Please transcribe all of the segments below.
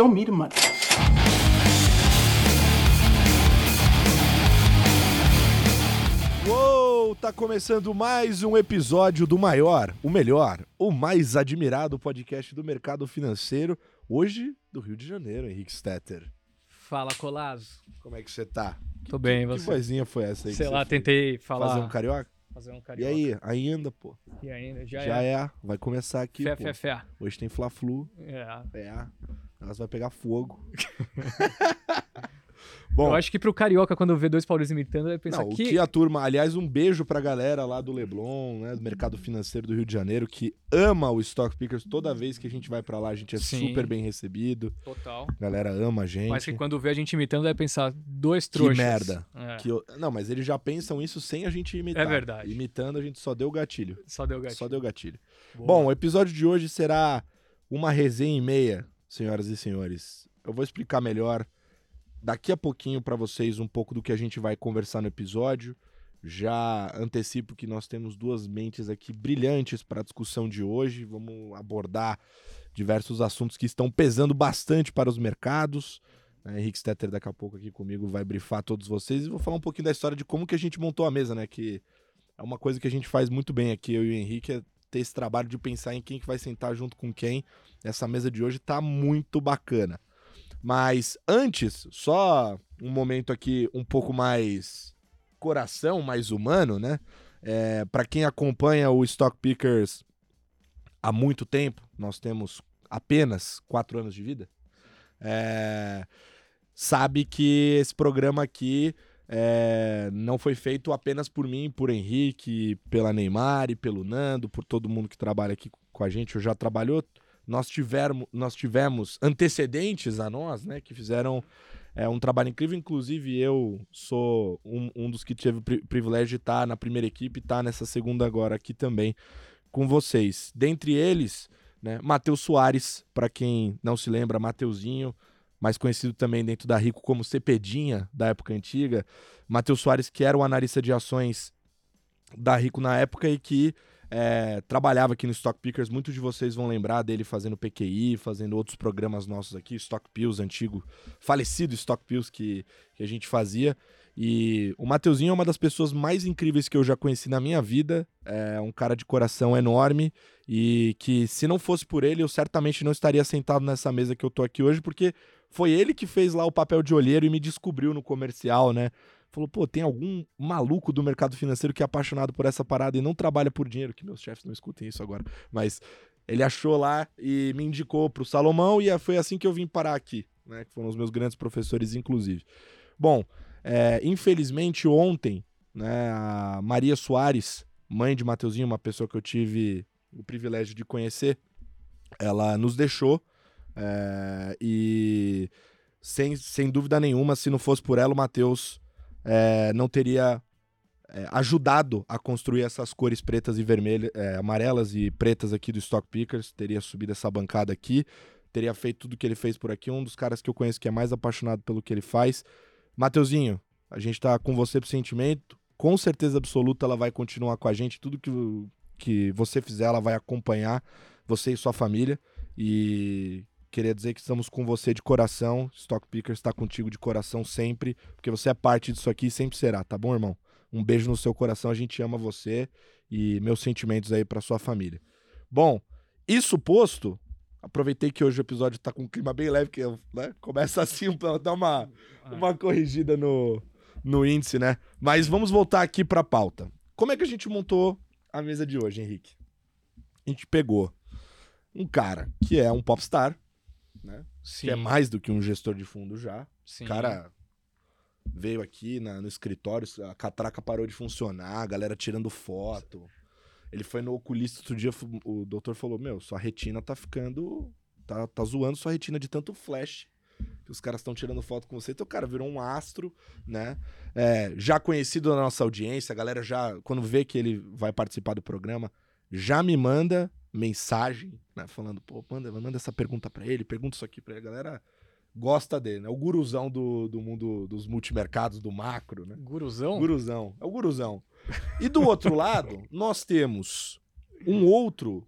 Show me the money. Uou, tá começando mais um episódio do maior, o melhor, o mais admirado podcast do mercado financeiro, hoje do Rio de Janeiro, Henrique Stetter. Fala, Colazo. Como é que você tá? Tô bem, Que você? vozinha foi essa aí? Sei que lá, tentei falar. Fazer um carioca? fazer um E carioca. aí, ainda, pô. E ainda? Já, Já é. é, vai começar aqui, Fé, pô. fé, fé. Hoje tem Fla-Flu, É. é, elas vai pegar fogo. Eu Bom, acho que pro carioca, quando vê dois paulistas imitando, vai pensar Não, o que... que a turma, aliás, um beijo pra galera lá do Leblon, né, do mercado financeiro do Rio de Janeiro, que ama o Stock Pickers. Toda vez que a gente vai pra lá, a gente é Sim. super bem recebido. Total. A galera ama a gente. Mas que quando vê a gente imitando, vai pensar, dois Que trouxas. merda. É. Que eu- Não, mas eles já pensam isso sem a gente imitar. É verdade. Imitando, a gente só deu gatilho. Só deu gatilho. Só deu gatilho. Boa. Bom, o episódio de hoje será uma resenha e meia, senhoras e senhores. Eu vou explicar melhor daqui a pouquinho pra vocês um pouco do que a gente vai conversar no episódio. Já antecipo que nós temos duas mentes aqui brilhantes para a discussão de hoje. Vamos abordar diversos assuntos que estão pesando bastante para os mercados. né? Henrique Stetter daqui a pouco aqui comigo vai brifar todos vocês e vou falar um pouquinho da história de como que a gente montou a mesa, né? Que é uma coisa que a gente faz muito bem aqui, eu e o Henrique, é ter esse trabalho de pensar em quem que vai sentar junto com quem. Essa mesa de hoje tá muito bacana. Mas antes, só um momento aqui um pouco mais coração, mais humano, né? É, para quem acompanha o Stock Pickers há muito tempo, nós temos apenas quatro anos de vida, é, sabe que esse programa aqui é, não foi feito apenas por mim, por Henrique, pela Neymar e pelo Nando, por todo mundo que trabalha aqui com a gente, ou já trabalhou. Nós, tivermos, nós tivemos antecedentes a nós, né, que fizeram é, um trabalho incrível. Inclusive, eu sou um, um dos que teve o pri- privilégio de estar na primeira equipe e estar nessa segunda agora aqui também com vocês. Dentre eles, né, Matheus Soares, para quem não se lembra, Mateuzinho, mais conhecido também dentro da Rico como Cepedinha, da época antiga. Matheus Soares, que era o analista de ações da Rico na época e que é, trabalhava aqui no Stock Pickers. Muitos de vocês vão lembrar dele fazendo PQI, fazendo outros programas nossos aqui, Stock Pills, antigo, falecido Stock Pills que, que a gente fazia. E o Mateuzinho é uma das pessoas mais incríveis que eu já conheci na minha vida. É um cara de coração enorme e que, se não fosse por ele, eu certamente não estaria sentado nessa mesa que eu tô aqui hoje, porque foi ele que fez lá o papel de olheiro e me descobriu no comercial, né? Falou, pô, tem algum maluco do mercado financeiro que é apaixonado por essa parada e não trabalha por dinheiro, que meus chefes não escutem isso agora, mas ele achou lá e me indicou pro Salomão e foi assim que eu vim parar aqui, né? Que foram os meus grandes professores, inclusive. Bom, é, infelizmente ontem, né, a Maria Soares, mãe de Mateuzinho, uma pessoa que eu tive o privilégio de conhecer, ela nos deixou é, e sem, sem dúvida nenhuma, se não fosse por ela, o Matheus é, não teria é, ajudado a construir essas cores pretas e vermelhas, é, amarelas e pretas aqui do Stock Pickers, teria subido essa bancada aqui, teria feito tudo que ele fez por aqui, um dos caras que eu conheço que é mais apaixonado pelo que ele faz. Mateuzinho, a gente tá com você pro sentimento, com certeza absoluta ela vai continuar com a gente, tudo que, que você fizer ela vai acompanhar, você e sua família, e queria dizer que estamos com você de coração, Stock Pickers está contigo de coração sempre, porque você é parte disso aqui e sempre será, tá bom, irmão? Um beijo no seu coração, a gente ama você e meus sentimentos aí pra sua família. Bom, isso posto, aproveitei que hoje o episódio tá com um clima bem leve, que né, começa assim pra dar uma, uma corrigida no, no índice, né? Mas vamos voltar aqui pra pauta. Como é que a gente montou a mesa de hoje, Henrique? A gente pegou um cara que é um popstar, né? Sim, Que é mais do que um gestor de fundo já. sim. O cara veio aqui na- no escritório, a catraca parou de funcionar, a galera tirando foto. Ele foi no oculista outro dia, o doutor falou: Meu, sua retina tá ficando. Tá, tá zoando sua retina de tanto flash. Que os caras estão tirando foto com você. Então, cara virou um astro, né? É, já conhecido na nossa audiência, a galera já, quando vê que ele vai participar do programa, já me manda mensagem, né? Falando, pô, manda, manda essa pergunta pra ele, pergunta isso aqui pra ele. A galera gosta dele, né? O guruzão do, do mundo dos multimercados, do macro, né? Guruzão? Guruzão. É o guruzão. E do outro lado, nós temos um outro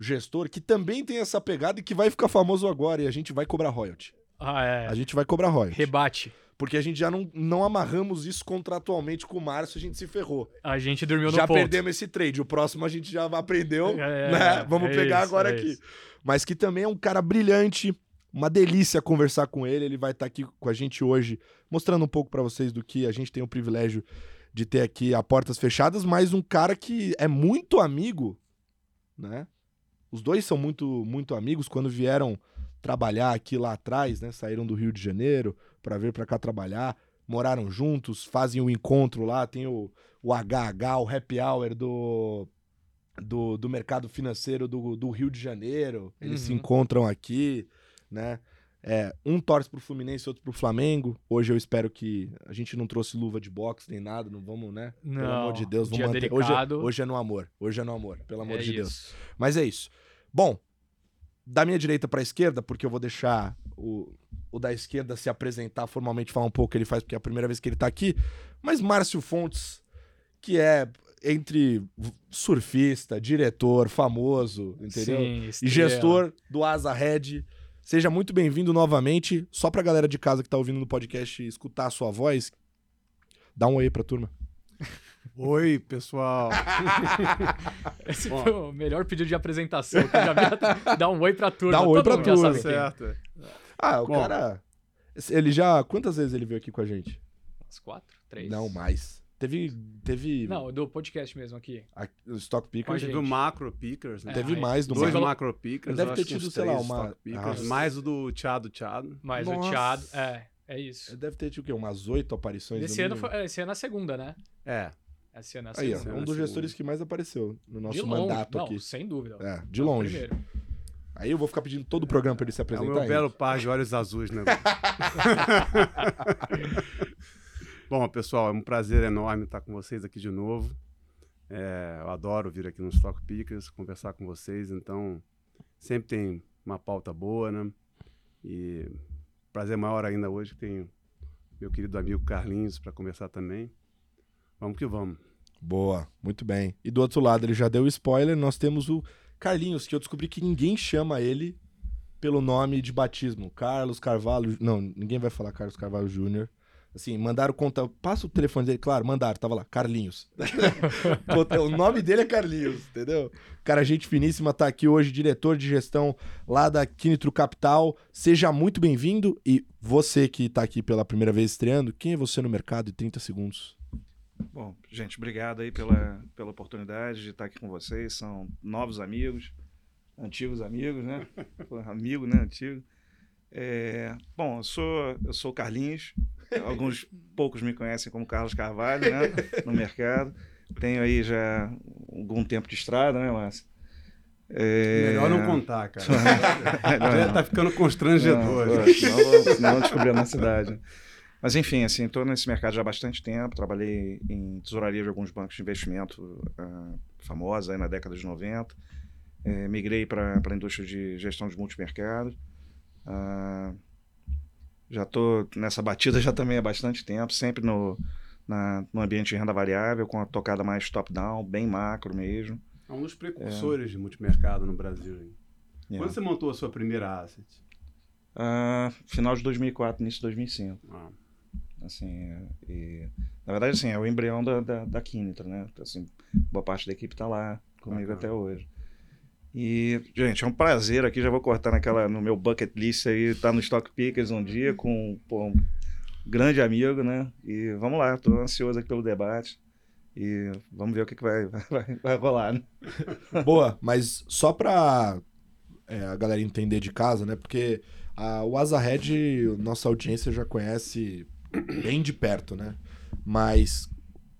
gestor que também tem essa pegada e que vai ficar famoso agora e a gente vai cobrar royalty. Ah, é. A gente vai cobrar royalty. Rebate. Porque a gente já não, não amarramos isso contratualmente com o Márcio, a gente se ferrou. A gente dormiu no já ponto. perdemos esse trade. O próximo a gente já aprendeu, É, né? Vamos é pegar isso, agora é aqui. isso. Mas que também é um cara brilhante, uma delícia conversar com ele. Ele vai estar aqui com a gente hoje, mostrando um pouco pra vocês do que a gente tem o privilégio de ter aqui a portas fechadas, mas um cara que é muito amigo, né? Os dois são muito muito amigos quando vieram trabalhar aqui lá atrás, né? Saíram do Rio de Janeiro para vir para cá trabalhar, moraram juntos, fazem o encontro lá, tem o, o HH, o happy hour do do, do mercado financeiro do, do Rio de Janeiro. Eles se Uhum. encontram aqui, né? É, um torce pro Fluminense, outro pro Flamengo. Hoje eu espero que a gente não trouxe luva de boxe nem nada, não vamos, né? Pelo Não, amor de Deus, vamos manter. Hoje, é- hoje é no amor. Hoje é no amor, pelo amor É de Deus. isso. Mas é isso. Bom, da minha direita pra esquerda, porque eu vou deixar o, o da esquerda se apresentar formalmente, falar um pouco o que ele faz, porque é a primeira vez que ele tá aqui. Mas Márcio Fontes, que é entre surfista, diretor, famoso, entendeu? Sim, e gestor do Asa Red. Seja muito bem-vindo novamente. Só pra galera de casa que tá ouvindo no podcast escutar a sua voz, dá um oi pra turma. Oi, pessoal. Esse Bom. foi o melhor pedido de apresentação. que eu já vi. Dá um oi pra turma. Dá um oi pra turma, certo. Ah, o Bom. cara. Ele já. Quantas vezes ele veio aqui com a gente? Umas quatro? Três? Não, mais. Teve. Teve. Não, do podcast mesmo aqui. a- o Stock Com a Pickers. gente. Teve o Macro Pickers, né? É, Teve aí- mais do Dois Macro Pickers. Deve ter tido, sei lá, uma- Stock Pickers, mais o do Thiago Thiago. Mas Nossa. o Thiago. É, é isso. Deve ter tido o quê? Umas oito aparições. Esse no ano, foi, esse ano é a segunda, né? É. Esse ano é a Aí, ó, um dos segunda. gestores que mais apareceu no nosso de longe. mandato Não, aqui. sem dúvida. É, de É o longe. primeiro. Aí eu vou ficar pedindo todo o programa pra ele se É o apresentar. meu belo par de olhos azuis, né? Bom, pessoal, é um prazer enorme estar com vocês aqui de novo. É, eu adoro vir aqui nos Stock Pickers, conversar com vocês. Então, sempre tem uma pauta boa, né? E prazer maior ainda hoje que tenho meu querido amigo Carlinhos para conversar também. Vamos que vamos. Boa, muito bem. E do outro lado, ele já deu spoiler, nós temos o Carlinhos, que eu descobri que ninguém chama ele pelo nome de batismo. Carlos Carvalho. Não, ninguém vai falar Carlos Carvalho Júnior. Assim, mandaram conta. Passa o telefone dele, claro, mandaram, tava lá, Carlinhos. O nome dele é Carlinhos, entendeu? Cara, gente finíssima, tá aqui hoje, diretor de gestão lá da Quinitro Capital. Seja muito bem-vindo. E você que tá aqui pela primeira vez estreando, quem é você no mercado em 30 segundos? Bom, gente, obrigado aí pela, pela oportunidade de estar aqui com vocês. São novos amigos, antigos amigos, né? Amigo, né? Antigo. É, bom, eu sou, eu sou o Carlinhos. Alguns poucos me conhecem como Carlos Carvalho, né? No mercado. Tenho aí já algum tempo de estrada, né, Márcio? É... Melhor não contar, cara. Já não. tá ficando Não, constrangedor. vou, senão vou descobrir a minha cidade. Mas enfim, assim, estou nesse mercado já há bastante tempo. Trabalhei em tesouraria de alguns bancos de investimento famosos aí na década de 90. Eh, migrei para a indústria de gestão de multimercado. Ah, já estou nessa batida já também há bastante tempo, sempre no, na- no ambiente de renda variável, com a tocada mais top-down, bem macro mesmo. É um dos precursores de multimercado no Brasil. hein? Yeah. Quando você montou a sua primeira asset? Ah, final de 2004, início de 2005. Ah, assim e, na verdade assim é o embrião da da, da Quinitra, né? Assim boa parte da equipe está lá comigo até hoje. E gente é um prazer aqui já vou cortar naquela no meu bucket list aí tá no Stock Pickers um dia com pô, um grande amigo né? E vamos lá tô ansioso aqui pelo debate e vamos ver o que, que vai, vai vai rolar né? Boa, mas só pra é, a galera entender de casa, né? Porque a, o Asa Red, nossa audiência já conhece bem de perto, né? Mas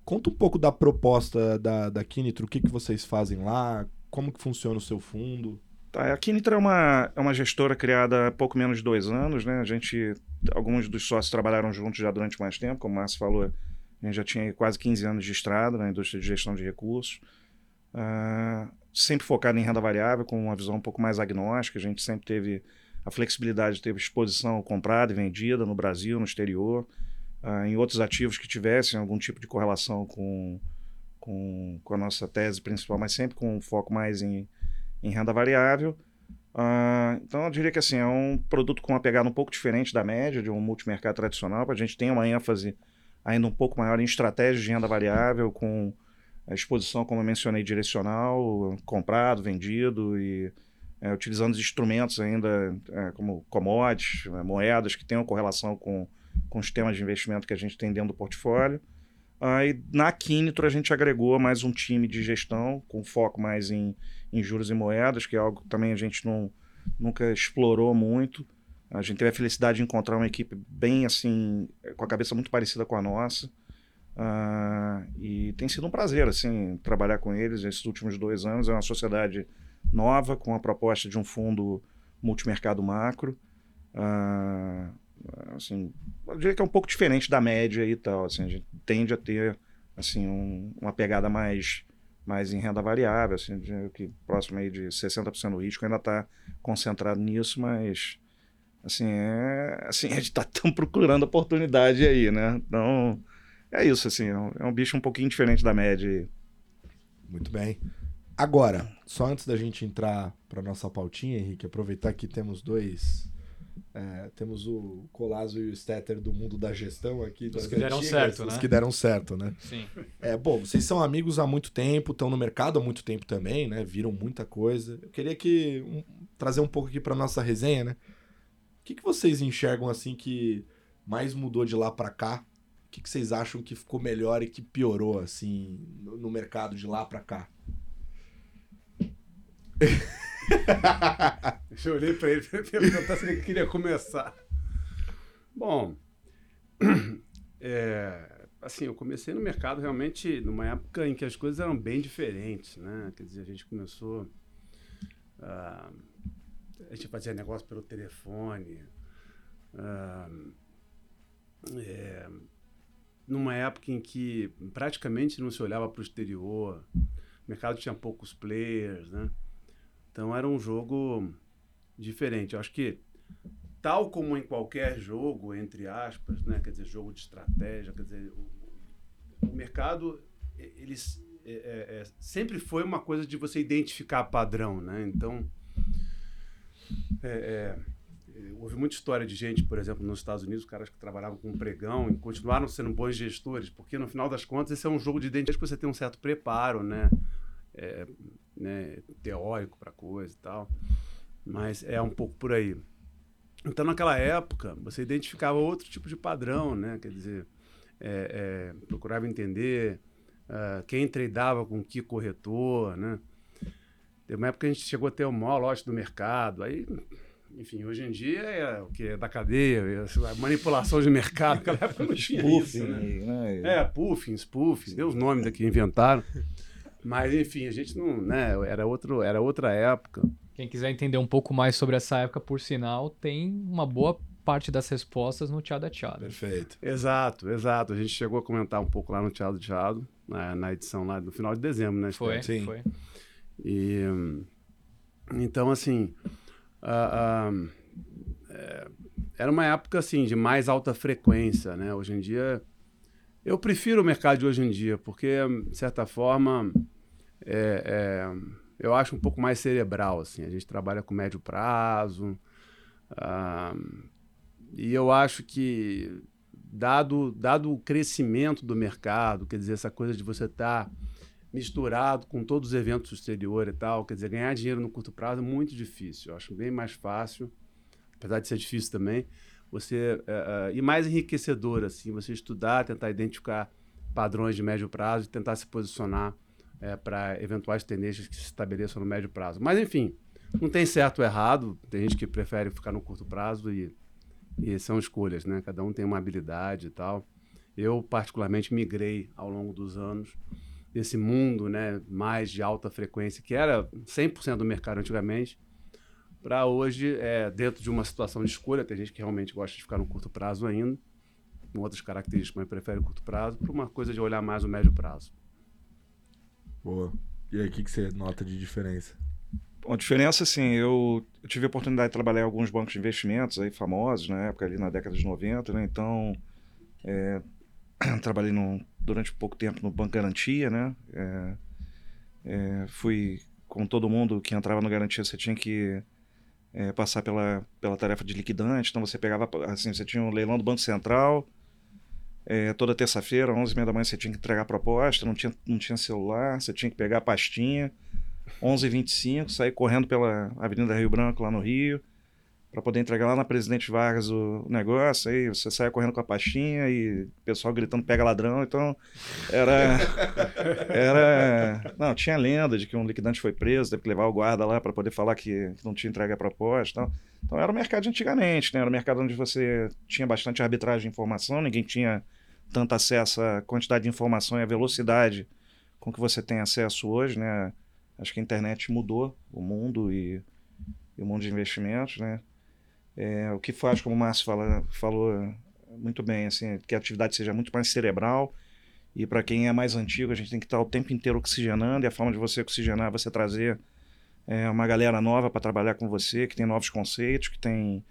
conta um pouco da proposta da, da Kinitro, o que, que vocês fazem lá, como que funciona o seu fundo. Tá, a Quinitra é uma, é uma gestora criada há pouco menos de dois anos, né? A gente, alguns dos sócios trabalharam juntos já durante mais tempo, como o Márcio falou, a gente já tinha quase 15 anos de estrada na indústria de gestão de recursos. Ah, sempre focado em renda variável, com uma visão um pouco mais agnóstica. A gente sempre teve a flexibilidade de ter exposição comprada e vendida no Brasil, no exterior, ah, em outros ativos que tivessem algum tipo de correlação com, com, com a nossa tese principal, mas sempre com um foco mais em, em renda variável. Uh, então, eu diria que assim, é um produto com uma pegada um pouco diferente da média de um multimercado tradicional. A gente tem uma ênfase ainda um pouco maior em estratégias de renda variável, com a exposição, como eu mencionei, direcional, comprado, vendido e é, utilizando instrumentos ainda é, como commodities, é, moedas que tenham correlação com, com os temas de investimento que a gente tem dentro do portfólio. Aí na Quinitro a gente agregou mais um time de gestão com foco mais em, em juros e moedas, que é algo que também a gente não, nunca explorou muito. A gente teve a felicidade de encontrar uma equipe bem assim, com a cabeça muito parecida com a nossa. Uh, e tem sido um prazer assim trabalhar com eles esses últimos dois anos. É uma sociedade nova com a proposta de um fundo multimercado macro. Uh, assim, eu diria que é um pouco diferente da média e tal. Assim, a gente tende a ter assim, um, uma pegada mais, mais em renda variável, assim, de, que próximo aí de 60% do risco ainda está concentrado nisso, mas assim, é, assim, a gente está tão procurando oportunidade aí, né? Então, é isso, assim, é um, é um bicho um pouquinho diferente da média. Muito bem. Agora, só antes da gente entrar para nossa pautinha, Henrique, aproveitar que temos dois é, temos o Colasso e o Stetter do mundo da gestão aqui. Os que deram certo, os né? que deram certo, né? Sim. É, bom, vocês são amigos há muito tempo, estão no mercado há muito tempo também, né? Viram muita coisa. Eu queria que um, trazer um pouco aqui para nossa resenha, né? O que, que vocês enxergam assim que mais mudou de lá para cá? O que, que vocês acham que ficou melhor e que piorou assim no, no mercado de lá para cá? Eu olhei para ele para perguntar se ele queria começar. Bom, é, assim, eu comecei no mercado realmente numa época em que as coisas eram bem diferentes, né? Quer dizer, a gente começou. Uh, a gente fazia negócio pelo telefone. Uh, é, numa época em que praticamente não se olhava para o exterior, o mercado tinha poucos players, né? Então era um jogo diferente. Eu acho que, tal como em qualquer jogo, entre aspas, né, quer dizer, jogo de estratégia, quer dizer, o, o mercado, eles é, é, é, sempre foi uma coisa de você identificar padrão, né? Então, é, é, houve muita história de gente, por exemplo, nos Estados Unidos, caras que trabalhavam com pregão e continuaram sendo bons gestores, porque no final das contas esse é um jogo de identidade que você tem um certo preparo, né? É, né, teórico para coisa e tal. Mas é um pouco por aí. Então, naquela época, você identificava outro tipo de padrão, né? Quer dizer, é, é, procurava entender uh, quem tradeava com que corretor, né? Teve uma época que a gente chegou a ter o maior lote do mercado. Aí, enfim, hoje em dia é o que? É da cadeia, é a manipulação de mercado. Naquela época não tinha isso, né? né? É, puffing, spoofing, deu os nomes aqui inventaram. Mas, enfim, a gente não. Né, era, outro, era outra época. Quem quiser entender um pouco mais sobre essa época, por sinal, tem uma boa parte das respostas no Tiado Tiado. Perfeito. Exato, exato. A gente chegou a comentar um pouco lá no Tiado Tiado, na, na edição lá no final de dezembro, né? Foi, Sim. foi. E, então, assim, uh, uh, é, era uma época, assim, de mais alta frequência, né? Hoje em dia, eu prefiro o mercado de hoje em dia, porque, de certa forma, é, é, eu acho um pouco mais cerebral. Assim. A gente trabalha com médio prazo. Ah, e eu acho que, dado, dado o crescimento do mercado, quer dizer, essa coisa de você estar tá misturado com todos os eventos do exterior e tal, quer dizer, ganhar dinheiro no curto prazo é muito difícil. Eu acho bem mais fácil, apesar de ser difícil também, você uh, uh, e mais enriquecedor assim, você estudar, tentar identificar padrões de médio prazo e tentar se posicionar uh, para eventuais tendências que se estabeleçam no médio prazo. Mas enfim, não tem certo ou errado. Tem gente que prefere ficar no curto prazo e, e são escolhas, né? Cada um tem uma habilidade e tal. Eu particularmente migrei ao longo dos anos desse mundo, né, mais de alta frequência que era 100% do mercado antigamente para hoje, é, dentro de uma situação de escolha, tem gente que realmente gosta de ficar no curto prazo ainda, com outras características, mas prefere o curto prazo, para uma coisa de olhar mais o médio prazo. Boa. E aí, o que, que você nota de diferença? Bom, a diferença, assim, eu, eu, tive a oportunidade de trabalhar em alguns bancos de investimentos aí famosos, na época, ali na década de 90, né? Então, é, trabalhei no, durante pouco tempo no Banco Garantia, né? É, é, fui com todo mundo que entrava no garantia, você tinha que é, passar pela, pela tarefa de liquidante. Então você pegava, assim, você tinha um leilão do Banco Central. É, toda terça-feira, 11h30 da manhã, você tinha que entregar proposta, não tinha, não tinha celular, você tinha que pegar a pastinha. 11h25, sair correndo pela Avenida Rio Branco, lá no Rio, para poder entregar lá na Presidente Vargas o negócio. Aí você saia correndo com a pastinha e o pessoal gritando pega ladrão. Então, era. era não, tinha lenda de que um liquidante foi preso, teve que levar o guarda lá para poder falar que não tinha entregue a proposta. Então, então, era o mercado antigamente, né? Era o mercado onde você tinha bastante arbitragem de informação, ninguém tinha tanto acesso à quantidade de informação e à velocidade com que você tem acesso hoje, né? Acho que a internet mudou o mundo e, e o mundo de investimentos, né? É, o que faz, como o Márcio fala, falou muito bem, assim, que a atividade seja muito mais cerebral. E para quem é mais antigo, a gente tem que estar o tempo inteiro oxigenando. E a forma de você oxigenar é você trazer é, uma galera nova para trabalhar com você, que tem novos conceitos, que tem,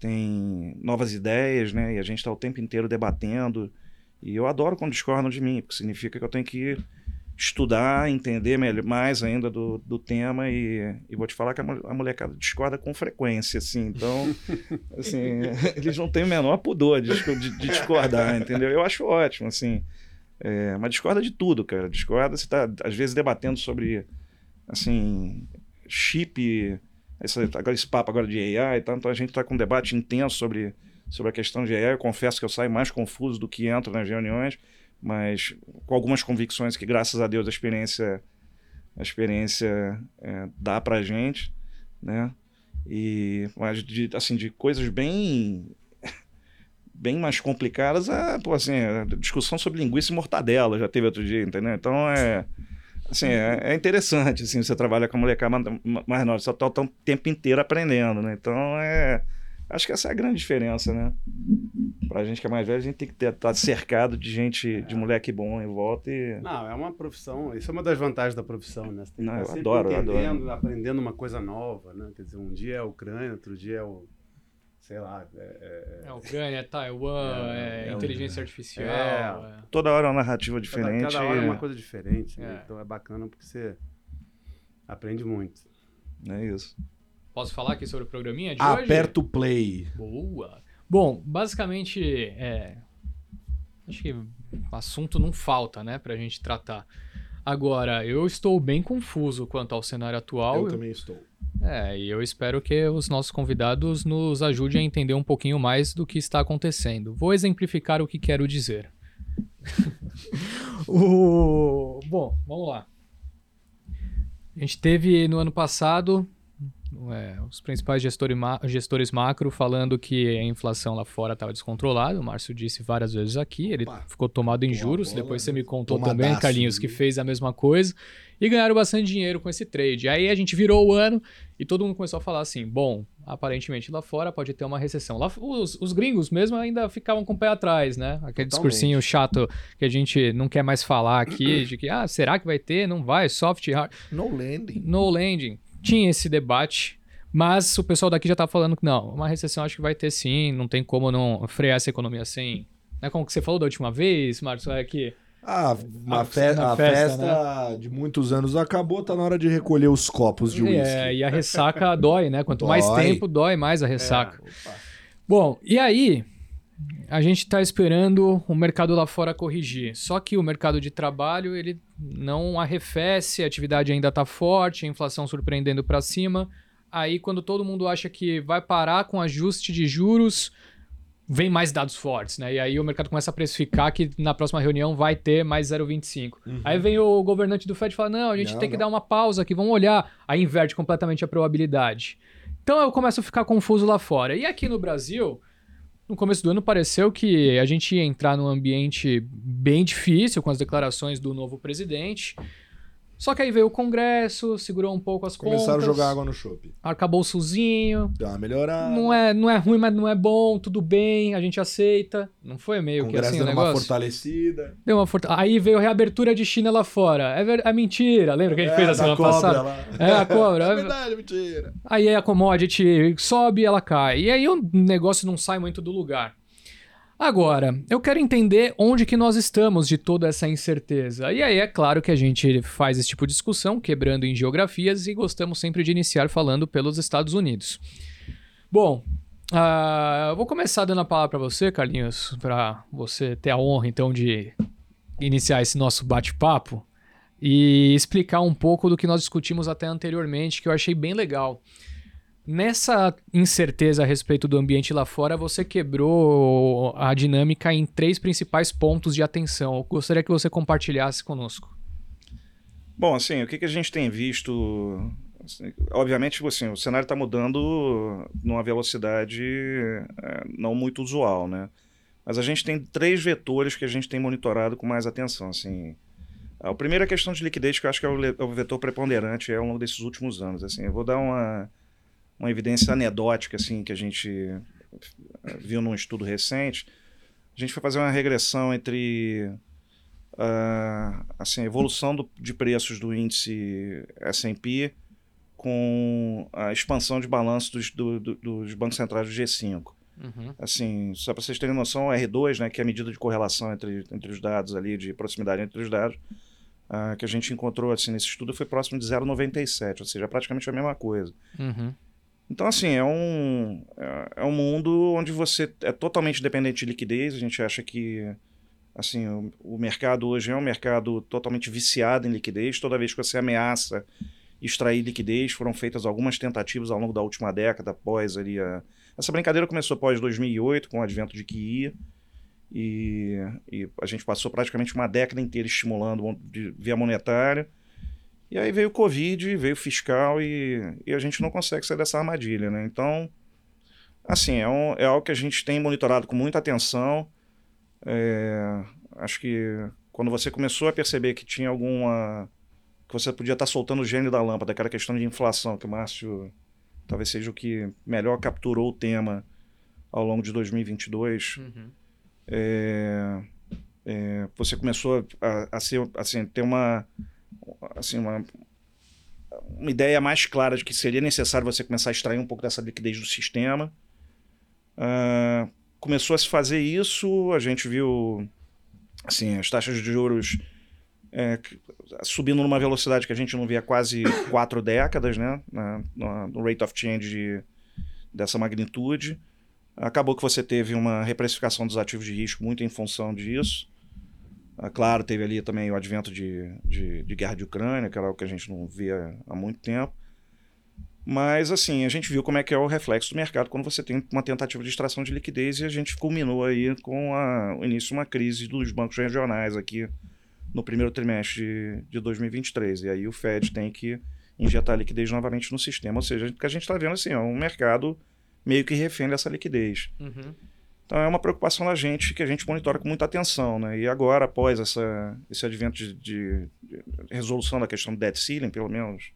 tem novas ideias, né? E a gente está o tempo inteiro debatendo. E eu adoro quando discordam de mim, porque significa que eu tenho que estudar, entender melhor, mais ainda do, do tema e, e vou te falar que a, a molecada discorda com frequência, assim, então, assim, eles não têm o menor pudor de, de, de discordar, entendeu? Eu acho ótimo, assim, é, mas discorda de tudo, cara, discorda, você está às vezes debatendo sobre, assim, chip, esse, agora esse papo agora de AI e tal, então a gente está com um debate intenso sobre, sobre a questão de AI, eu confesso que eu saio mais confuso do que entro nas reuniões, mas com algumas convicções que, graças a Deus, a experiência, a experiência é, dá para gente, né? E mas de, assim, de coisas bem bem mais complicadas, a, pô, assim, a discussão sobre linguiça e mortadela já teve outro dia, entendeu? Então é assim, é, é interessante assim, você trabalha com a molecada mais nova, você está o tempo inteiro aprendendo, né? Então é Acho que essa é a grande diferença, né? Pra gente que é mais velho, a gente tem que estar tá cercado de gente, de moleque bom em volta e... Não, é uma profissão, isso é uma das vantagens da profissão, né? Você tem que Não, eu adoro, entendendo, adoro. aprendendo uma coisa nova, né? Quer dizer, um dia é a Ucrânia, outro dia é o... Sei lá, é... É, é Ucrânia, é Taiwan, é, é inteligência artificial... É. Toda hora é uma narrativa diferente. Cada, cada hora é uma coisa diferente, né? Então é bacana porque você aprende muito. É isso. Posso falar aqui sobre o programinha de Aperta hoje? O play. Boa. Bom, basicamente, é... acho que assunto não falta, né, pra gente tratar. Agora, eu estou bem confuso quanto ao cenário atual. Eu, eu também estou. É, e eu espero que os nossos convidados nos ajudem a entender um pouquinho mais do que está acontecendo. Vou exemplificar o que quero dizer. o... Bom, vamos lá. A gente teve no ano passado é, os principais gestores, gestores macro falando que a inflação lá fora estava descontrolada. O Márcio disse várias vezes aqui. Ele Opa, ficou tomado em juros. Bola, Depois você me contou também, Carlinhos, que fez a mesma coisa. E ganharam bastante dinheiro com esse trade. Aí a gente virou o ano e todo mundo começou a falar assim: bom, aparentemente lá fora pode ter uma recessão. Lá, os, os gringos mesmo ainda ficavam com o pé atrás, né? Aquele Totalmente. discursinho chato que a gente não quer mais falar aqui, de que, ah, será que vai ter? Não vai, soft, hard. No landing. No landing tinha esse debate, mas o pessoal daqui já tá falando que não, uma recessão acho que vai ter sim, não tem como não frear essa economia assim. Não é como que você falou da última vez, Marcos, é que ah, uma fe a festa, festa né? de muitos anos acabou, tá na hora de recolher os copos de uísque. É, e a ressaca dói, né? Quanto dói. mais tempo, dói mais a ressaca. É, Bom, e aí, a gente está esperando o mercado lá fora corrigir. Só que o mercado de trabalho ele não arrefece, a atividade ainda está forte, a inflação surpreendendo para cima. Aí, quando todo mundo acha que vai parar com ajuste de juros, vem mais dados fortes, né? E aí o mercado começa a precificar que na próxima reunião vai ter mais 0,25. Uhum. Aí vem o governante do Fed e fala: não, a gente não, tem que dar uma pausa aqui, vamos olhar. Aí inverte completamente a probabilidade. Então eu começo a ficar confuso lá fora. E aqui no Brasil no começo do ano pareceu que a gente ia entrar num ambiente bem difícil com as declarações do novo presidente. Só que aí veio o Congresso, segurou um pouco as Começaram contas. Começaram a jogar água no chope. Arcabou o sozinho. Deu uma melhorada. Não é, não é ruim, mas não é bom, tudo bem, a gente aceita. Não foi meio que assim o negócio? deu uma fortalecida. Deu uma forta... Aí veio a reabertura de China lá fora. É, ver... é mentira, lembra que a gente é, fez a semana passada? Lá. É, a cobra. é verdade, é mentira. Aí a commodity sobe e ela cai. E aí o negócio não sai muito do lugar. Agora, eu quero entender onde que nós estamos de toda essa incerteza. E aí é claro que a gente faz esse tipo de discussão, quebrando em geografias, e gostamos sempre de iniciar falando pelos Estados Unidos. Bom, uh, vou começar dando a palavra para você, Carlinhos, para você ter a honra então de iniciar esse nosso bate-papo e explicar um pouco do que nós discutimos até anteriormente, que eu achei bem legal. Nessa incerteza a respeito do ambiente lá fora, você quebrou a dinâmica em três principais pontos de atenção. Eu gostaria que você compartilhasse conosco. Bom, assim, o que, que a gente tem visto? Assim, obviamente, tipo assim, o cenário está mudando numa velocidade é, não muito usual, né? Mas a gente tem três vetores que a gente tem monitorado com mais atenção, assim. O primeiro é a questão de liquidez, que eu acho que é o, é o vetor preponderante ao longo desses últimos anos. Assim, eu vou dar uma, uma evidência anedótica assim, que a gente eh, viu num estudo recente. A gente foi fazer uma regressão entre uh, assim, a evolução do, de preços do índice S&P com a expansão de balanço dos, do, do, dos bancos centrais do G5. Uhum. Assim, só para vocês terem noção, o R2, né, que é a medida de correlação entre, entre os dados ali, de proximidade entre os dados, uh, que a gente encontrou assim, nesse estudo foi próximo de 0,97, ou seja, praticamente a mesma coisa. Uhum. Então, assim, é um, é, é um mundo onde você é totalmente dependente de liquidez. A gente acha que assim o, o, mercado hoje é um mercado totalmente viciado em liquidez. Toda vez que você ameaça extrair liquidez, foram feitas algumas tentativas ao longo da última década, após ali a... Essa brincadeira começou após 2008, com o advento de QI. E, e a gente passou praticamente uma década inteira estimulando via monetária. E aí veio o Covid, veio o fiscal e, e a gente não consegue sair dessa armadilha, né? Então, assim, é, um, é algo que a gente tem monitorado com muita atenção. É, acho que quando você começou a perceber que tinha alguma. que você podia estar soltando o gênio da lâmpada, aquela questão de inflação, que o Márcio talvez seja o que melhor capturou o tema ao longo de 2022. Uhum é, é, você começou a, a, ser, assim, ter uma, assim, uma, uma ideia mais clara de que seria necessário você começar a extrair um pouco dessa liquidez do sistema. Uh, começou a se fazer isso, a gente viu assim, as taxas de juros é, subindo numa velocidade que a gente não via quase quatro décadas, né? Na, no rate of change de, dessa magnitude. Acabou que você teve uma reprecificação dos ativos de risco muito em função disso. Ah, claro, teve ali também o advento de, de, de, guerra de Ucrânia, que era algo que a gente não via há muito tempo. Mas, assim, a gente viu como é que é o reflexo do mercado quando você tem uma tentativa de extração de liquidez e a gente culminou aí com a, o início de uma crise dos bancos regionais aqui no primeiro trimestre de, de 2023. E aí o Fed tem que injetar liquidez novamente no sistema. Ou seja, o que a gente está vendo assim, é um mercado meio que refém dessa liquidez. Uhum. Então é uma preocupação da gente que a gente monitora com muita atenção. Né? E agora, após essa, esse advento de, de, de resolução da questão do debt ceiling, pelo menos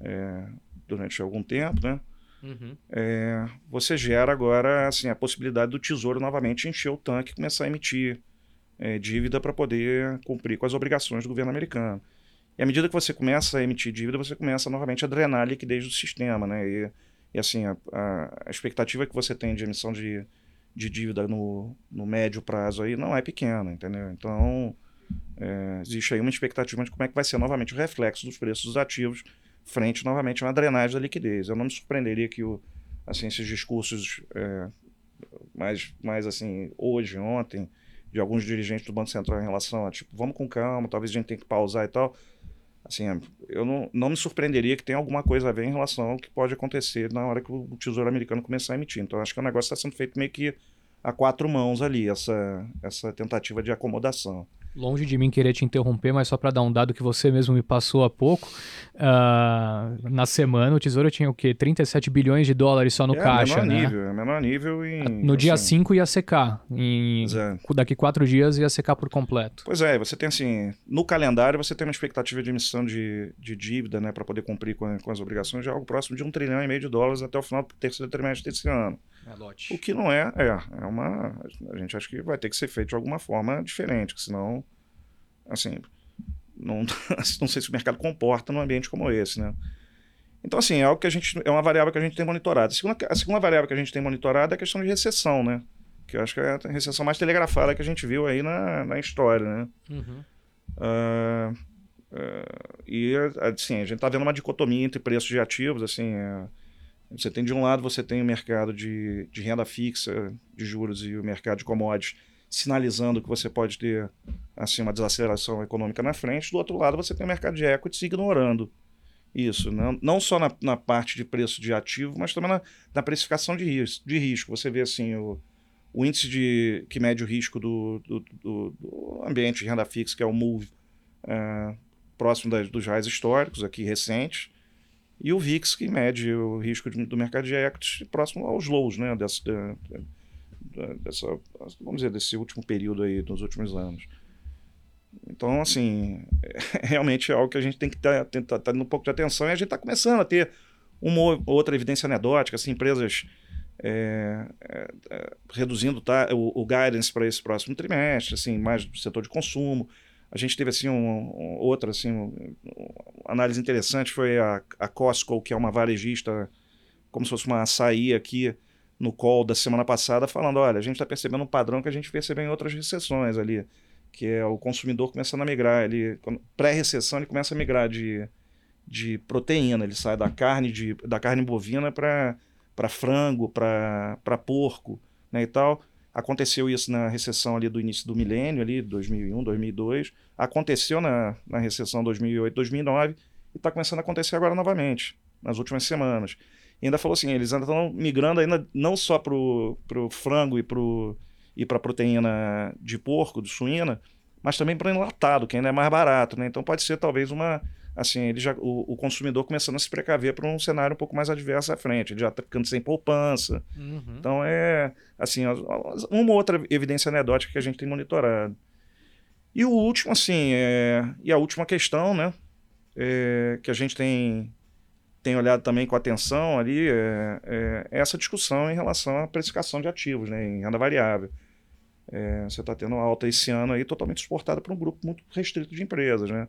é, durante algum tempo, né? Uhum. É, você gera agora assim, a possibilidade do Tesouro novamente encher o tanque e começar a emitir é, dívida para poder cumprir com as obrigações do governo americano. E à medida que você começa a emitir dívida, você começa novamente a drenar a liquidez do sistema. Né? E e assim, a, a, a expectativa que você tem de emissão de, de dívida no, no médio prazo aí não é pequena, entendeu? Então, é, existe aí uma expectativa de como é que vai ser novamente o reflexo dos preços dos ativos frente novamente a uma drenagem da liquidez. Eu não me surpreenderia que o, assim, esses discursos é, mais, mais assim, hoje, ontem, de alguns dirigentes do Banco Central em relação a, tipo, vamos com calma, talvez a gente tenha que pausar e tal, Assim, eu não, não me surpreenderia que tenha alguma coisa a ver em relação ao que pode acontecer na hora que o Tesouro Americano começar a emitir. Então, acho que o negócio está sendo feito meio que a quatro mãos ali, essa, essa tentativa de acomodação. Longe de mim querer te interromper, mas só para dar um dado que você mesmo me passou há pouco, uh, na semana o Tesouro tinha o quê? 37 bilhões de dólares só no é, caixa, menor né? Nível, é menor nível em, No dia 5 ia secar, em, daqui quatro dias ia secar por completo. Pois é, você tem assim, no calendário você tem uma expectativa de emissão de, de dívida, né, para poder cumprir com, com as obrigações de algo próximo de um trilhão e meio de dólares até o final do terceiro trimestre desse ano. É lote. O que não é, é, é uma. A gente acha que vai ter que ser feito de alguma forma diferente, senão, assim, não, não sei se o mercado comporta num ambiente como esse, né? Então, assim, é algo que a gente. É uma variável que a gente tem monitorado. A segunda, a segunda variável que a gente tem monitorado é a questão de recessão, né? que eu acho que é a recessão mais telegrafada que a gente viu aí na, na história, né? Uhum. Uh, uh, e, assim, a gente está vendo uma dicotomia entre preços de ativos, assim, uh, você tem de um lado, você tem o mercado de, de renda fixa, de juros e o mercado de commodities sinalizando que você pode ter assim uma desaceleração econômica na frente. Do outro lado, você tem o mercado de equities ignorando isso, não, não só na, na parte de preço de ativo, mas também na, na precificação de, ris de risco. Você vê assim o, o índice de, que mede o risco do, do, do, do ambiente de renda fixa, que é o MOVE, é, próximo das, dos raios históricos, aqui recentes, e o VIX, que mede o risco de, do mercado de equities próximo aos lows, né, dessa, dessa, vamos dizer, desse último período aí, dos últimos anos. Então, assim, é, realmente é algo que a gente tem que estar tá, tá, tá dando um pouco de atenção e a gente está começando a ter uma outra evidência anedótica, assim, empresas é, é, é, reduzindo tá, o, o guidance para esse próximo trimestre, assim, mais do setor de consumo. A gente teve assim um, um, outra assim, um, análise interessante foi a, a Costco, que é uma varejista, como se fosse uma açaí aqui no call da semana passada, falando, olha, a gente está percebendo um padrão que a gente percebeu em outras recessões ali que é o consumidor começando a migrar. Ele, pré-recessão, ele começa a migrar de, de proteína, ele sai da carne, de, da carne bovina para frango, para porco né, e tal. Aconteceu isso na recessão ali do início do milênio, ali, 2001, 2002. Aconteceu na, na recessão 2008, 2009 e está começando a acontecer agora novamente, nas últimas semanas. E ainda falou assim, eles ainda estão migrando ainda não só para o frango e para e para proteína de porco, de suína, mas também para enlatado, que ainda é mais barato, né? Então pode ser talvez uma assim, ele já o, o consumidor começando a se precaver para um cenário um pouco mais adverso à frente, ele já está ficando sem poupança. Uhum. Então é assim, uma outra evidência anedótica que a gente tem monitorado. E o último, assim, é, e a última questão, né, é, que a gente tem tem olhado também com atenção ali é, é, essa discussão em relação à precificação de ativos, né, em renda variável. É, você está tendo uma alta esse ano aí totalmente exportada para um grupo muito restrito de empresas, né?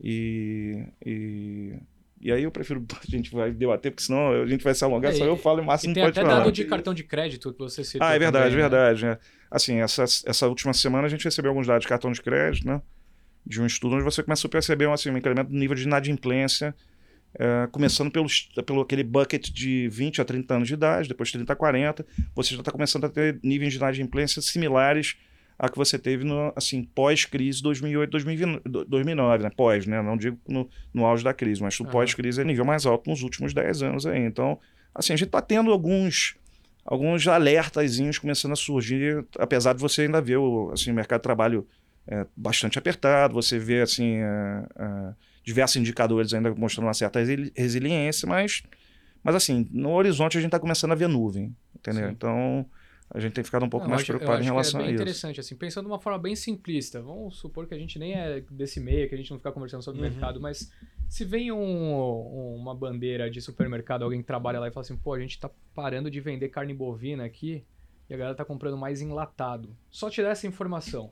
E, e, e aí eu prefiro a gente vai debater, porque senão a gente vai se alongar, é, só eu falo e o máximo tem pode até falar. dado de cartão de crédito que você citou. Ah, é verdade, também, verdade. Né? Assim, essa, essa última semana a gente recebeu alguns dados de cartão de crédito, né? De um estudo onde você começa a perceber assim, um incremento do nível de inadimplência é, começando pelo, pelo aquele bucket de 20 a 30 anos de idade, depois 30 a 40, você já está começando a ter níveis de inadimplência similares a que você teve no, assim, pós-crise 2008, 2009, né? Pós, né? Não digo no, no auge da crise, mas o uhum. pós-crise é nível mais alto nos últimos 10 anos aí. Então, assim, a gente está tendo alguns alguns alertazinhos começando a surgir, apesar de você ainda ver o assim, o mercado de trabalho é, bastante apertado, você vê assim... É, é, diversos indicadores ainda mostrando uma certa resiliência, mas, mas assim, no horizonte a gente está começando a ver nuvem, entendeu? Sim. Então a gente tem ficado um pouco Não, mais acho, preocupado em relação é bem a isso. interessante, assim, pensando de uma forma bem simplista, vamos supor que a gente nem é desse meio, que a gente não fica conversando sobre o uhum. mercado, mas se vem um, uma bandeira de supermercado, alguém que trabalha lá e fala assim, pô, a gente está parando de vender carne bovina aqui e a galera está comprando mais enlatado. Só te dar essa informação.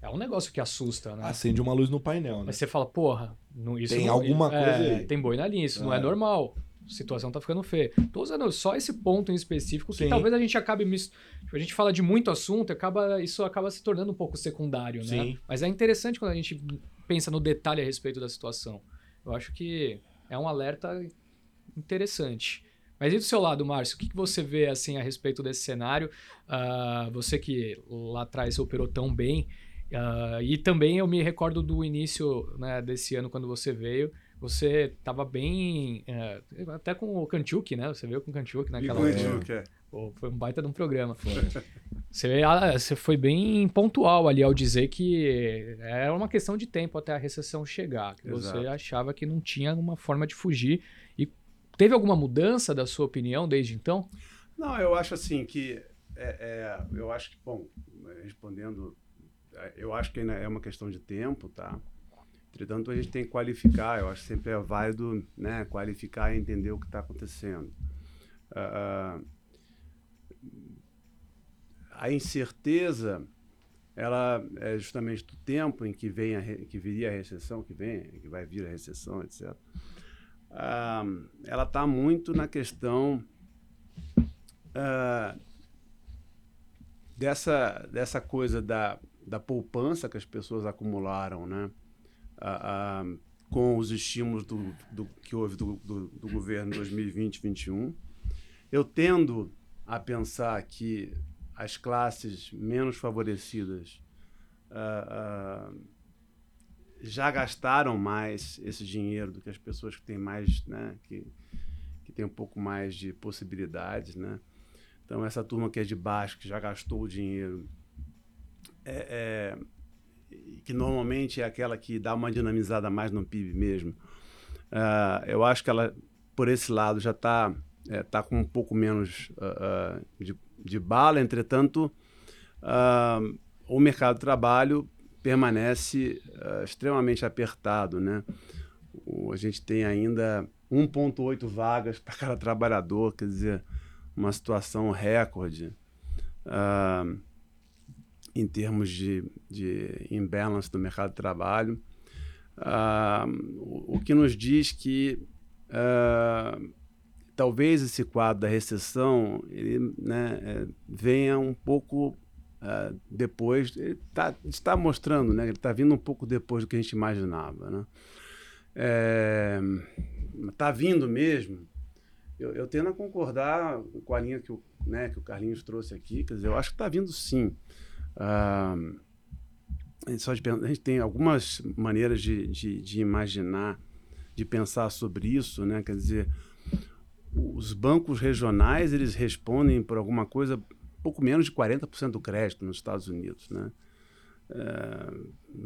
É um negócio que assusta, né? Acende uma luz no painel, né? Mas você fala, porra, não, isso tem não, alguma é, coisa aí. Tem boi na linha, isso é. não é normal. Situação tá ficando feia. Tô usando só esse ponto em específico que Sim. talvez a gente acabe mis... Tipo, a gente fala de muito assunto, acaba isso acaba se tornando um pouco secundário, né? Sim. Mas é interessante quando a gente pensa no detalhe a respeito da situação. Eu acho que é um alerta interessante. Mas e do seu lado, Márcio, o que, que você vê assim a respeito desse cenário? Uh, você que lá atrás operou tão bem, Uh, e também eu me recordo do início né, desse ano, quando você veio, você estava bem. Uh, até com o Kanchuk, né? Você veio com o Kanchuk naquela. Kanchuk, é. Pô, foi um baita de um programa. você, ah, você foi bem pontual ali ao dizer que era uma questão de tempo até a recessão chegar. Que você achava que não tinha uma forma de fugir. E teve alguma mudança da sua opinião desde então? Não, eu acho assim que. É, é, eu acho que, bom, respondendo eu acho que ainda é uma questão de tempo, tá? Entretanto, a gente tem que qualificar, eu acho que sempre é válido né, qualificar e entender o que está acontecendo. Uh, a incerteza, ela é justamente do tempo em que, vem a, que viria a recessão, que vem, que vai vir a recessão, etc. Uh, ela está muito na questão uh, dessa, dessa coisa da, da poupança que as pessoas acumularam, né? A, a, com os estímulos do, do que houve do, do, do governo 2020-2021. Eu tendo a pensar que as classes menos favorecidas uh, uh, já gastaram mais esse dinheiro do que as pessoas que têm mais, né, que, que têm um pouco mais de possibilidades, né? Então essa turma que é de baixo, que já gastou o dinheiro, é, é, que normalmente é aquela que dá uma dinamizada mais no PIB mesmo. Uh, eu acho que ela, por esse lado, já está é, tá com um pouco menos uh, uh, de, de, bala, entretanto, o mercado de trabalho permanece extremamente apertado. Né? O, a gente tem ainda 1,8 vagas para cada trabalhador, quer dizer, uma situação recorde em termos de, de imbalance do mercado de trabalho. o, o, que nos diz que talvez esse quadro da recessão ele, né, é, venha um pouco uh, depois, tá, está mostrando, né, ele está vindo um pouco depois do que a gente imaginava. Né? Está é, vindo mesmo. Eu, eu tendo a concordar com a linha que o, né, que o Carlinhos trouxe aqui, quer dizer, eu acho que está vindo sim. Uh, só de, a gente tem algumas maneiras de, de, de imaginar, de pensar sobre isso, né? Quer dizer, os bancos regionais eles respondem por alguma coisa pouco menos de 40% do crédito nos Estados Unidos, né?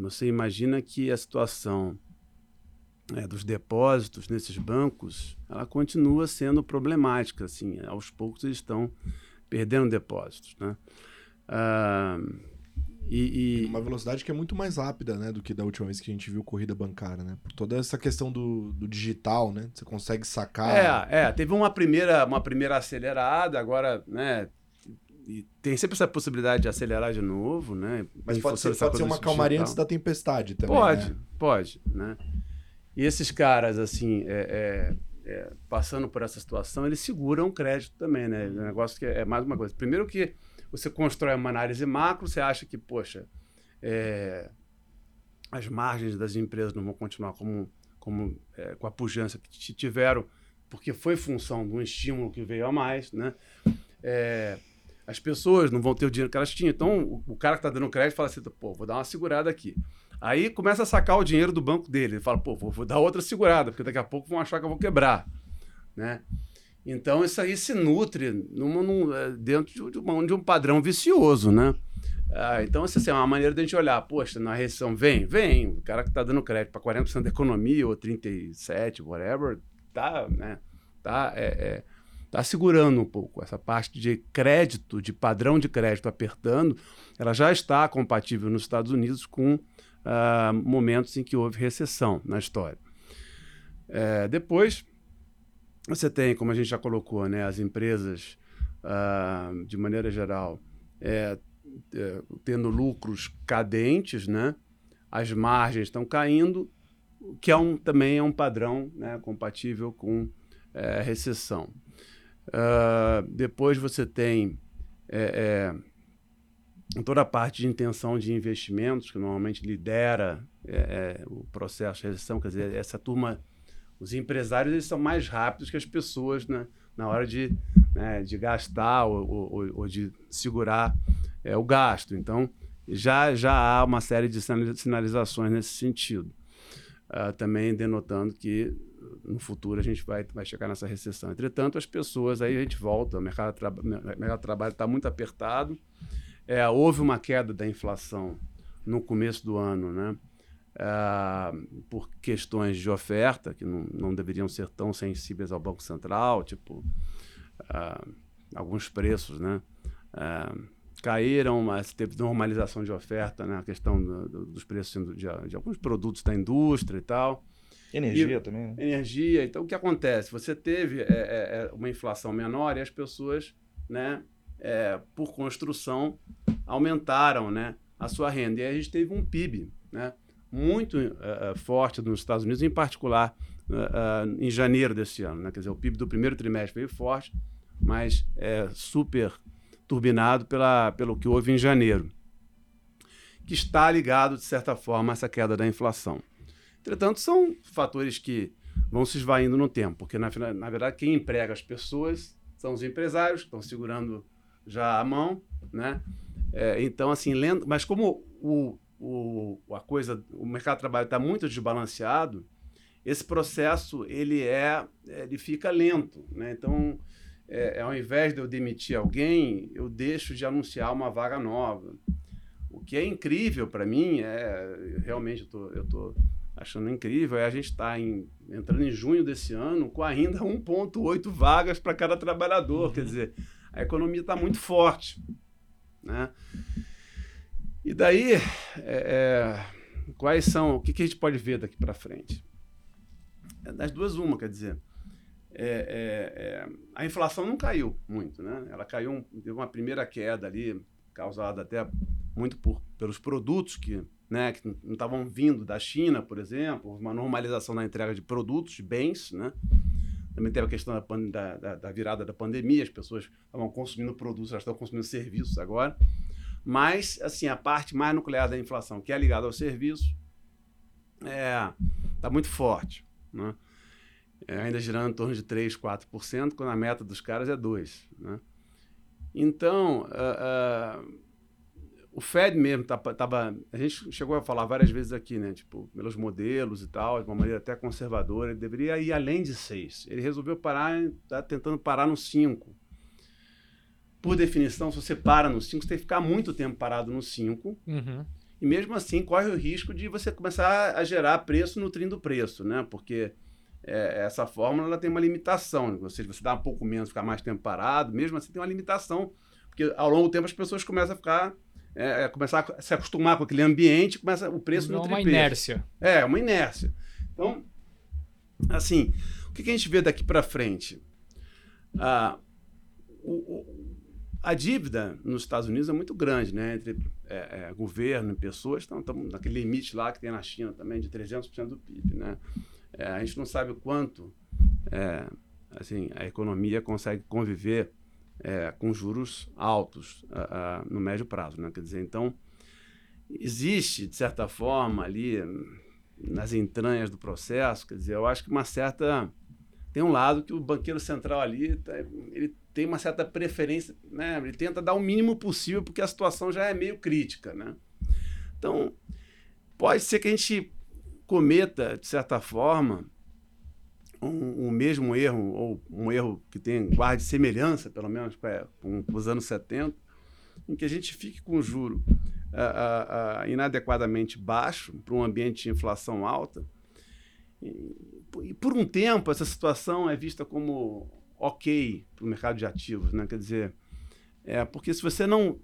Você imagina que a situação é, dos depósitos nesses bancos ela continua sendo problemática, assim, aos poucos eles estão perdendo depósitos, né? Ah, e, e, Uma velocidade que é muito mais rápida, né, do que da última vez que a gente viu corrida bancária, né? Por toda essa questão do, do digital, né? Você consegue sacar. É, é. Teve uma primeira, uma primeira acelerada, agora, né? E tem sempre essa possibilidade de acelerar de novo, né? Mas pode ser, pode ser uma calmaria antes da tempestade também. Pode, né? pode, né? E esses caras, assim, é, é, é, passando por essa situação, eles seguram o crédito também, né? O negócio que é mais uma coisa. Primeiro que você constrói uma análise macro, você acha que, poxa, é, as margens das empresas não vão continuar como, como é, com a pujança que tiveram, porque foi função de um estímulo que veio a mais, né? É, as pessoas não vão ter o dinheiro que elas tinham. Então, o, o cara que está dando crédito fala assim, pô, vou dar uma segurada aqui. Aí começa a sacar o dinheiro do banco dele. Ele fala, pô, vou, vou dar outra segurada, porque daqui a pouco vão achar que eu vou quebrar, né? Então, isso aí se nutre numa, num, é, dentro de, uma, de, um padrão vicioso, né? Ah, então, assim, é uma maneira de a gente olhar, poxa, na recessão vem, vem, o cara que está dando crédito para 40% da economia ou 37%, whatever, tá, né, tá, é, é, tá segurando um pouco. Essa parte de crédito, de padrão de crédito apertando, ela já está compatível nos Estados Unidos com ah, momentos em que houve recessão na história. É, depois, você tem, como a gente já colocou, né, as empresas, uh, de maneira geral, é, é, tendo lucros cadentes, né? as margens estão caindo, que é um, também é um padrão né, compatível com é, recessão. Uh, depois você tem é, é, toda a parte de intenção de investimentos, que normalmente lidera é, é, o processo de recessão, quer dizer, essa turma os empresários eles são mais rápidos que as pessoas né, na hora de, né, de gastar ou, ou, ou, de segurar é, o gasto. Então, já, já há uma série de sinalizações nesse sentido. Uh, também denotando que no futuro a gente vai, vai chegar nessa recessão. Entretanto, as pessoas, aí a gente volta, o mercado, tra mercado de trabalho está muito apertado. É, houve uma queda da inflação no começo do ano, né? Uh, por questões de oferta, que não, não deveriam ser tão sensíveis ao Banco Central, tipo, uh, alguns preços, né? Uh, caíram, mas teve normalização de oferta, né? A questão do, do, dos preços de, de, alguns produtos da indústria e tal. Energia e, também. Né? Energia. Então, o que acontece? Você teve é, é, é uma inflação menor e as pessoas, né, é, por construção, aumentaram né, a sua renda. E aí a gente teve um PIB, né? Muito uh, forte nos Estados Unidos, em particular uh, em janeiro desse ano. Né? Quer dizer, o PIB do primeiro trimestre veio forte, mas é super turbinado pela, pelo que houve em janeiro, que está ligado, de certa forma, a essa queda da inflação. Entretanto, são fatores que vão se esvaindo no tempo, porque, na, na verdade, quem emprega as pessoas são os empresários, que estão segurando já a mão, né? É, então, assim, lendo, mas como o, o, a coisa, o mercado de trabalho está muito desbalanceado, esse processo ele é, ele fica lento, né? Então, é, ao invés de eu demitir alguém, eu deixo de anunciar uma vaga nova. O que é incrível para mim é realmente eu tô, eu tô achando incrível é a gente estar tá entrando em junho desse ano com ainda 1,8 vagas para cada trabalhador. Uhum. Quer dizer, a economia está muito forte. Né? E daí, é, é, quais são, o que, que, a gente pode ver daqui para frente? Das duas, uma, quer dizer, é, é, é, a inflação não caiu muito, né? Ela caiu, teve uma primeira queda ali, causada até muito por, pelos produtos que né, que não estavam vindo da China, por exemplo, uma normalização na entrega de produtos, de bens, né? Também teve a questão da, da, da virada da pandemia, as pessoas estavam consumindo produtos, elas estão consumindo serviços agora. Mas, assim, a parte mais nuclear da inflação, que é ligada ao serviço, está é, tá muito forte. Né? É, ainda girando em torno de 3%, 4%, quando a meta dos caras é 2%. Né? Então, uh, uh, o Fed mesmo tava, tava, A gente chegou a falar várias vezes aqui, né? Tipo, pelos modelos e tal, de uma maneira até conservadora, ele deveria ir além de 6. Ele resolveu parar, tá tentando parar no 5. Por definição, se você para no 5, você tem que ficar muito tempo parado no 5. Uhum. E mesmo assim, corre o risco de você começar a gerar preço nutrindo preço, né? Porque é, essa fórmula ela tem uma limitação. Ou seja, você dá um pouco menos, ficar mais tempo parado, mesmo assim tem uma limitação. Porque ao longo do tempo as pessoas começam a ficar é, é, começar a se acostumar com aquele ambiente, começa o preço é uma inércia. É, uma inércia. Então, assim, o que, que a gente vê daqui para frente? Ah, o, o, a dívida nos Estados Unidos é muito grande, né? Entre é, é, governo e pessoas, então estamos naquele limite lá que tem na China também de 300% do PIB, né? É, a gente não sabe o quanto é, assim, a economia consegue conviver é, com juros altos uh, uh, no médio prazo. Né? Quer dizer, então, existe, de certa forma, ali nas entranhas do processo, quer dizer, eu acho que uma certa. Tem um lado que o banqueiro central ali tá, ele tem uma certa preferência, né? ele tenta dar o mínimo possível, porque a situação já é meio crítica. Né? Então, pode ser que a gente cometa, de certa forma, um, um, mesmo erro, ou um erro que tem guarde semelhança, pelo menos, com, com os anos 70, em que a gente fique com o juro uh, uh, uh, inadequadamente baixo para um ambiente de inflação alta. E, e, por um tempo, essa situação é vista como ok para o mercado de ativos. Né? Quer dizer, é, porque se você não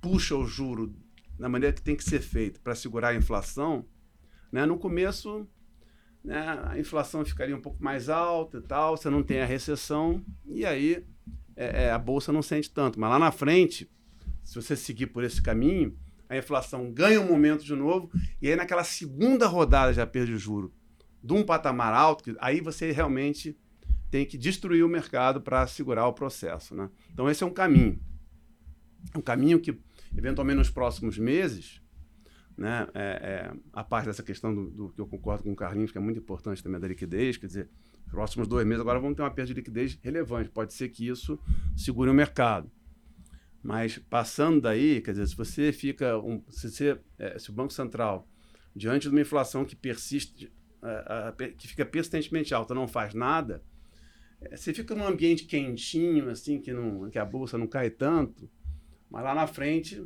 puxa o juro da maneira que tem que ser feito para segurar a inflação, né, no começo né, a inflação ficaria um pouco mais alta e tal, você não tem a recessão, e aí é, é, a bolsa não sente tanto. Mas lá na frente, se você seguir por esse caminho, a inflação ganha um momento de novo, e aí naquela segunda rodada de aperto de juro de um patamar alto, aí você realmente tem que destruir o mercado para segurar o processo. Né? Então esse é um caminho. Um caminho que, eventualmente, nos próximos meses, né? É, é, a parte dessa questão do, do, que eu concordo com o Carlinhos, que é muito importante também da liquidez, quer dizer, nos próximos dois meses agora vamos ter uma perda de liquidez relevante. Pode ser que isso segure o mercado. Mas passando daí, quer dizer, se você fica. Um, se, você, é, se o Banco Central, diante de uma inflação que persiste, que fica persistentemente alta, não faz nada, é, você fica num ambiente quentinho, assim, que, não, que a bolsa não cai tanto, mas lá na frente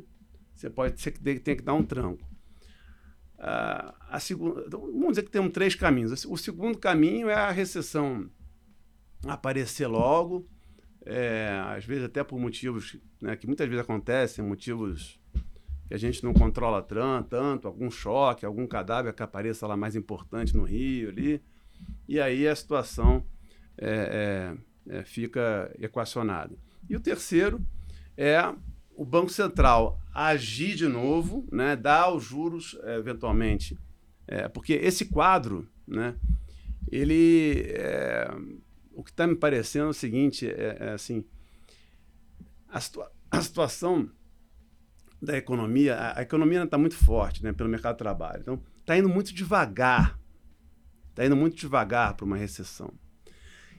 você pode ser que tenha que dar um tranco. Uh, a segunda, vamos dizer que temos três caminhos. O segundo caminho é a recessão aparecer logo, é, às vezes até por motivos né, que muitas vezes acontecem, motivos que a gente não controla tanto, algum choque, algum cadáver que apareça lá mais importante no Rio ali, e aí a situação é, é, é fica equacionada. E o terceiro é o Banco Central agir de novo, né, dar os juros é, eventualmente, é, porque esse quadro, né, ele, é, o que está me parecendo é o seguinte, é, é assim, a, situa a situação da economia, a, a economia está muito forte né, pelo mercado de trabalho. Então, está indo muito devagar. Está indo muito devagar para uma recessão.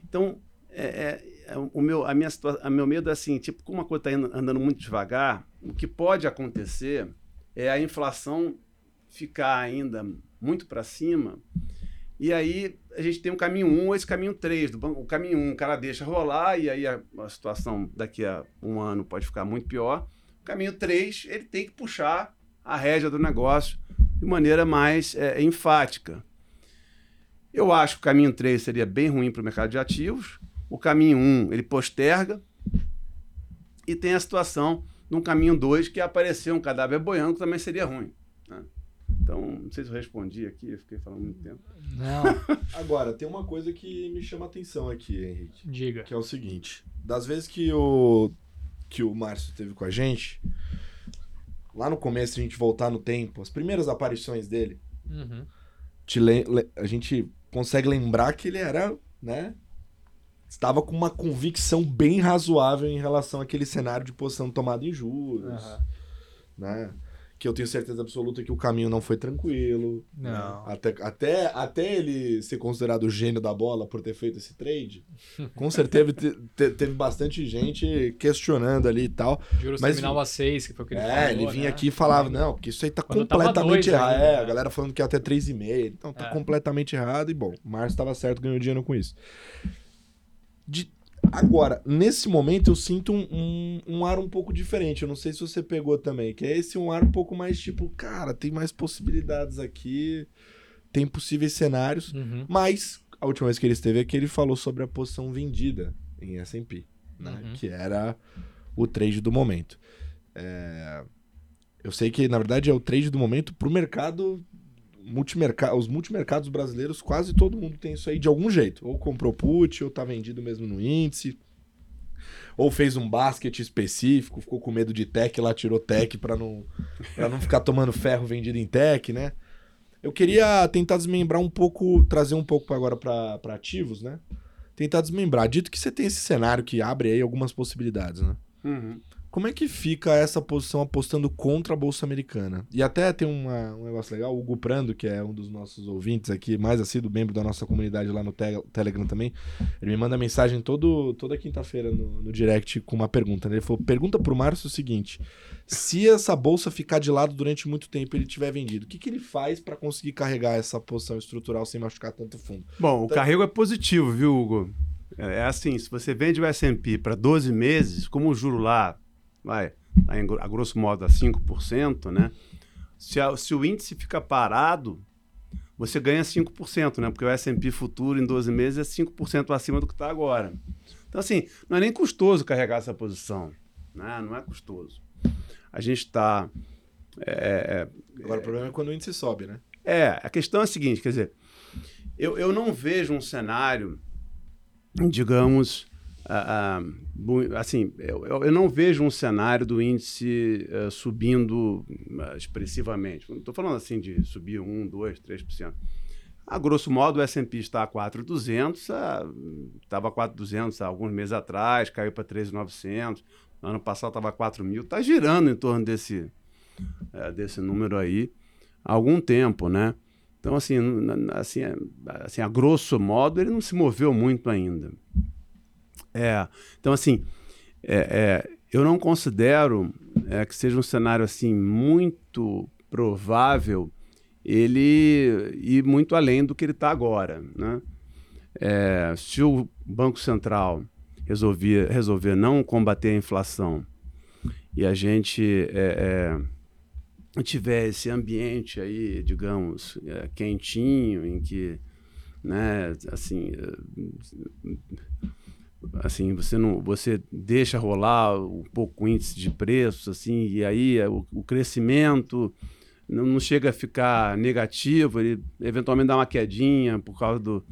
Então, é, é, é, o meu, a minha situação, a meu medo é assim, tipo, como a coisa está andando muito devagar, o que pode acontecer é a inflação ficar ainda muito para cima e aí a gente tem um caminho 1 um, ou esse caminho 3. O caminho 1 um, o cara deixa rolar, e aí a, a, situação daqui a um ano pode ficar muito pior. O caminho 3, ele tem que puxar a rédea do negócio de maneira mais é, enfática. Eu acho que o caminho 3 seria bem ruim para o mercado de ativos. O caminho 1, ele posterga. E tem a situação no caminho 2, que é aparecer um cadáver boiando, que também seria ruim. Né? Então, não sei se eu respondi aqui, eu fiquei falando muito tempo. Não. Agora, tem uma coisa que me chama a atenção aqui, Henrique. Diga. Que é o seguinte: das vezes que o, que o Márcio teve com a gente, lá no começo, se a gente voltar no tempo, as primeiras aparições dele, uhum. a gente consegue lembrar que ele era, né? Estava com uma convicção bem razoável em relação àquele cenário de posição tomada em juros, uhum. né? Que eu tenho certeza absoluta que o caminho não foi tranquilo. Não. Até, até, até ele ser considerado o gênio da bola por ter feito esse trade, com certeza te, te, teve bastante gente questionando ali e tal. Juros mas terminava a 6, que foi o que ele É, falou, ele vinha né? aqui e falava, não, porque isso aí tá Quando completamente errado. Ainda, é, a galera falando que ia até 3,5, então tá é. completamente errado. E bom, o Márcio estava certo, ganhou dinheiro com isso. De, Agora, nesse momento eu sinto um, um, um, ar um pouco diferente. Eu não sei se você pegou também, que é esse um ar um pouco mais tipo, cara, tem mais possibilidades aqui, tem possíveis cenários. Uhum. Mas a última vez que ele esteve aqui, ele falou sobre a posição vendida em SP, né? Uhum. Que era o trade do momento. É... Eu sei que, na verdade, é o trade do momento para o mercado multimercado, os multimercados brasileiros, quase todo mundo tem isso aí de algum jeito. Ou comprou put, ou tá vendido mesmo no índice. Ou fez um basket específico, ficou com medo de tech, lá tirou tech para não, não ficar tomando ferro vendido em tech, né? Eu queria tentar desmembrar um pouco, trazer um pouco agora para ativos, né? Tentar desmembrar. Dito que você tem esse cenário que abre aí algumas possibilidades, né? Uhum. Como é que fica essa posição apostando contra a Bolsa Americana? E até tem uma, um negócio legal, o Hugo Prando, que é um dos nossos ouvintes aqui, mais assíduo, membro da nossa comunidade lá no te Telegram também, ele me manda mensagem todo, toda quinta-feira no, no, direct com uma pergunta. Né? Ele falou, pergunta pro Márcio o seguinte, se essa bolsa ficar de lado durante muito tempo e ele tiver vendido, o que, que ele faz para conseguir carregar essa posição estrutural sem machucar tanto fundo? Bom, então, o carrego é positivo, viu, Hugo? É, é assim, se você vende o S&P para 12 meses, como o juro lá vai, tá a grosso modo a 5%, né? Se, a, se o índice fica parado, você ganha 5%, né? Porque o S&P futuro em 12 meses é 5% acima do que está agora. Então, assim, não é nem custoso carregar essa posição, né? Não é custoso. A gente está... É, é, agora, é, o problema é quando o índice sobe, né? É, a questão é a seguinte, quer dizer, eu, eu não vejo um cenário, digamos, Uh, assim, eu, eu, não vejo um cenário do índice uh, subindo uh, expressivamente. Não estou falando assim de subir 1, 2, 3%. A grosso modo, o S&P está a 4,200, estava a 4,200 há alguns meses atrás, caiu para 3,900. Ano passado estava a 4 mil. Está girando em torno desse, desse número aí há algum tempo, né? Então, assim, assim, assim, a grosso modo, ele não se moveu muito ainda. É. Então, assim, é, é, eu não considero é, que seja um cenário assim muito provável ele ir muito além do que ele está agora. Né? É, se o Banco Central resolver, resolver não combater a inflação e a gente é, é, tiver esse ambiente aí, digamos, quentinho, em que, né, assim, assim você não você deixa rolar um pouco o índice de preços assim e aí é, o, o crescimento não, não, chega a ficar negativo ele eventualmente dá uma quedinha por causa do,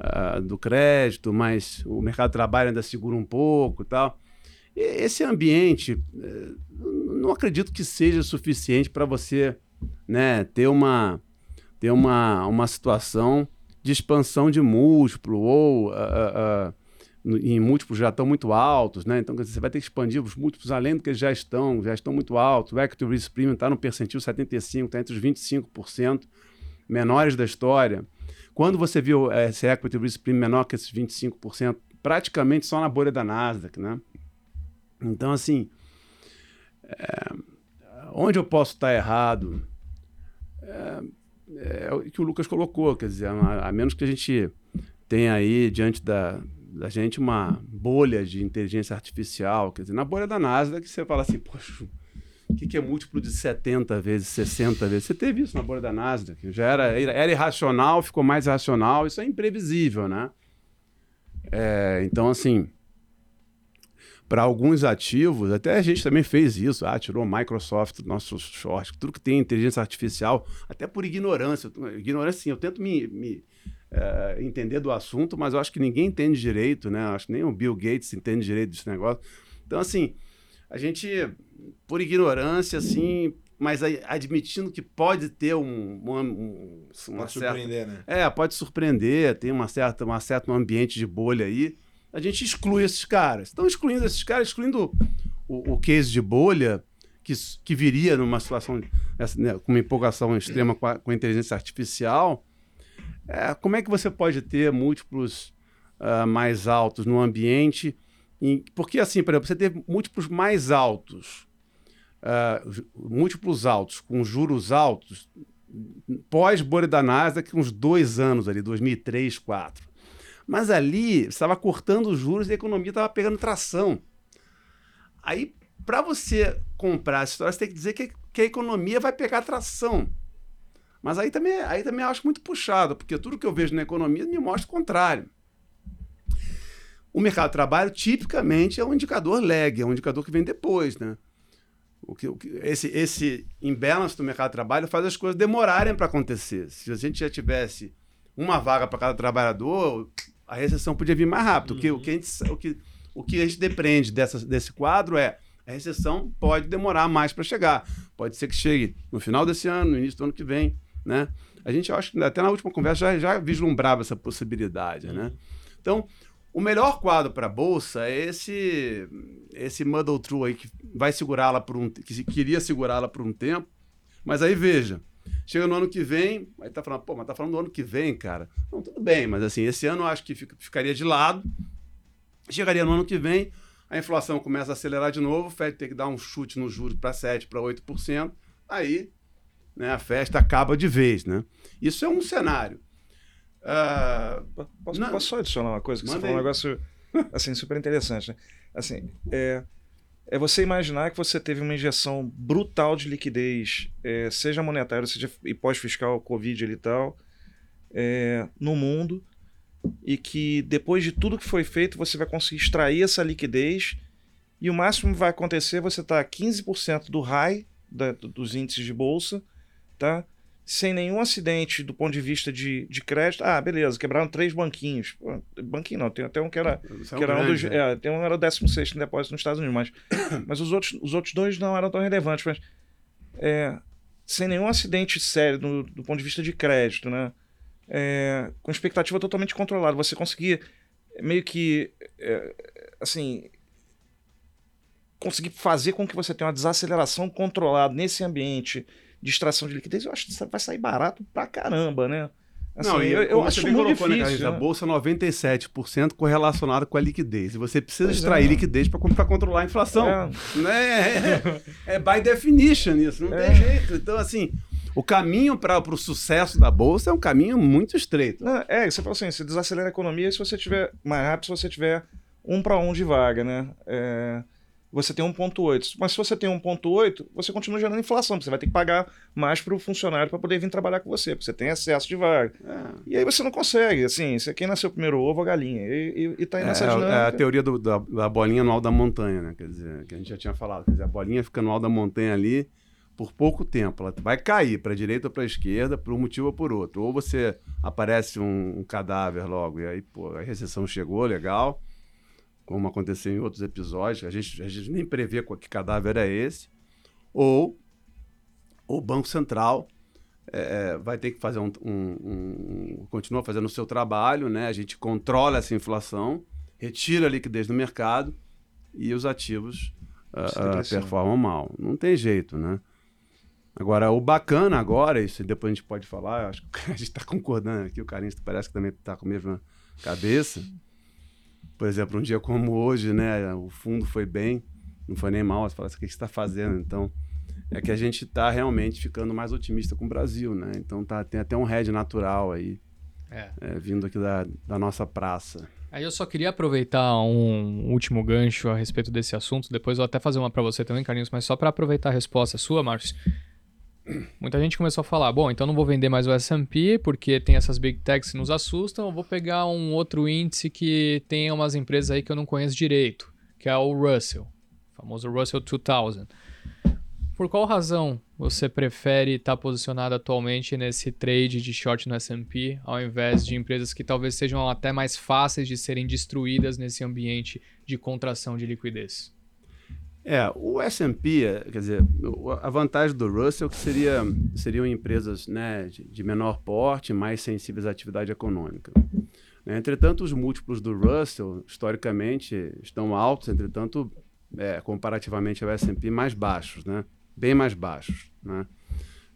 uh, do crédito mas o mercado de trabalho ainda segura um pouco tal. E esse ambiente eh, não acredito que seja suficiente para você né ter uma ter uma, uma situação de expansão de múltiplo ou uh, uh, em múltiplos já estão muito altos, né? Então você vai ter que expandir os múltiplos além do que já estão, já estão muito altos. O Equity Risk Premium está no percentil 75, está entre os 25% menores da história. Quando você viu é, esse Equity Risk Premium menor que esses 25%, praticamente só na bolha da Nasdaq, né? Então, assim, é, onde eu posso estar errado é, é, o que o Lucas colocou, quer dizer, a, a menos que a gente tenha aí diante da, da gente uma bolha de inteligência artificial, quer dizer, na bolha da NASA que você fala assim, poxa, o que, que, é múltiplo de 70 vezes, 60 vezes? Você teve isso na bolha da Nasdaq, já era, era irracional, ficou mais racional, isso é imprevisível, né? É, então, assim, para alguns ativos, até a gente também fez isso, ah, tirou Microsoft do nosso short, tudo que tem inteligência artificial, até por ignorância. Ignorância, sim, eu tento me, me é, entender do assunto, mas eu acho que ninguém entende direito, né? Eu acho que nem o Bill Gates entende direito desse negócio. Então, assim, a gente, por ignorância, assim, mas admitindo que pode ter um, uma, um, uma pode certa, surpreender, né? É, pode surpreender, tem uma certa, uma certa um ambiente de bolha aí. A gente exclui esses caras. Estão excluindo esses caras, excluindo o, o case de bolha, que, que viria numa situação né, com uma empolgação extrema com a, com a inteligência artificial é, como é que você pode ter múltiplos uh, mais altos no ambiente? Em, porque, assim, por exemplo, você ter múltiplos mais altos, uh, múltiplos altos, com juros altos, pós-bolha da Nasdaq, uns dois anos ali, 2003, 2004. Mas ali, estava cortando os juros e a economia estava pegando tração. Aí, para você comprar essa história, você tem que dizer que, que a economia vai pegar tração. Mas aí também, aí também acho muito puxado, porque tudo que eu vejo na economia me mostra o contrário. O mercado de trabalho, tipicamente, é um indicador lag, é um indicador que vem depois, né? O que, o que, esse, esse imbalance do mercado de trabalho faz as coisas demorarem para acontecer. Se a gente já tivesse uma vaga para cada trabalhador, a recessão podia vir mais rápido. Uhum. O, que, o, que a gente, o, que, o que a gente depende dessa, desse quadro é a recessão pode demorar mais para chegar. Pode ser que chegue no final desse ano, no início do ano que vem. Né? A gente, acho que até na última conversa já, já vislumbrava essa possibilidade. Né? Então, o melhor quadro para a Bolsa é esse, esse muddle true aí que vai segurá-la por um que queria segurá-la por um tempo. Mas aí veja, chega no ano que vem, aí tá falando, pô, mas tá falando do ano que vem, cara. Não, tudo bem, mas assim, esse ano eu acho que ficaria de lado. Chegaria no ano que vem, a inflação começa a acelerar de novo, o Fed tem que dar um chute no juros para 7, para 8%, aí né, a festa acaba de vez. Né? Isso é um cenário. Uh, posso, não, posso, só adicionar uma coisa? Que você falou um negócio assim, super interessante. Né? Assim, é, é você imaginar que você teve uma injeção brutal de liquidez, é, seja monetária, seja e pós-fiscal, Covid e tal, é, no mundo, e que depois de tudo que foi feito, você vai conseguir extrair essa liquidez, e o máximo que vai acontecer, você está 15% do high da, dos índices de bolsa, tá? Sem nenhum acidente do ponto de vista de, de crédito. Ah, beleza, quebraram três banquinhos. Banquinho não, tem até um que era, é que era um dos. Né? É, tem um era o 16 em depósito nos Estados Unidos, mas, mas os, outros, os outros dois não eram tão relevantes. Mas é, sem nenhum acidente sério do, do ponto de vista de crédito, né? É, com expectativa totalmente controlada. Você conseguir meio que. É, assim. Conseguir fazer com que você tenha uma desaceleração controlada nesse ambiente de extração de liquidez, eu acho que vai sair barato pra caramba, né? Assim, não, eu, eu acho muito colocou, né, difícil. Né, A bolsa 97% correlacionada com a liquidez. E você precisa pois extrair é. liquidez para controlar a inflação. É. Né? É, é, by definition isso, não é. tem jeito. Então, assim, o caminho para o sucesso da bolsa é um caminho muito estreito. Não, é, você fala assim, você desacelera a economia se você tiver mais rápido, se você tiver um para um de vaga, né? É você tem 1,8. Mas se você tem 1,8, você continua gerando inflação, você vai ter que pagar mais para o funcionário para poder vir trabalhar com você, porque você tem excesso de vaga. É. E aí você não consegue, assim, você quem nasceu primeiro ovo, a galinha. E, e, e tá aí nessa é, dinâmica. É a teoria do, da, da, bolinha no alto da montanha, né? Quer dizer, que a gente já tinha falado. Quer dizer, a bolinha fica no alto da montanha ali por pouco tempo. Ela vai cair para a direita ou para a esquerda por um motivo ou por outro. Ou você aparece um, um cadáver logo, e aí, pô, a recessão chegou, legal como aconteceu em outros episódios, a gente, a gente nem prevê que cadáver é esse, ou o Banco Central é, é, vai ter que fazer um, um, um, continua fazendo o seu trabalho, né? A gente controla essa inflação, retira a liquidez do mercado e os ativos uh, uh, performam mal. Não tem jeito, né? Agora, o bacana agora, isso depois a gente pode falar, acho que a gente está concordando aqui, o Carlinhos parece que também está com a mesma cabeça. Por exemplo, um dia como hoje, né, o fundo foi bem, não foi nem mal, você fala assim, o que você está fazendo? Então, é que a gente está realmente ficando mais otimista com o Brasil, né? Então tá, tem até um head natural aí, é. É, vindo aqui da, da nossa praça. Aí eu só queria aproveitar um último gancho a respeito desse assunto, depois eu vou até fazer uma para você também, Carlinhos, mas só para aproveitar a resposta sua, Márcio. Muita gente começou a falar, bom, então não vou vender mais o S&P porque tem essas big techs que nos assustam, eu vou pegar um outro índice que tem umas empresas aí que eu não conheço direito, que é o Russell, o famoso Russell 2000. Por qual razão você prefere estar posicionado atualmente nesse trade de short no S&P, ao invés de empresas que talvez sejam até mais fáceis de serem destruídas nesse ambiente de contração de liquidez? É, o S&P, quer dizer, a vantagem do Russell que seria, seriam empresas né, de, menor porte, mais sensíveis à atividade econômica. Entretanto, os múltiplos do Russell, historicamente, estão altos, entretanto, é, comparativamente ao S&P, mais baixos, né? bem mais baixos. Né?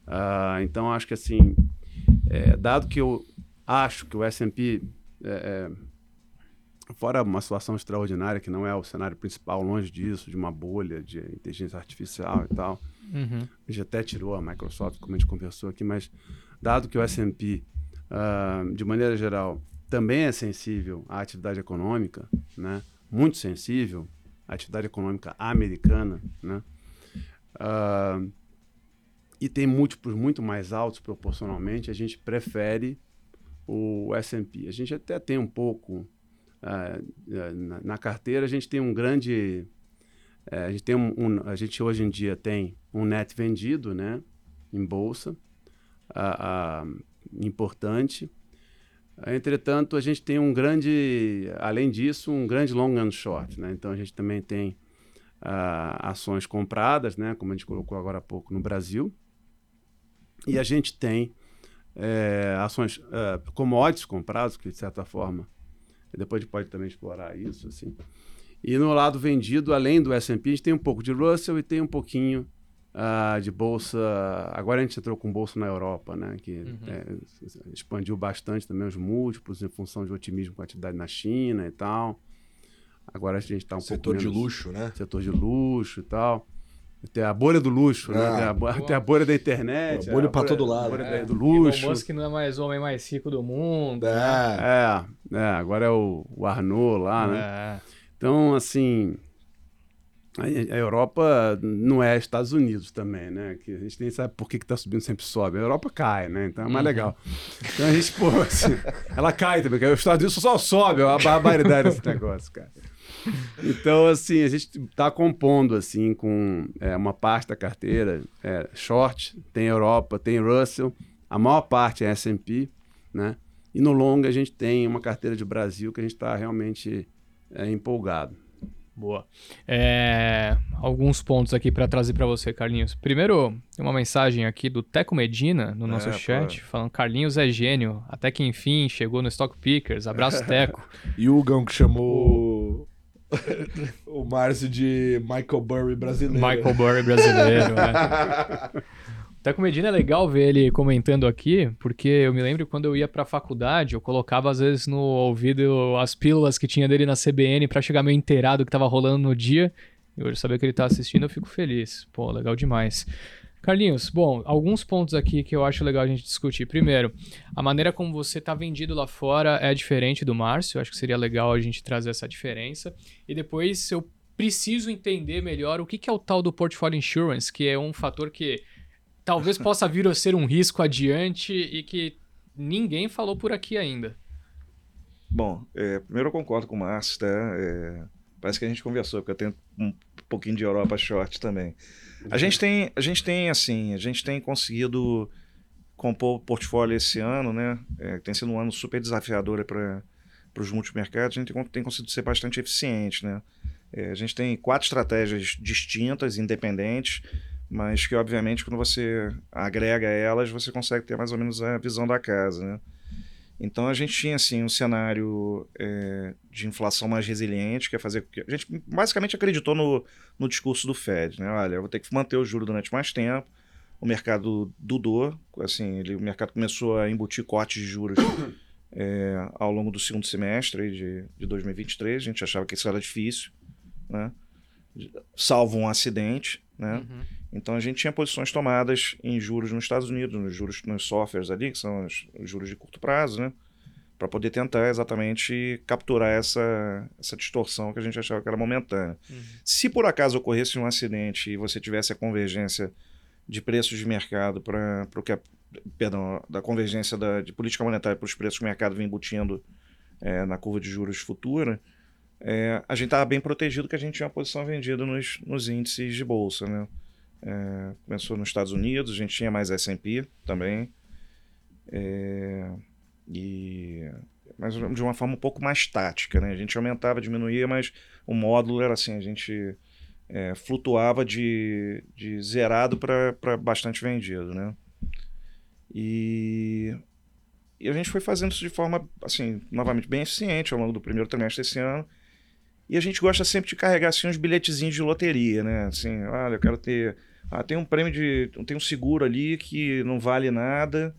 Uh, então, acho que assim, é, dado que eu acho que o S&P, é, é, fora uma situação extraordinária, que não é o cenário principal, longe disso, de uma bolha de inteligência artificial e tal, uhum. a gente até tirou a Microsoft, como a gente conversou aqui, mas dado que o S&P, uh, de maneira geral, também é sensível à atividade econômica, né? muito sensível à atividade econômica americana, né? Uh, e tem múltiplos muito mais altos proporcionalmente, a gente prefere o S&P. A gente até tem um pouco na, na, carteira, a gente tem um grande, uh, a gente tem um, um, a gente hoje em dia tem um net vendido, né, em bolsa, importante. Entretanto, a gente tem um grande, além disso, um grande long and short, né? Então a gente também tem uh, ações compradas, né, como a gente colocou agora há pouco no Brasil. E a gente tem é, ações, uh, commodities comprados, que de certa forma, depois a gente pode também explorar isso. Assim. E no lado vendido, além do S&P, a gente tem um pouco de Russell e tem um pouquinho uh, de bolsa. Agora a gente entrou com bolsa na Europa, né? Que uhum. é, expandiu bastante também os múltiplos em função de otimismo com a atividade na China e tal. Agora a gente está um setor pouco Setor de luxo, né? Setor de luxo e tal. Tem a bolha do luxo, né? Ah, tem, a, tem, a, bolha da internet. A bolha para todo lado. A bolha é. do luxo. O Musk não é mais o homem mais rico do mundo. É, né? é, é, agora é o, o Arnaud lá, né? É. Então, assim, a, a, Europa não é Estados Unidos também, né? Que a gente nem sabe por que está subindo sempre sobe. A Europa cai, né? Então é mais uhum. legal. Então a gente, pô, assim, ela cai também, porque os Estados Unidos só sobe, é uma barbaridade esse negócio, cara. Então, assim, a gente está compondo, assim, com é, uma parte da carteira, é, short, tem Europa, tem Russell, a maior parte é S&P, né? E no longo a gente tem uma carteira de Brasil que a gente está realmente é, empolgado. Boa. É, alguns pontos aqui para trazer para você, Carlinhos. Primeiro, tem uma mensagem aqui do Teco Medina no nosso é, chat, pô. falando Carlinhos é gênio, até que enfim chegou no Stock Pickers. Abraço, Teco. e o Hugão que chamou o Márcio de Michael Burry brasileiro. Michael Burry brasileiro, né? Até com Medina é legal ver ele comentando aqui, porque eu me lembro quando eu ia pra faculdade, eu colocava às vezes no ouvido as pílulas que tinha dele na CBN para chegar meio inteirado do que tava rolando no dia. E hoje saber que ele tá assistindo, eu fico feliz. Pô, legal demais. Carlinhos, bom, alguns pontos aqui que eu acho legal a gente discutir. Primeiro, a maneira como você está vendido lá fora é diferente do Márcio. Eu acho que seria legal a gente trazer essa diferença. E depois eu preciso entender melhor o que, que é o tal do portfolio insurance, que é um fator que talvez possa vir a ser um risco adiante e que ninguém falou por aqui ainda. Bom, é, primeiro eu concordo com o Márcio, tá? É, parece que a gente conversou, porque eu tenho um pouquinho de Europa short também. A gente tem, a gente tem assim, a gente tem conseguido compor o portfólio esse ano, né? É, tem sido um ano super desafiador para os multimercados. A gente tem, tem conseguido ser bastante eficiente, né? É, a gente tem quatro estratégias distintas, independentes, mas que obviamente quando você agrega elas, você consegue ter mais ou menos a visão da casa, né? Então a gente tinha assim um cenário é, de inflação mais resiliente, que é fazer a gente basicamente acreditou no, no discurso do Fed, né? Olha, eu vou ter que manter o juro durante mais tempo. O mercado dudou, assim, ele, o mercado começou a embutir cortes de juros é, ao longo do segundo semestre de, de 2023. A gente achava que isso era difícil, né? Salvo um acidente, né? Uhum. Então a gente tinha posições tomadas em juros nos Estados Unidos, nos juros nos softwares ali, que são os, os juros de curto prazo, né? Para poder tentar exatamente capturar essa, essa distorção que a gente achava que era momentânea. Uhum. Se por acaso ocorresse um acidente e você tivesse a convergência de preços de mercado para o que a, perdão, da convergência da, de política monetária para os preços que o mercado vem embutindo é, na curva de juros futura, é, a gente estava bem protegido que a gente tinha uma posição vendida nos, nos índices de bolsa, né? É, começou nos Estados Unidos, a gente tinha mais S&P também. É, e, mas de uma forma um pouco mais tática, né? A gente aumentava, diminuía, mas o módulo era assim, a gente é, flutuava de, de zerado para bastante vendido, né? E, e a gente foi fazendo isso de forma, assim, novamente, bem eficiente ao longo do primeiro trimestre desse ano. E a gente gosta sempre de carregar assim uns bilhetezinhos de loteria, né? Assim, olha, eu quero ter ah, tem um prêmio de. tem um seguro ali que não vale nada.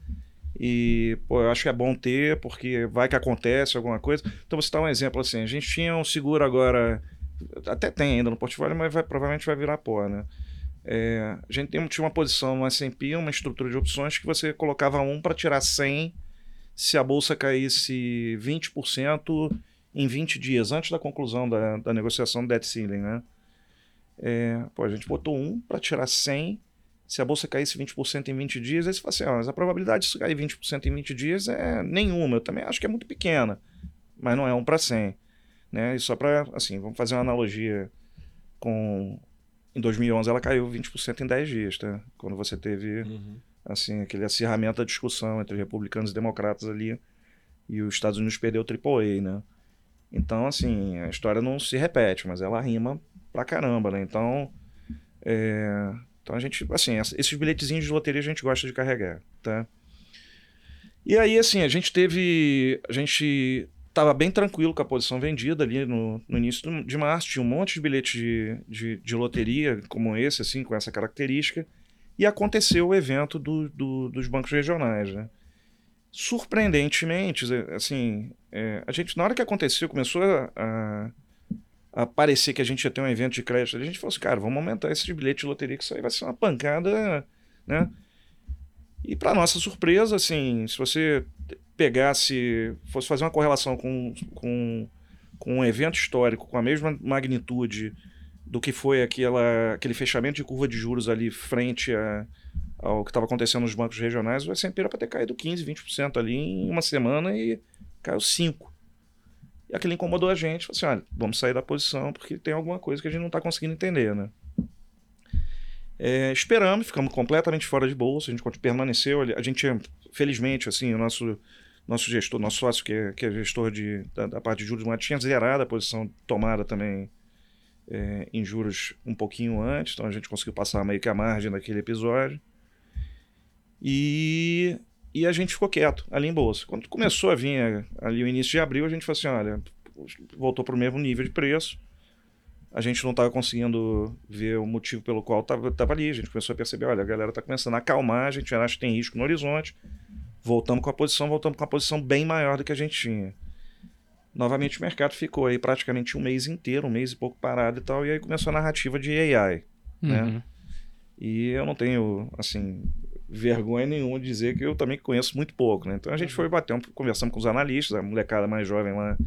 E, pô, eu acho que é bom ter, porque vai que acontece alguma coisa. Então, você dá um exemplo assim: a gente tinha um seguro agora, até tem ainda no portfólio, mas vai, provavelmente vai virar pó, né? É, a gente tem, tinha uma posição no S&P, uma estrutura de opções que você colocava um para tirar 100 se a bolsa caísse 20% em 20 dias, antes da conclusão da, da negociação do debt ceiling, né? É, pô, a gente botou um para tirar 100. Se a bolsa caísse 20% em 20 dias, aí você fala assim, ah, mas a probabilidade de cair 20% em 20 dias é nenhuma. Eu também acho que é muito pequena, mas não é um para 100. Né? E só para, assim, vamos fazer uma analogia com... Em 2011 ela caiu 20% em 10 dias, tá? Quando você teve, uhum. assim, aquele acirramento da discussão entre republicanos e democratas ali e os Estados Unidos perdeu o AAA, né? Então, assim, a história não se repete, mas ela rima pra caramba, né? Então, é... então a gente, assim, esses bilhetezinhos de loteria a gente gosta de carregar, tá? E aí, assim, a gente teve, a gente tava bem tranquilo com a posição vendida ali no, no início de março, tinha um monte de bilhetes de, de, de, loteria como esse, assim, com essa característica, e aconteceu o evento do, do, dos bancos regionais, né? Surpreendentemente, assim, é, a gente, na hora que aconteceu, começou a a parecer que a gente ia ter um evento de crédito, a gente falou assim, cara, vamos aumentar esse bilhete de loteria, que isso aí vai ser uma pancada, né? E para nossa surpresa, assim, se você pegasse, fosse fazer uma correlação com, com, com um evento histórico com a mesma magnitude do que foi aquela, aquele fechamento de curva de juros ali frente a, ao que estava acontecendo nos bancos regionais, o S&P era para ter caído 15, 20% ali em uma semana e caiu 5%. E aquilo incomodou a gente. Falei assim: olha, vamos sair da posição porque tem alguma coisa que a gente não está conseguindo entender, né? É, esperamos, ficamos completamente fora de bolsa, a gente permaneceu. A gente, felizmente, assim, o nosso, nosso gestor, nosso sócio, que é, que é gestor de, da, da parte de juros, mas tinha zerado a posição tomada também é, em juros um pouquinho antes, então a gente conseguiu passar meio que a margem daquele episódio. E e a gente ficou quieto ali em bolsa. Quando começou a vir ali o início de abril, a gente falou assim: olha, voltou para o mesmo nível de preço. A gente não estava conseguindo ver o motivo pelo qual estava ali. A gente começou a perceber: olha, a galera está começando a acalmar, a gente acha que tem risco no horizonte. Voltamos com a posição, voltamos com a posição bem maior do que a gente tinha. Novamente o mercado ficou aí praticamente um mês inteiro, um mês e pouco parado e tal, e aí começou a narrativa de AI, né? uhum. né? E eu não tenho, assim, vergonha nenhuma de dizer que eu também conheço muito pouco, né? Então a gente foi uhum. bater, conversando com os analistas, a molecada mais jovem lá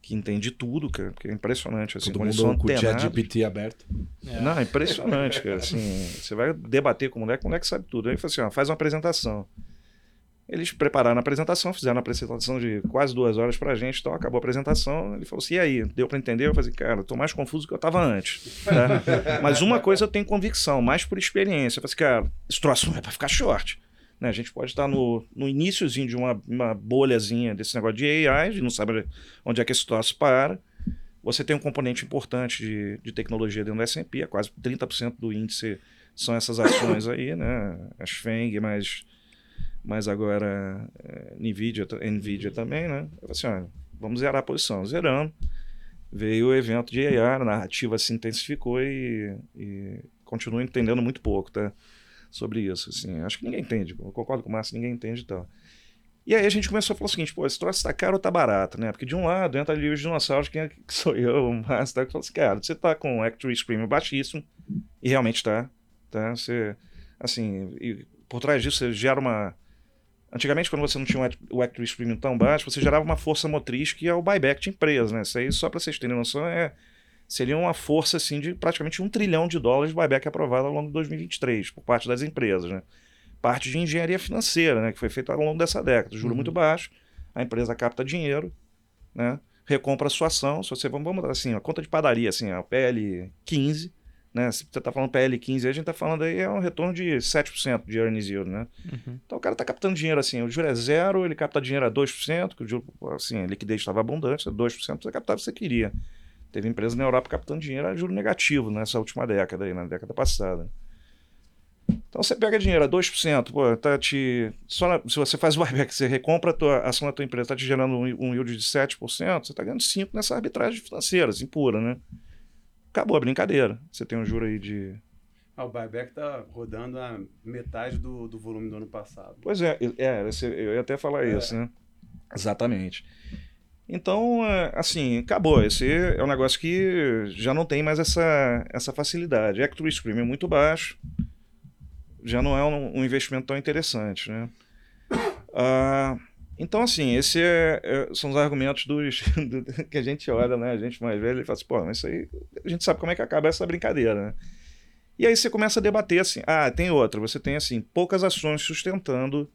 que entende tudo, cara, que é impressionante assim, Todo mundo com o GPT aberto. É. Não, é impressionante, cara, assim, você vai debater com o moleque, o moleque sabe tudo. Aí ele falou assim, ó, faz uma apresentação. Eles prepararam a apresentação, fizeram a apresentação de quase duas horas pra gente, então acabou a apresentação. Ele falou assim: e aí, deu para entender? Eu falei, cara, tô mais confuso do que eu tava antes. Tá? Mas uma coisa eu tenho convicção, mais por experiência. Eu falei assim, cara, esse troço é pra ficar short. Né? A gente pode estar no, no iníciozinho de uma, uma bolhazinha desse negócio de AI, a gente não sabe onde é que esse troço para. Você tem um componente importante de, de tecnologia dentro do S&P, é quase 30% do índice são essas ações aí, né? As FENG, mais mas agora é, Nvidia, Nvidia também, né? Eu falei assim, olha, vamos zerar a posição. Zerando, veio o evento de AI, a narrativa se intensificou e, e continuo entendendo muito pouco, tá? Sobre isso, assim. Acho que ninguém entende, eu concordo com o Márcio, ninguém entende e tal. E aí a gente começou a falar o seguinte, pô, esse troço tá caro ou tá barato, né? Porque de um lado entra ali os dinossauros, quem é que sou eu, o Márcio, tá? Que fala assim, cara, você tá com o Active Premium baixíssimo, e realmente tá, tá? Você, assim, por trás disso você gera uma Antigamente, quando você não tinha o Active Streaming tão baixo, você gerava uma força motriz que é o buyback de empresas, né? Isso aí, só para vocês terem noção, é, seria uma força assim, de praticamente um trilhão de dólares de buyback aprovado ao longo de 2023 por parte das empresas, né? Parte de engenharia financeira, né? Que foi feita ao longo dessa década. Juro uhum. muito baixo, a empresa capta dinheiro, né? Recompra a sua ação. Se você, vamos assim, a conta de padaria, assim, a PL 15, né? Se você está falando PL15, a gente está falando aí é um retorno de 7% de earnings yield, né? Uhum. Então o cara está captando dinheiro assim, o juro é zero, ele capta dinheiro a 2%, que o juro, assim, a liquidez estava abundante, 2% você captava o que você queria. Teve empresas na Europa captando dinheiro a juro negativo nessa última década aí, na década passada. Então você pega dinheiro a 2%, pô, tá te. Só na, se você faz o buyback, você recompra a, tua, ação da tua empresa, está te gerando um, um yield de 7%, você está ganhando 5% nessa arbitragem financeira, assim, pura, né? Acabou a brincadeira. Você tem um juro aí de. Ah, o buyback está rodando a metade do, do volume do ano passado. Pois é, é eu ia até falar é. isso, né? Exatamente. Então, é, assim, acabou. Esse é um negócio que já não tem mais essa, essa facilidade. Actual Scream é muito baixo, já não é um, um investimento tão interessante, né? Uh, então, assim, esses é, é, são os argumentos dos, do, que a gente olha, né? A gente mais velho e fala assim, pô, mas isso aí, a gente sabe como é que acaba essa brincadeira, né? E aí você começa a debater assim, ah, tem outra, você tem, assim, poucas ações sustentando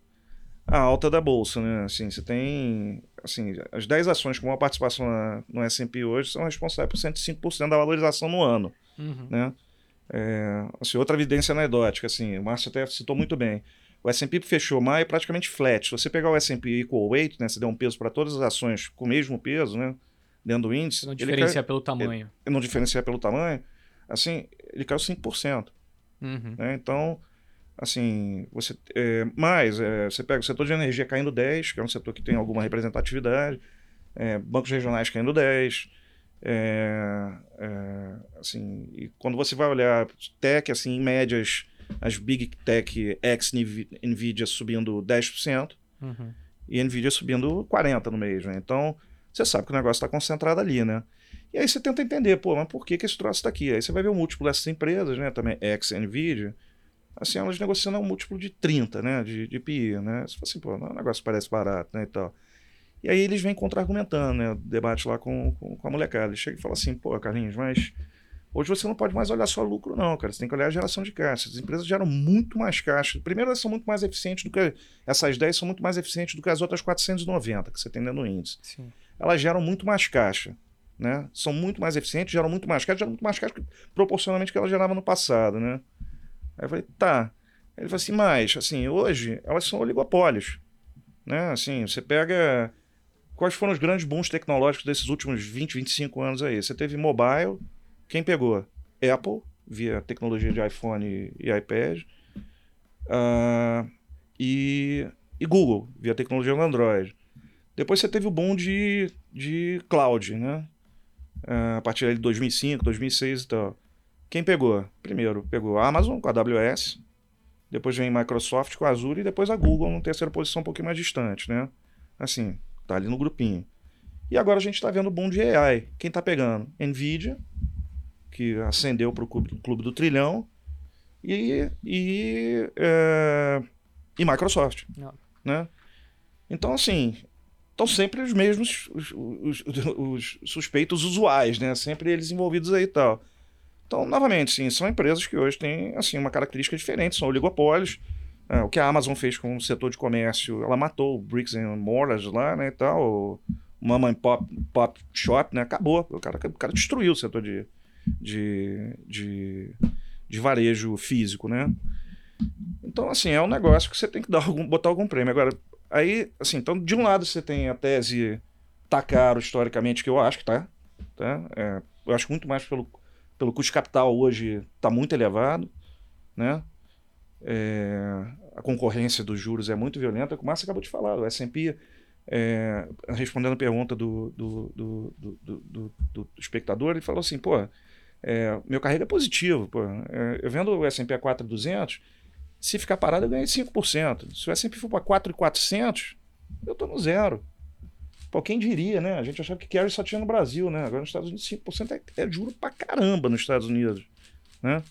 a alta da bolsa, né? Assim, você tem, assim, as 10 ações com uma participação na, no S&P hoje são responsáveis por 105% da valorização no ano, uhum. né? É, assim, outra evidência anedótica, assim, o Márcio até citou muito bem. O S&P fechou maio praticamente flat. Se você pegar o S&P equal weight, né, você der um peso para todas as ações com o mesmo peso, né, dentro do índice... Não diferenciar pelo tamanho. Ele, não diferenciar pelo tamanho, assim, ele caiu 5%. Uhum. Né? Então, assim, você... É, mais, é, você pega o setor de energia caindo 10%, que é um setor que tem alguma representatividade, é, bancos regionais caindo 10%, é, é, assim, e quando você vai olhar tech, assim, em médias as Big Tech ex Nvidia subindo 10% uhum. e Nvidia subindo 40% no mês. Né? Então, você sabe que o negócio está concentrado ali, né? E aí você tenta entender, pô, mas por que, que esse troço está aqui? Aí você vai ver o múltiplo dessas empresas, né? Também ex Nvidia, assim, elas negociando um múltiplo de 30, né? De, de PI, né? Você fala assim, pô, o negócio parece barato, né? E tal. E aí eles vêm contra-argumentando, né? O debate lá com, com, com a molecada. Eles chegam e falam assim, pô, Carlinhos, mas Hoje você não pode mais olhar só lucro, não, cara. Você tem que olhar a geração de caixa. As empresas geram muito mais caixa. Primeiro, elas são muito mais eficientes do que. Essas 10 são muito mais eficientes do que as outras 490 que você tem dentro do índice. Sim. Elas geram muito mais caixa. Né? São muito mais eficientes, geram muito mais caixa, geram muito mais caixa proporcionalmente que elas geravam no passado. Né? Aí eu falei, tá. Ele falou assim, mas, assim, hoje elas são oligopólios. Né? Assim, você pega. Quais foram os grandes bons tecnológicos desses últimos 20, 25 anos aí? Você teve mobile quem pegou? Apple, via tecnologia de iPhone e iPad. Uh, e, e, Google, via tecnologia do Android. Depois você teve o boom de, de cloud, né? Uh, a partir de 2005, 2006 e tal. Quem pegou? Primeiro pegou a Amazon com a AWS, depois vem Microsoft com a Azure e depois a Google numa terceira posição um pouquinho mais distante, né? Assim, tá ali no grupinho. E agora a gente está vendo o boom de AI. Quem está pegando? Nvidia, que ascendeu para o clube, clube, do trilhão, e, e, é, e Microsoft. Não. Né? Então, assim, estão sempre os mesmos os, os, os, suspeitos usuais, né? Sempre eles envolvidos aí e tal. Então, novamente, sim, são empresas que hoje têm assim, uma característica diferente, são oligopólios. É, o que a Amazon fez com o setor de comércio, ela matou o Bricks and Mortars lá, né, e tal, o Mama and Pop, Pop Shop, né, acabou. O cara, o cara destruiu o setor de, de, de, de varejo físico, né? Então, assim, é um negócio que você tem que dar algum, botar algum prêmio. Agora, aí, assim, então, de um lado você tem a tese tá caro historicamente, que eu acho que tá. tá? É, eu acho muito mais pelo, pelo custo capital hoje tá muito elevado, né? É, a concorrência dos juros é muito violenta, como o Márcio acabou de falar, o S&P, é, respondendo a pergunta do, do, do, do, do espectador, ele falou assim, pô, é, meu carrego é positivo, pô, é, eu vendo o S&P a 4,200, se ficar parado eu ganhei 5%, se o S&P for para 4,400, eu tô no zero. Pô, quem diria, né? A gente achava que carry só tinha no Brasil, né? Agora nos Estados Unidos 5% é, é juro pra caramba nos Estados Unidos, né?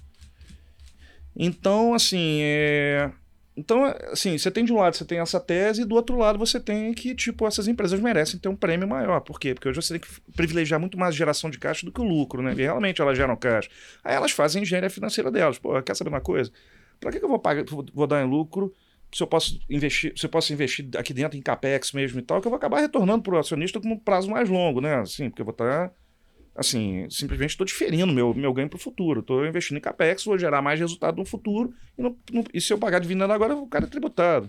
Então, assim, é... Então, assim, você tem de um lado, você tem essa tese, e do outro lado você tem que, tipo, essas empresas merecem ter um prêmio maior. Por quê? Porque hoje você tem que privilegiar muito mais geração de caixa do que o lucro, né? E realmente elas geram caixa. Aí elas fazem a engenharia financeira delas. Pô, quer saber uma coisa? Pra que, que eu vou, pagar, vou dar em lucro se eu posso investir, se eu posso investir aqui dentro em capex mesmo e tal, que eu vou acabar retornando para o acionista com um prazo mais longo, né? Assim, porque eu vou estar tá, assim, simplesmente estou diferindo meu meu ganho para o futuro. Estou investindo em capex, vou gerar mais resultado no futuro e, e se eu pagar dividendo agora, o cara é tributado.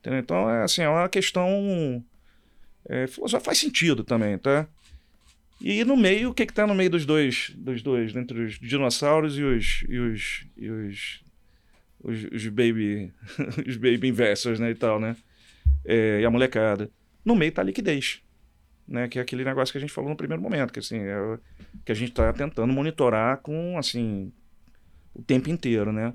Entendeu? Então é assim, é uma questão é, faz sentido também, tá? E no meio, o que está no meio dos dois, dos dois, entre os dinossauros e os, e os, e os os, os baby os baby investors, né, e tal, né? É, e a molecada. No meio tá a liquidez, né? Que é aquele negócio que a gente falou no primeiro momento, que assim, é, que a gente está tentando monitorar com, assim, o tempo inteiro, né?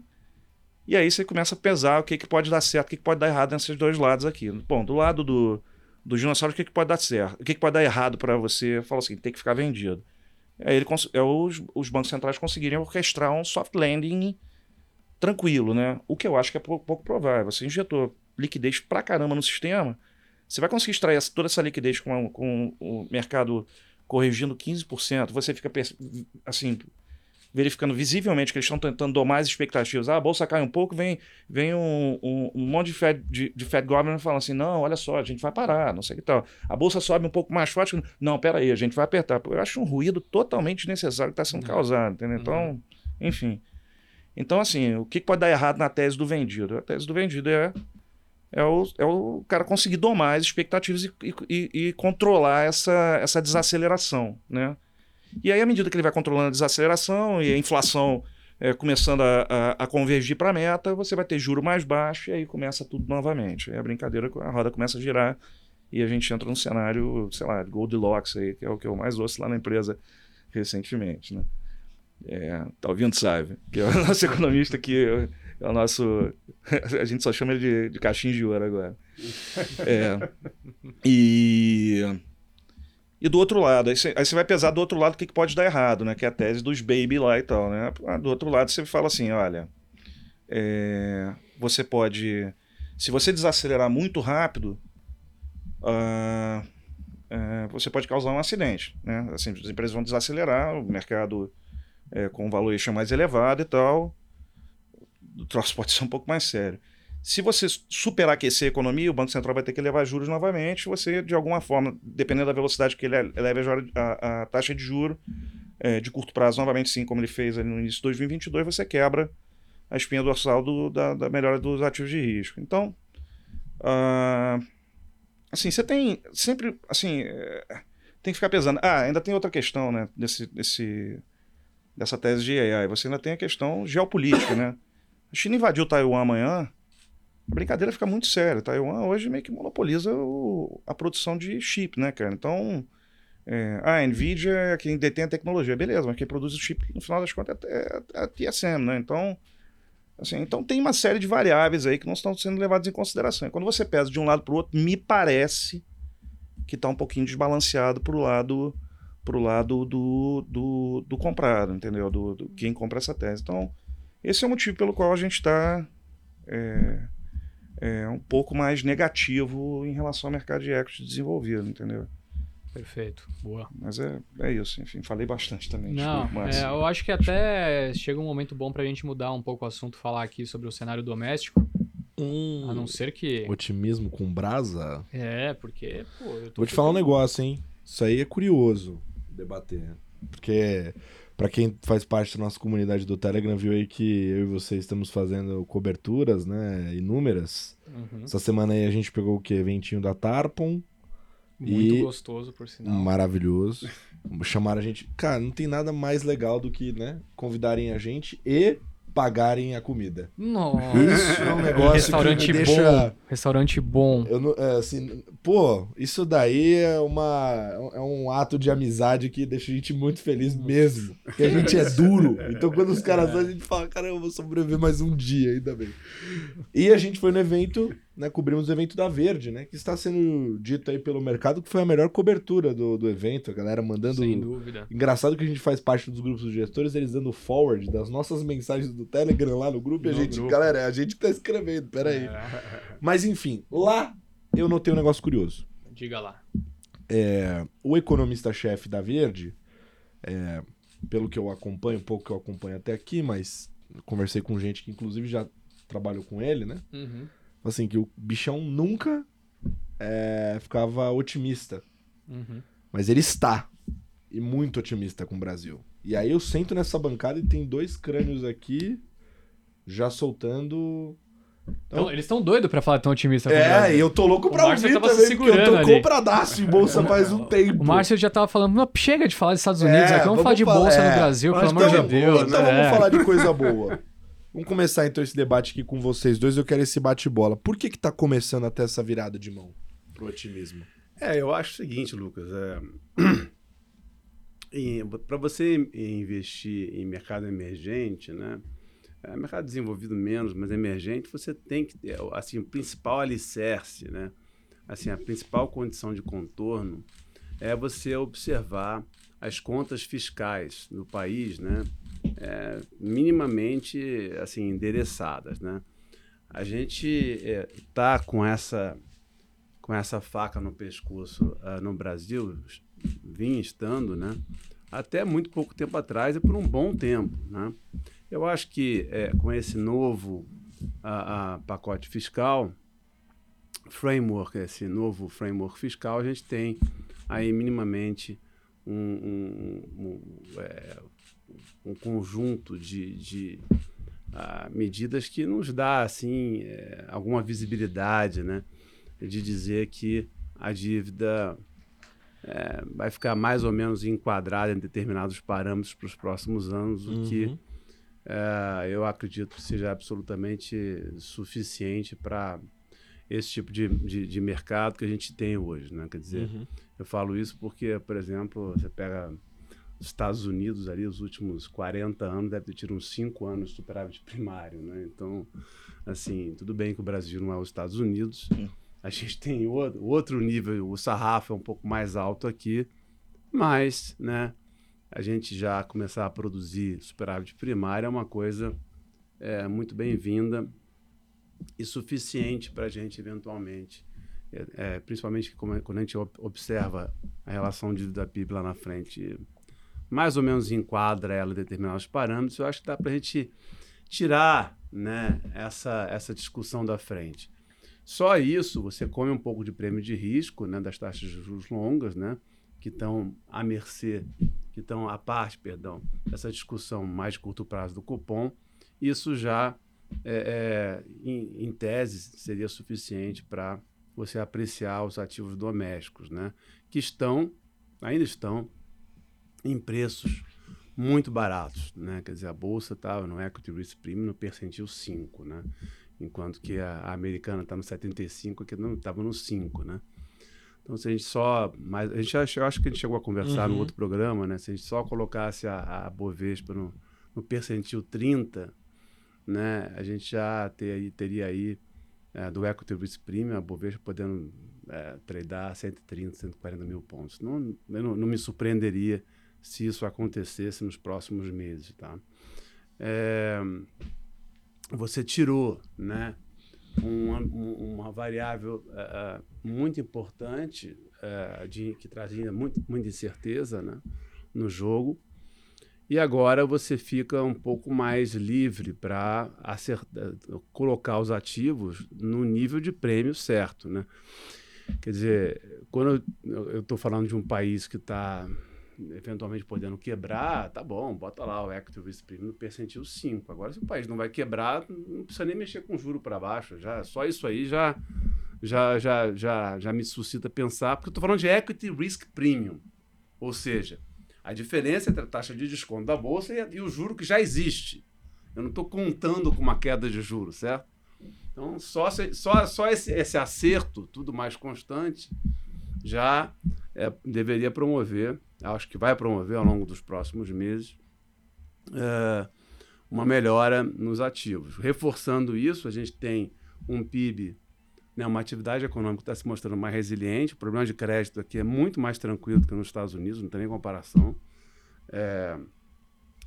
E aí você começa a pesar o que, que pode dar certo, o que, que pode dar errado nesses dois lados aqui. Bom, do lado do, do dinossauro, o que, que pode dar certo? O que, que pode dar errado para você? Fala assim, tem que ficar vendido. Aí ele, é os, os bancos centrais conseguirem orquestrar um soft landing tranquilo, né? O que eu acho que é pouco, pouco provável. Você injetou liquidez pra caramba no sistema, você vai conseguir extrair toda essa liquidez com, com o mercado corrigindo 15%, você fica assim verificando visivelmente que eles estão tentando domar as expectativas. Ah, a bolsa cai um pouco, vem, vem um, um, um monte de Fed, de, de Fed Governor falando assim, não, olha só, a gente vai parar, não sei o que tal. A bolsa sobe um pouco mais forte, não, pera aí, a gente vai apertar. Eu acho um ruído totalmente desnecessário que está sendo uhum. causado, entendeu? Então, uhum. enfim. Então, assim, o que pode dar errado na tese do vendido? A tese do vendido é, é, o, é o cara conseguir domar as expectativas e, e, e controlar essa, essa desaceleração, né? E aí, à medida que ele vai controlando a desaceleração e a inflação é, começando a, a, a convergir para a meta, você vai ter juro mais baixo e aí começa tudo novamente. Aí a brincadeira, a roda começa a girar e a gente entra num cenário, sei lá, Goldilocks aí, que é o que eu mais ouço lá na empresa recentemente, né? É, tá ouvindo, sabe? Que é o nosso economista que é o nosso. A gente só chama ele de, de caixinho de ouro agora. É, e. E do outro lado, aí você, vai pesar do outro lado o que, que pode dar errado, né? Que é a tese dos baby lá e tal, né? Ah, do outro lado você fala assim, olha, é, você pode, se você desacelerar muito rápido, uh, você pode causar um acidente, né? Assim, as empresas vão desacelerar, o mercado é, com um valuation mais elevado e tal, o troço pode ser um pouco mais sério. Se você superaquecer a economia, o Banco Central vai ter que elevar juros novamente. Você, de alguma forma, dependendo da velocidade que ele eleve a, a taxa de juro, é, de curto prazo, novamente, sim, como ele fez no início de 2022, você quebra a espinha dorsal do, da, da melhora dos ativos de risco. Então, uh, assim, você tem sempre, assim, é, tem que ficar pesando. Ah, ainda tem outra questão, né, desse, desse dessa tese de AI. Você ainda tem a questão geopolítica, né? A China invadiu Taiwan amanhã, a brincadeira fica muito séria. Taiwan hoje meio que monopoliza o, a produção de chip, né, cara? Então, é, a Nvidia é quem detém a tecnologia, beleza, mas quem produz o chip, no final das contas, é, é a TSM, né? Então, assim, então tem uma série de variáveis aí que não estão sendo levadas em consideração. E quando você pesa de um lado para o outro, me parece que está um pouquinho desbalanceado para o lado para o lado do, do, do, comprado, entendeu? Do, do, quem compra essa tese. Então, esse é o motivo pelo qual a gente está é, é, um pouco mais negativo em relação ao mercado de equity desenvolvido, entendeu? Perfeito, boa. Mas é, é isso, enfim, falei bastante também. Não, é, eu acho que até chega um momento bom para a gente mudar um pouco o assunto, falar aqui sobre o cenário doméstico. Um a não ser que. Otimismo com brasa? É, porque. Pô, Vou te falar um negócio, hein? Isso aí é curioso debater. Porque, para quem faz parte da nossa comunidade do Telegram, viu aí que eu e você estamos fazendo coberturas, né? Inúmeras. Uhum. Essa semana aí a gente pegou o quê? Ventinho da Tarpon. Muito e... gostoso, por sinal. Maravilhoso. Chamaram a gente. Cara, não tem nada mais legal do que, né? Convidarem a gente e pagarem a comida. Nossa. Isso é um negócio restaurante que me bom. deixa... Restaurante bom. Eu não, é, assim, pô, isso daí é uma é um ato de amizade que deixa a gente muito feliz mesmo. Porque a gente é duro. Então quando os caras a gente fala, caramba, eu vou sobreviver mais um dia, ainda bem. E a gente foi no evento, né? Cobrimos o evento da Verde, né? Que está sendo dito aí pelo mercado que foi a melhor cobertura do, do evento. A galera mandando. Sem dúvida. Engraçado que a gente faz parte dos grupos dos gestores, eles dando forward das nossas mensagens do Telegram lá no grupo. e a gente, grupo. galera, é a gente que tá escrevendo, peraí. Mas enfim, lá eu notei um negócio curioso. Diga lá. É, o economista-chefe da Verde, é, pelo que eu acompanho, um pouco que eu acompanho até aqui, mas conversei com gente que inclusive já trabalhou com ele, né? Uhum. Assim, que o bichão nunca é, ficava otimista. Uhum. Mas ele está. E muito otimista com o Brasil. E aí eu sento nessa bancada e tem dois crânios aqui já soltando. Então, eles estão doidos pra falar tão otimista com o É, e eu tô louco pra O ouvir tava se também, porque eu tô ali. compradaço em bolsa faz um tempo. O Márcio já tava falando, não, chega de falar dos Estados Unidos, É, aqui, vamos, vamos falar de bolsa é. no Brasil, pelo amor então- de Deus. Então né? vamos É. falar de coisa boa. Vamos começar então esse debate aqui com vocês dois. Eu quero esse bate-bola. Por que que tá começando até essa virada de mão pro otimismo? É, eu acho o seguinte, Lucas. É... Para você investir em mercado emergente, né? É, mercado desenvolvido menos, mas emergente, você tem que ter, assim, o principal alicerce, né? Assim, a principal condição de contorno é você observar as contas fiscais do país, né? É, minimamente, assim, endereçadas, né? A gente está com essa com essa faca no pescoço ah, no Brasil, vinha estando, né? Até muito pouco tempo atrás e por um bom tempo, né? Eu acho que eh, com esse novo ah, ah, pacote fiscal, framework, esse novo framework fiscal, a gente tem aí minimamente um, um, um, é, um conjunto de, de ah, medidas que nos dá assim eh, alguma visibilidade, né? de dizer que a dívida é, vai ficar mais ou menos enquadrada em determinados parâmetros para os próximos anos, o que Uhum. é, eu acredito que seja absolutamente suficiente para esse tipo de, de, de mercado que a gente tem hoje. Né? Quer dizer, Uhum. eu falo isso porque, por exemplo, você pega Estados Unidos ali, os últimos 40 anos, deve ter tido uns 5 anos de superávit primário. Né? Então, assim, tudo bem que o Brasil não é os Estados Unidos, a gente tem outro, nível, o sarrafo é um pouco mais alto aqui, mas, né, a gente já começar a produzir superávit primário é uma coisa é, muito bem-vinda e suficiente para a gente eventualmente, é, é, principalmente como- quando a gente ob- observa a relação dívida PIB lá na frente, mais ou menos enquadra ela em determinados parâmetros, eu acho que dá para a gente tirar né, essa, essa discussão da frente. Só isso, você come um pouco de prêmio de risco né, das taxas de juros longas, né, que estão à mercê, que estão à parte, perdão, dessa discussão mais de curto prazo do cupom. Isso já, é, é, em, em tese, seria suficiente para você apreciar os ativos domésticos, né, que estão, ainda estão, em preços muito baratos. Né? Quer dizer, a bolsa estava no Equity Risk Premium no percentil 5, né? enquanto que a, a americana está no 75, aqui não estava no 5, né? Então, se a gente só. Mas a gente eu acho que a gente chegou a conversar Uhum. no outro programa, né? Se a gente só colocasse a, a Bovespa no, no percentil 30, né? A gente já ter, teria aí é, do Equity Risk Premium, a Bovespa podendo é, tradar 130, 140 mil pontos. Não, não, não me surpreenderia se isso acontecesse nos próximos meses, tá? É, você tirou, né? Uma, um- uma variável eh, muito importante eh, de, que trazia muito, muita incerteza né, no jogo. E agora você fica um pouco mais livre para colocar os ativos no nível de prêmio certo. Né? Quer dizer, quando eu estou falando de um país que está eventualmente podendo quebrar, tá bom, bota lá o Equity Risk Premium no percentil 5. Agora, se o país não vai quebrar, não precisa nem mexer com juro para baixo. Já, só isso aí já, já, já, já, já me suscita pensar, porque eu estou falando de Equity Risk Premium. Ou seja, a diferença entre a taxa de desconto da Bolsa e, e o juro que já existe. Eu não estou contando com uma queda de juros, certo? Então, só, só, só esse, esse acerto, tudo mais constante, já é, deveria promover, acho que vai promover ao longo dos próximos meses, é, uma melhora nos ativos. Reforçando isso, a gente tem um PIB, né, uma atividade econômica que está se mostrando mais resiliente. O problema de crédito aqui é muito mais tranquilo do que nos Estados Unidos, não tem nem comparação. É,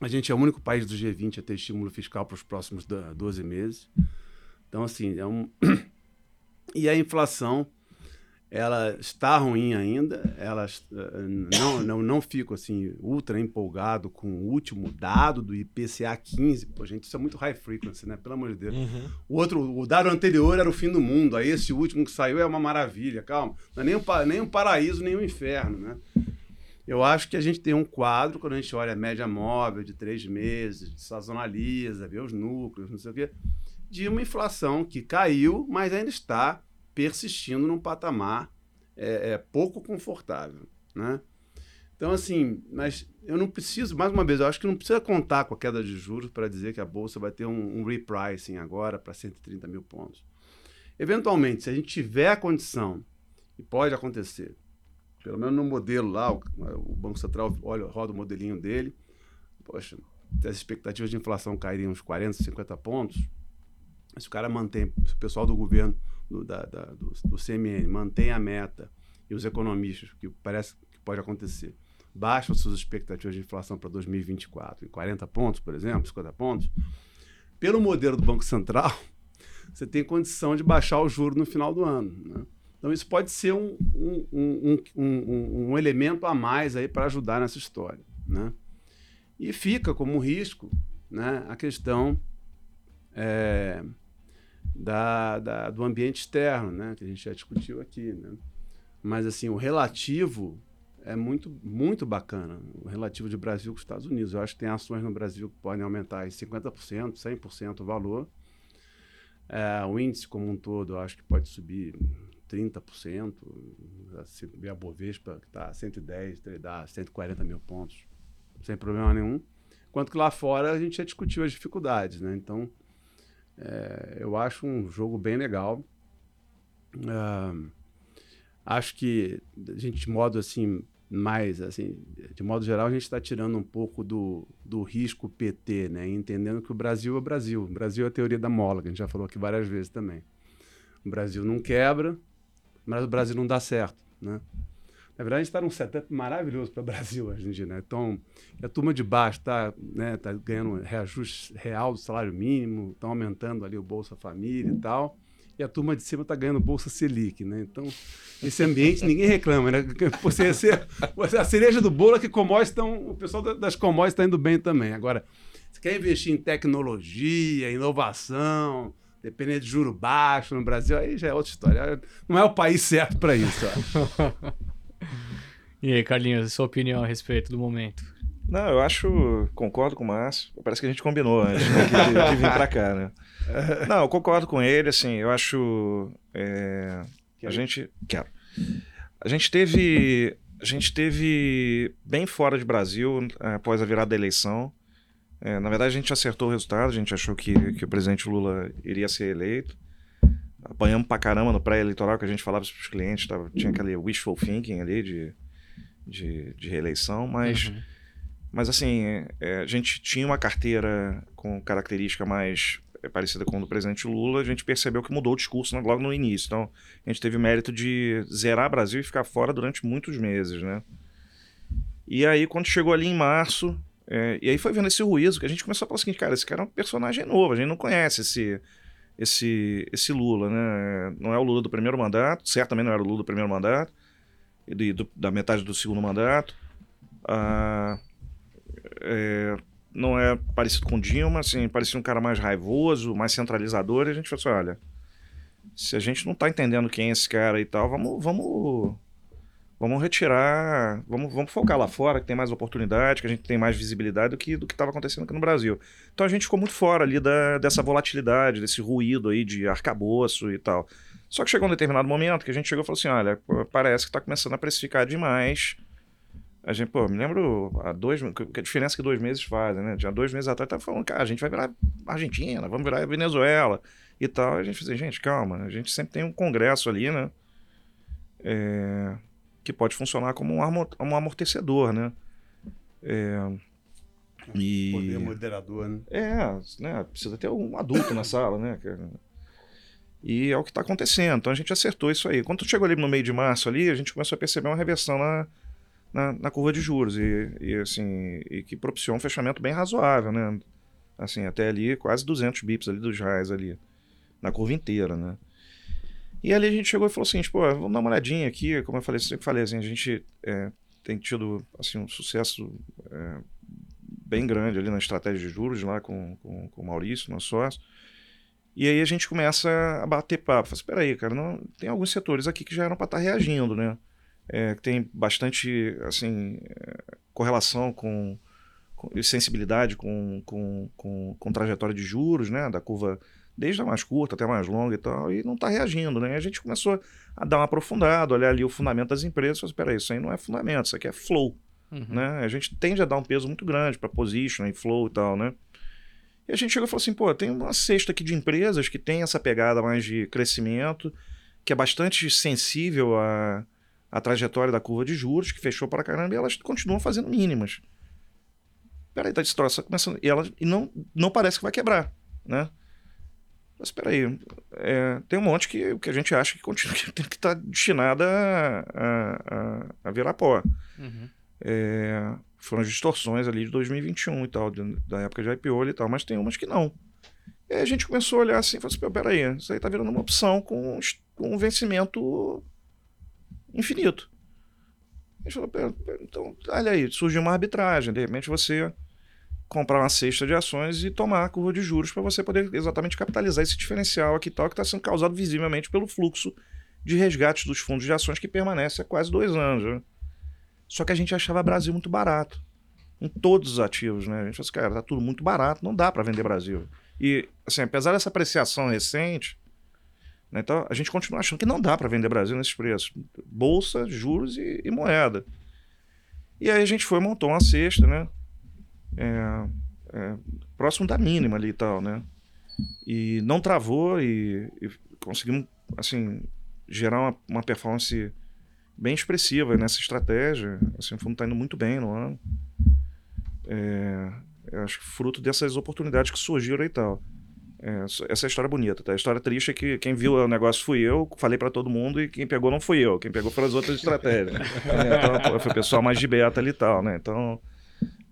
a gente é o único país do G20 a ter estímulo fiscal para os próximos 12 meses. Então, assim, é um. e a inflação ela está ruim ainda, ela eh, não, não, não fico assim ultra empolgado com o último dado do IPCA 15. Pô, gente, isso é muito high frequency, né? Pelo amor de Deus. Uhum. O outro, o dado anterior era o fim do mundo, aí esse último que saiu é uma maravilha, calma. Não é nem um, nem um paraíso, nem um inferno, né? Eu acho que a gente tem um quadro, quando a gente olha a média móvel de três meses, sazonaliza, vê os núcleos, não sei o quê, de uma inflação que caiu, mas ainda está persistindo num patamar é, é, pouco confortável, né? Então, assim, mas eu não preciso, mais uma vez, eu acho que não precisa contar com a queda de juros para dizer que a Bolsa vai ter um, um repricing agora para 130 mil pontos. Eventualmente, se a gente tiver a condição, e pode acontecer, pelo menos no modelo lá, o, o Banco Central olha, roda o modelinho dele, poxa, as expectativas de inflação cairiam uns 40, 50 pontos, se o cara mantém, se o pessoal do governo do, da, da, do, do CMN mantém a meta e os economistas, que parece que pode acontecer, baixam suas expectativas de inflação para 2024 em 40 pontos, por exemplo, 50 pontos, pelo modelo do Banco Central, você tem condição de baixar o juro no final do ano. Né? Então, isso pode ser um, um, um, um, elemento a mais aí para ajudar nessa história. Né? E fica como risco né, a questão é, da, da, do ambiente externo, né? Que a gente já discutiu aqui, né? Mas, assim, o relativo é muito, muito bacana. O relativo de Brasil com os Estados Unidos. Eu acho que tem ações no Brasil que podem aumentar em 50%, 100% o valor. É, o índice como um todo, eu acho que pode subir 30%. Se ver a Bovespa, que está a 110, dá 140 mil pontos, sem problema nenhum. Enquanto que lá fora a gente já discutiu as dificuldades, né? Então, é, eu acho um jogo bem legal. Uh, acho que a gente, de modo assim, mais assim, de modo geral, a gente está tirando um pouco do, do risco PT, né? Entendendo que o Brasil é o Brasil. O Brasil é a teoria da mola, que a gente já falou aqui várias vezes também. O Brasil não quebra, mas o Brasil não dá certo, né? Na verdade, a gente está num setup maravilhoso para o Brasil hoje em dia. Né? Então, a turma de baixo está né, tá ganhando reajuste real do salário mínimo, estão aumentando ali o Bolsa Família e tal. E a turma de cima está ganhando Bolsa Selic. Né? Então, esse ambiente ninguém reclama. Né? Você, ser, a cereja do bolo é que commodities estão, o pessoal das commodities está indo bem também. Agora, você quer investir em tecnologia, inovação, dependendo de juro baixo no Brasil, aí já é outra história. Não é o país certo para isso. E aí, Carlinhos, sua opinião a respeito do momento? Não, eu acho, concordo com o Márcio. Parece que a gente combinou antes né, de, de, vir para cá, né? Não, eu concordo com ele, assim, eu acho. É, a gente. Quero. A gente teve. A gente teve bem fora de Brasil é, após a virada da eleição. É, na verdade, a gente acertou o resultado, a gente achou que, que o presidente Lula iria ser eleito apanhamos pra caramba no pré-eleitoral que a gente falava para os clientes, tava, tinha aquele wishful thinking ali de, de, de reeleição, mas, uhum. mas assim, é, a gente tinha uma carteira com característica mais é, parecida com a do presidente Lula, a gente percebeu que mudou o discurso logo no início. Então, a gente teve o mérito de zerar Brasil e ficar fora durante muitos meses, né? E aí, quando chegou ali em março, é, e aí foi vendo esse ruído, que a gente começou a falar o seguinte, cara, esse cara é um personagem novo, a gente não conhece esse esse, esse Lula, né? Não é o Lula do primeiro mandato, certamente não era o Lula do primeiro mandato, do, da metade do segundo mandato. Ah, é, não é parecido com Dilma, assim, parecia um cara mais raivoso, mais centralizador, e a gente falou assim, olha, se a gente não está entendendo quem é esse cara e tal, vamos, vamos vamos retirar, vamos, vamos focar lá fora, que tem mais oportunidade, que a gente tem mais visibilidade do que do que estava acontecendo aqui no Brasil. Então a gente ficou muito fora ali da, dessa volatilidade, desse ruído aí de arcabouço e tal. Só que chegou um determinado momento que a gente chegou e falou assim: olha, parece que está começando a precificar demais A gente, pô, me lembro há dois, que a diferença que dois meses fazem, né? Tinha dois meses atrás, tava falando, cara, a gente vai virar Argentina, vamos virar Venezuela e tal. A gente fazia, gente, calma, a gente sempre tem um congresso ali, né? É, que pode funcionar como um, um amortecedor, né? É, e... Poder moderador, né? É, né? Precisa ter um adulto na sala, né? E é o que está acontecendo. Então a gente acertou isso aí. Quando chegou ali no meio de março ali, a gente começou a perceber uma reversão na, na, na curva de juros e, e, assim e que propiciou um fechamento bem razoável, né? Assim, até ali quase 200 bips ali dos reais ali, na curva inteira, né? E ali a gente chegou e falou assim, pô, vamos dar uma olhadinha aqui, como eu falei, sempre falei assim, a gente é, tem tido assim um sucesso é, bem grande ali na estratégia de juros lá com, com, com o Maurício, nosso sócio. E aí a gente começa a bater papo. Fala, espera aí, cara, não, tem alguns setores aqui que já eram para estar tá reagindo, né? é, tem bastante assim, é, correlação com, com, sensibilidade com, com, com, com trajetória de juros, né, da curva desde a mais curta até a mais longa e tal, e não está reagindo, né? A gente começou a dar uma aprofundada, olhar ali o fundamento das empresas, e espera aí, isso aí não é fundamento, isso aqui é flow, uhum. né? A gente tende a dar um peso muito grande para position e flow e tal, né? E a gente chegou e falou assim, pô, tem uma cesta aqui de empresas que tem essa pegada mais de crescimento, que é bastante sensível a, a trajetória da curva de juros, que fechou para caramba, e elas continuam fazendo mínimas. Peraí, tá esse troço começando. E, ela, e não, não parece que vai quebrar, né? Mas peraí, é, tem um monte que, que a gente acha que, continua, que tem que estar tá destinada a, a, a, virar pó. Uhum. É, foram as distorções ali de 2021 e tal, de, da época de IPO e tal, mas tem umas que não. E aí a gente começou a olhar assim e falou assim, peraí, isso aí tá virando uma opção com, um vencimento infinito. A gente falou, então, olha aí, surgiu uma arbitragem. De repente você comprar uma cesta de ações e tomar a curva de juros para você poder exatamente capitalizar esse diferencial aqui tal que está sendo causado visivelmente pelo fluxo de resgates dos fundos de ações que permanece há quase dois anos. Né? Só que a gente achava Brasil muito barato em todos os ativos, né? A gente falou assim, cara, tá tudo muito barato, não dá para vender Brasil. E, assim, apesar dessa apreciação recente, né? Então, a gente continua achando que não dá para vender Brasil nesses preços. Bolsa, juros e, e, moeda. E aí a gente foi montou uma cesta, né? É, é, próximo da mínima ali e tal, né? E não travou e, e conseguimos, assim, gerar uma, uma, performance bem expressiva nessa estratégia. Assim, o fundo está indo muito bem no ano. É, acho que fruto dessas oportunidades que surgiram e tal. É, essa é a história bonita, tá? A história triste é que quem viu o negócio fui eu, falei para todo mundo e quem pegou não fui eu, quem pegou foram as outras estratégias. é, então, foi o pessoal mais de beta ali e tal, né? Então,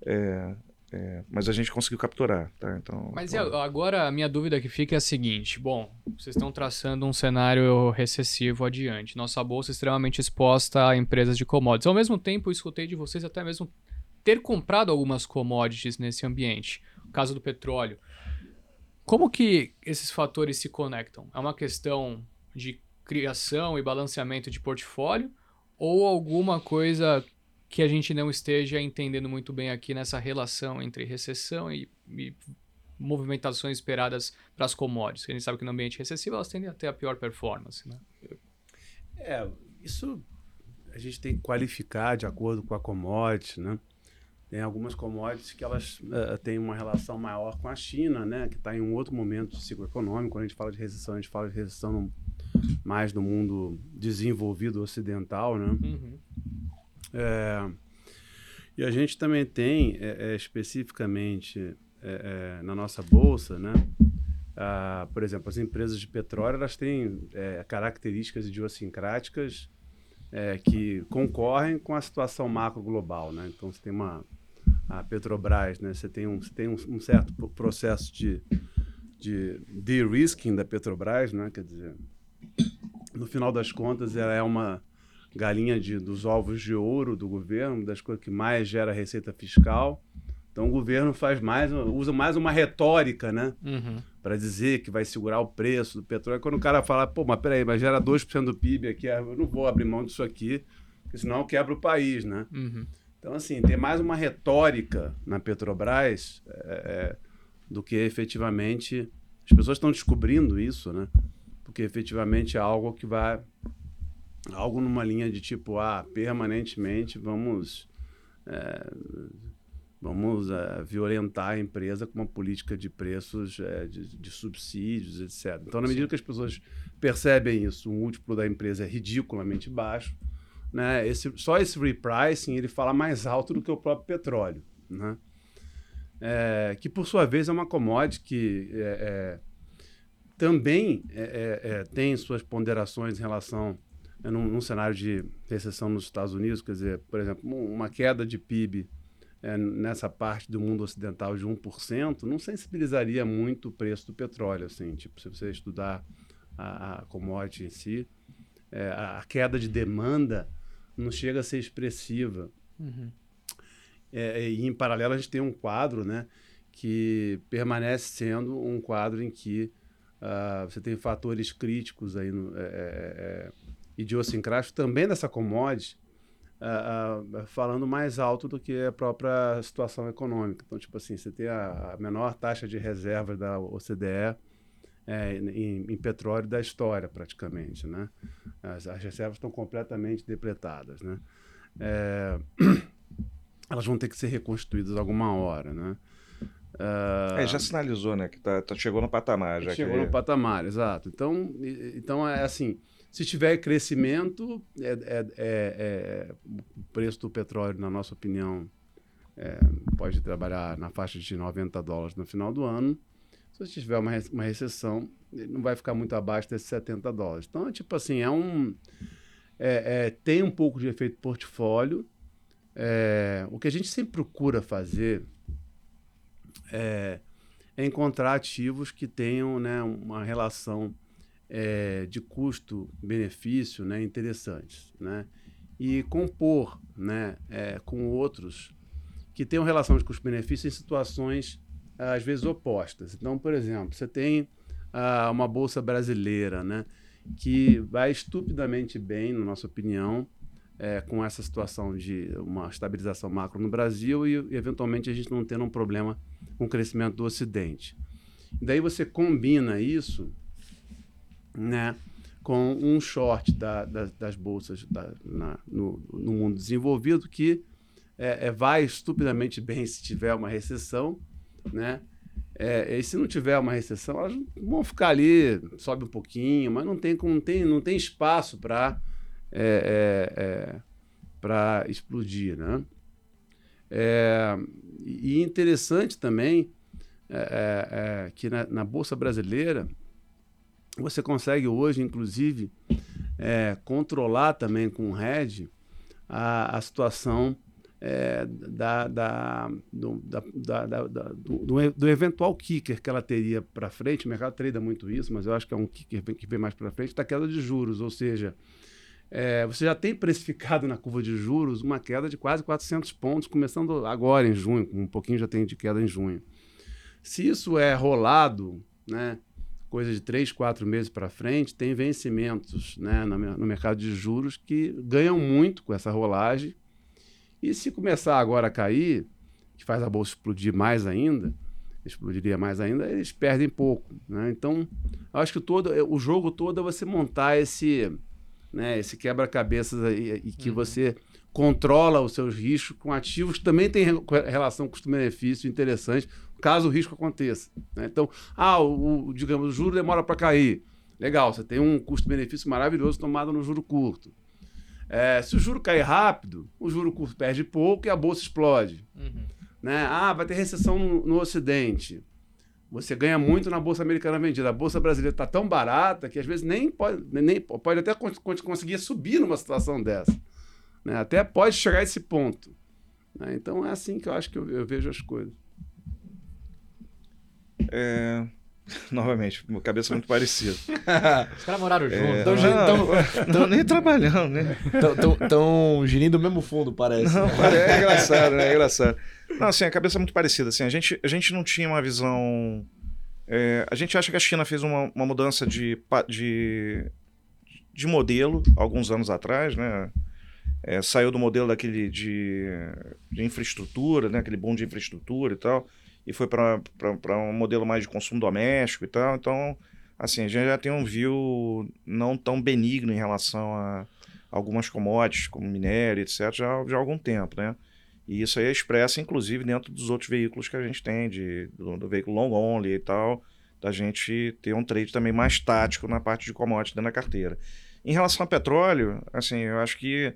é, é, mas a gente conseguiu capturar, tá? Então, mas agora a minha dúvida que fica é a seguinte: bom, vocês estão traçando um cenário recessivo adiante. Nossa bolsa é extremamente exposta a empresas de commodities. Ao mesmo tempo, eu escutei de vocês até mesmo ter comprado algumas commodities nesse ambiente. O caso do petróleo. Como que esses fatores se conectam? É uma questão de criação e balanceamento de portfólio ou alguma coisa que a gente não esteja entendendo muito bem aqui nessa relação entre recessão e, e movimentações esperadas para as commodities? A gente sabe que no ambiente recessivo elas tendem a ter a pior performance, né? É, isso a gente tem que qualificar de acordo com a commodity, né? Tem algumas commodities que elas uh, têm uma relação maior com a China, né? Que está em um outro momento de ciclo econômico. Quando a gente fala de recessão, a gente fala de recessão no, mais no mundo desenvolvido ocidental, né? Uhum. É, e a gente também tem, é, é, especificamente é, é, na nossa bolsa, né? Ah, por exemplo, as empresas de petróleo elas têm características idiosincráticas que concorrem com a situação macro global, né? Então você tem uma a Petrobras, né? Você tem um, você tem um, um certo processo de, de de-risking da Petrobras, né? Quer dizer, no final das contas, ela é uma galinha de, dos ovos de ouro do governo, das coisas que mais gera receita fiscal. Então o governo faz mais, usa mais uma retórica, né? Uhum. Para dizer que vai segurar o preço do petróleo. Quando o cara fala, pô, mas peraí, mas gera 2% do PIB aqui, eu não vou abrir mão disso aqui, porque senão eu quebro o país, né? Uhum. Então, assim, tem mais uma retórica na Petrobras é, é, do que efetivamente. As pessoas estão descobrindo isso, né? Porque efetivamente é algo que vai. Algo numa linha de tipo, ah, permanentemente vamos é, vamos é, violentar a empresa com uma política de preços, é, de, de, subsídios, etc. Então, na medida que as pessoas percebem isso, o múltiplo da empresa é ridiculamente baixo, né? Esse, só esse repricing ele fala mais alto do que o próprio petróleo, né? É, que por sua vez é uma commodity que é, é, também é, tem suas ponderações em relação num, num, cenário de recessão nos Estados Unidos, quer dizer, por exemplo, uma queda de PIB é, nessa parte do mundo ocidental de 1%, não sensibilizaria muito o preço do petróleo. Assim, tipo, se você estudar a, a commodity em si, é, a queda de demanda não chega a ser expressiva. Uhum. É, e em paralelo a gente tem um quadro né, que permanece sendo um quadro em que uh, você tem fatores críticos aí no, é, idiosincráticos também dessa commodity uh, uh, falando mais alto do que a própria situação econômica. Então, tipo assim, você tem a, a menor taxa de reserva da OCDE é, em, em, petróleo da história, praticamente, né? As, as reservas estão completamente depletadas, né? É, elas vão ter que ser reconstituídas alguma hora, né? Uh, é, já sinalizou, né? Que tá, tá chegou no patamar. Já chegou que... no patamar, exato. Então, então é assim, se tiver crescimento, é, é, é, é, o preço do petróleo, na nossa opinião, é, pode trabalhar na faixa de 90 dólares no final do ano. Se tiver uma, uma recessão, não vai ficar muito abaixo desses 70 dólares. Então, é tipo assim, é um. É, tem um pouco de efeito portfólio. o que a gente sempre procura fazer é, encontrar ativos que tenham né, uma relação é, de custo-benefício né, interessantes. Né? E compor né, é, com outros que tenham relação de custo-benefício em situações, às vezes, opostas. Então, por exemplo, você tem ah, uma bolsa brasileira né, que vai estupidamente bem, na nossa opinião, é, com essa situação de uma estabilização macro no Brasil e, eventualmente, a gente não tendo um problema com o crescimento do Ocidente. Daí você combina isso né, com um short da, da, das bolsas da, na, no, no, mundo desenvolvido que é, é, vai estupidamente bem se tiver uma recessão, né? É, e se não tiver uma recessão, elas vão ficar ali, sobe um pouquinho, mas não tem, não tem, não tem espaço para é, é, é para explodir, né? É, e interessante também que na, na bolsa brasileira você consegue hoje, inclusive, é, controlar também com o RED a, a situação é, da, da, do, da, da, do, do, eventual kicker que ela teria para frente. O mercado trade muito isso, mas eu acho que é um kicker que vem mais para frente da queda de juros. Ou seja, é, você já tem precificado na curva de juros uma queda de quase 400 pontos, começando agora em junho, um pouquinho já tem de queda em junho. Se isso é rolado, né? Coisa de três, quatro meses para frente, tem vencimentos né, no, no, mercado de juros que ganham muito com essa rolagem. E se começar agora a cair, que faz a bolsa explodir mais ainda, explodiria mais ainda, eles perdem pouco. Né? Então, acho que todo, o jogo todo é você montar esse, né, esse quebra-cabeças e, e que uhum. você controla os seus riscos com ativos que também têm relação custo-benefício interessante, caso o risco aconteça. Né? Então, ah, o, o, digamos, o juro demora para cair. Legal, você tem um custo-benefício maravilhoso tomado no juro curto. É, se o juro cair rápido, o juro curto perde pouco e a bolsa explode. Uhum. Né? Ah, vai ter recessão no, no Ocidente. Você ganha muito na bolsa americana vendida. A bolsa brasileira está tão barata que às vezes nem pode, nem, pode até conseguir subir numa situação dessa. Né? Até pode chegar a esse ponto. Né? Então é assim que eu acho que eu, eu vejo as coisas. É... Novamente, cabeça muito parecida. Os caras moraram juntos. É... Estão nem trabalhando, né? Estão girindo o mesmo fundo, parece. Não, é engraçado, né? É engraçado. Não, assim, a cabeça é muito parecida. Assim, a, gente, a gente não tinha uma visão. É, a gente acha que a China fez uma, uma mudança de, de, de modelo alguns anos atrás, né? É, saiu do modelo daquele de, de infraestrutura, né? aquele boom de infraestrutura e tal, e foi para um modelo mais de consumo doméstico e tal. Então, assim, a gente já tem um view não tão benigno em relação a algumas commodities, como minério, etc., já, já há algum tempo, né? E isso aí é expresso, inclusive, dentro dos outros veículos que a gente tem, de, do, do veículo long only e tal, da gente ter um trade também mais tático na parte de commodity dentro da carteira. Em relação a petróleo, assim, eu acho que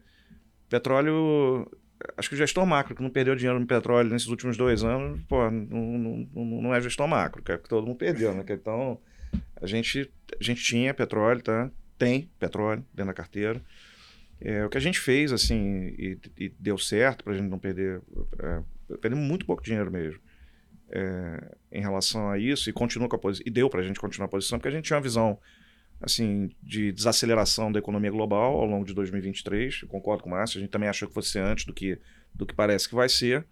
petróleo. Acho que o gestor macro, que não perdeu dinheiro no petróleo nesses últimos dois anos, pô, não, não, não é gestor macro, que é que todo mundo perdeu, né? Então, a gente, a gente tinha petróleo, tá? Tem petróleo dentro da carteira. É, o que a gente fez, assim, e, e deu certo para a gente não perder. É, perdemos muito pouco dinheiro mesmo é, em relação a isso e continua com a posição. E deu para a gente continuar a posição, porque a gente tinha uma visão assim de desaceleração da economia global ao longo de 2023. Eu concordo com o Márcio, a gente também achou que fosse antes do que, do que parece que vai ser.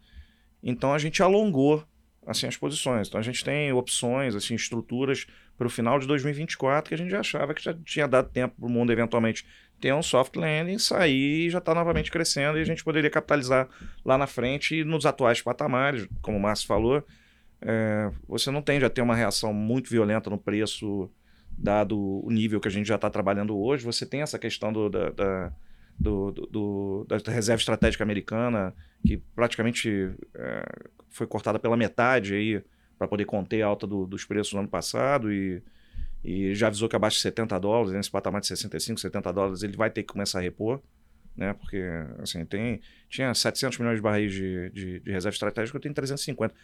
Então a gente alongou assim as posições. Então a gente tem opções, assim, estruturas para o final de 2024 que a gente já achava que já tinha dado tempo para o mundo eventualmente ter um soft landing, sair e já está novamente crescendo e a gente poderia capitalizar lá na frente e nos atuais patamares, como o Márcio falou, é, você não tende a ter uma reação muito violenta no preço dado o nível que a gente já está trabalhando hoje. Você tem essa questão do, da, da do, do, da reserva estratégica americana, que praticamente é, foi cortada pela metade aí para poder conter a alta do, dos preços no ano passado e, e já avisou que abaixo de 70 dólares, nesse patamar de 65, 70 dólares, ele vai ter que começar a repor, né? Porque assim, tem, tinha 700 milhões de barris de, de, de reserva estratégica, eu tenho 350.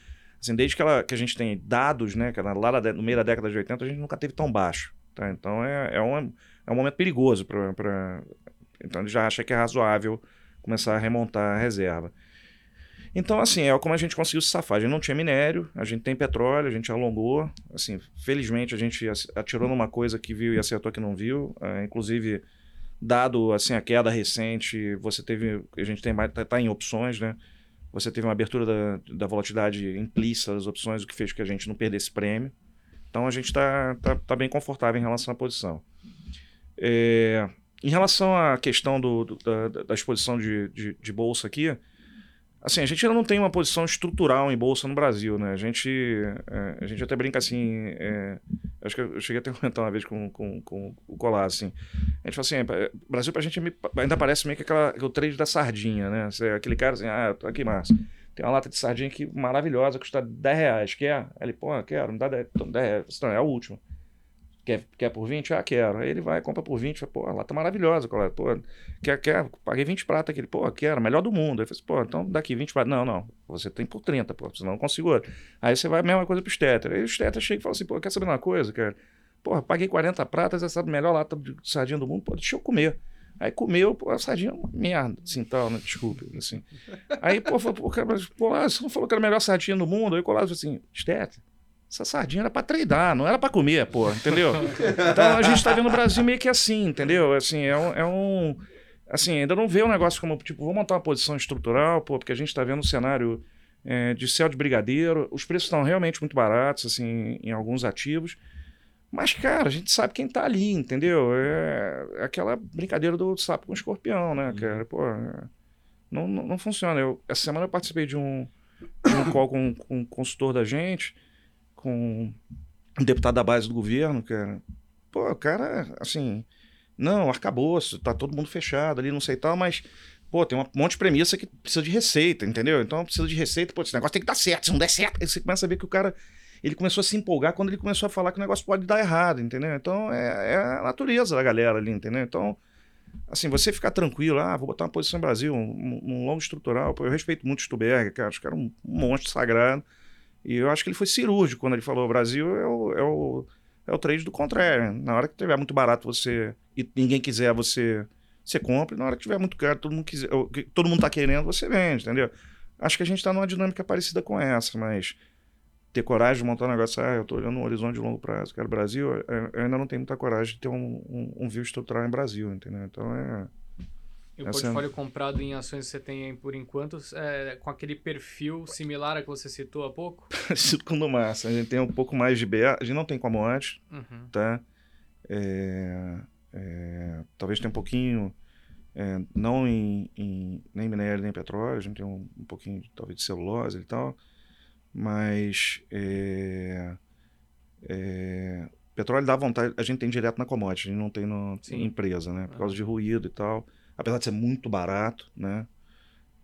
Assim, desde que, ela, que a gente tem dados, né, que lá no meio da década de 80 a gente nunca teve tão baixo. Tá? Então é, é, um, é um momento perigoso para. Então ele já acha que é razoável começar a remontar a reserva. Então, assim, é como a gente conseguiu se safar. A gente não tinha minério, a gente tem petróleo, a gente alongou. Assim, felizmente a gente atirou numa coisa que viu e acertou que não viu. É, inclusive, dado assim a queda recente, você teve, a gente tem tá, tá em opções, né? Você teve uma abertura da, da volatilidade implícita das opções, o que fez que a gente não perdesse prêmio. Então a gente está tá, tá bem confortável em relação à posição. É, em relação à questão do, do, da, da, exposição de, de, de bolsa aqui, Assim, a gente ainda não tem uma posição estrutural em bolsa no Brasil, né? A gente, é, a gente até brinca assim. É, acho que eu cheguei até a comentar uma vez com, com, com o Colar, assim. A gente fala assim: é, Brasil pra gente ainda parece meio que aquela, o trade da sardinha, né? Você, aquele cara assim, ah, aqui, Márcio. Tem uma lata de sardinha aqui maravilhosa, custa 10 reais. Quer? Ele, pô, quero, me dá 10, 10 reais. Não, é a última. Quer, quer por 20? Ah, quero. Aí ele vai, compra por 20. Fala, pô, a lata maravilhosa, colega. Pô, quer, quer? Paguei 20 prata aqui. Ele, pô, quero, melhor do mundo. Aí eu falei, pô, então daqui 20 prata. Não, não. Você tem por 30, pô, senão não consigo. Aí você vai a mesma coisa pro Stetter. Aí o Stetter chega e fala assim, pô, quer saber uma coisa, cara? Porra, paguei 40 pratas, essa é melhor lata de sardinha do mundo. Pô, deixa eu comer. Aí comeu, pô, a sardinha é uma merda, assim, tal, né? Desculpe, assim. Aí, pô, falou, pô, cara, pô, lá, você não falou que era a melhor sardinha do mundo? Aí o Colado assim, Stetter, essa sardinha era para treinar, não era para comer, pô, entendeu? Então a gente tá vendo o Brasil meio que assim, entendeu? Assim, é um, é um, Assim, ainda não vê um negócio como, tipo, vou montar uma posição estrutural, pô, porque a gente tá vendo um cenário é, de céu de brigadeiro, os preços estão realmente muito baratos, assim, em alguns ativos. Mas, cara, a gente sabe quem tá ali, entendeu? É, aquela brincadeira do sapo com escorpião, né, cara? Pô, não, não, não, funciona. Eu, essa semana eu participei de um, de um call com, com um consultor da gente com um deputado da base do governo, cara. Pô, cara, assim, não, arcabouço, tá todo mundo fechado ali, não sei tal, mas, pô, tem um monte de premissa que precisa de receita, entendeu? Então precisa de receita, pô, esse negócio tem que dar certo, se não der certo, aí você começa a ver que o cara, ele começou a se empolgar quando ele começou a falar que o negócio pode dar errado, entendeu? Então é, é a natureza da galera ali, entendeu? Então, assim, você ficar tranquilo, ah, vou botar uma posição no Brasil, um, um longo estrutural, pô, eu respeito muito o Stuberg, cara, acho que era um monstro sagrado, e eu acho que ele foi cirúrgico quando ele falou: o Brasil é o, é o, é o trade do contrário. Na hora que tiver muito barato você e ninguém quiser, você, você compra. E na hora que tiver muito caro, todo mundo, quiser, todo mundo tá querendo, você vende, entendeu? Acho que a gente está numa dinâmica parecida com essa, mas ter coragem de montar um negócio, ah, eu estou olhando um horizonte de longo prazo, quero Brasil, eu ainda não tenho muita coragem de ter um, um, um view estrutural em Brasil, entendeu? Então é e o Essa... portfólio comprado em ações que você tem aí por enquanto é com aquele perfil similar a que você citou há pouco? Parecido com o do Massa. A gente tem um pouco mais de BA. A gente não tem como antes, uhum. tá? É, é, talvez tenha um pouquinho, é, não em, em, nem minério nem petróleo, a gente tem um, um pouquinho talvez de celulose e tal, mas é, é, petróleo dá vontade, a gente tem direto na commodity, a gente não tem na empresa, né? Por causa de ruído e tal apesar de ser muito barato, né?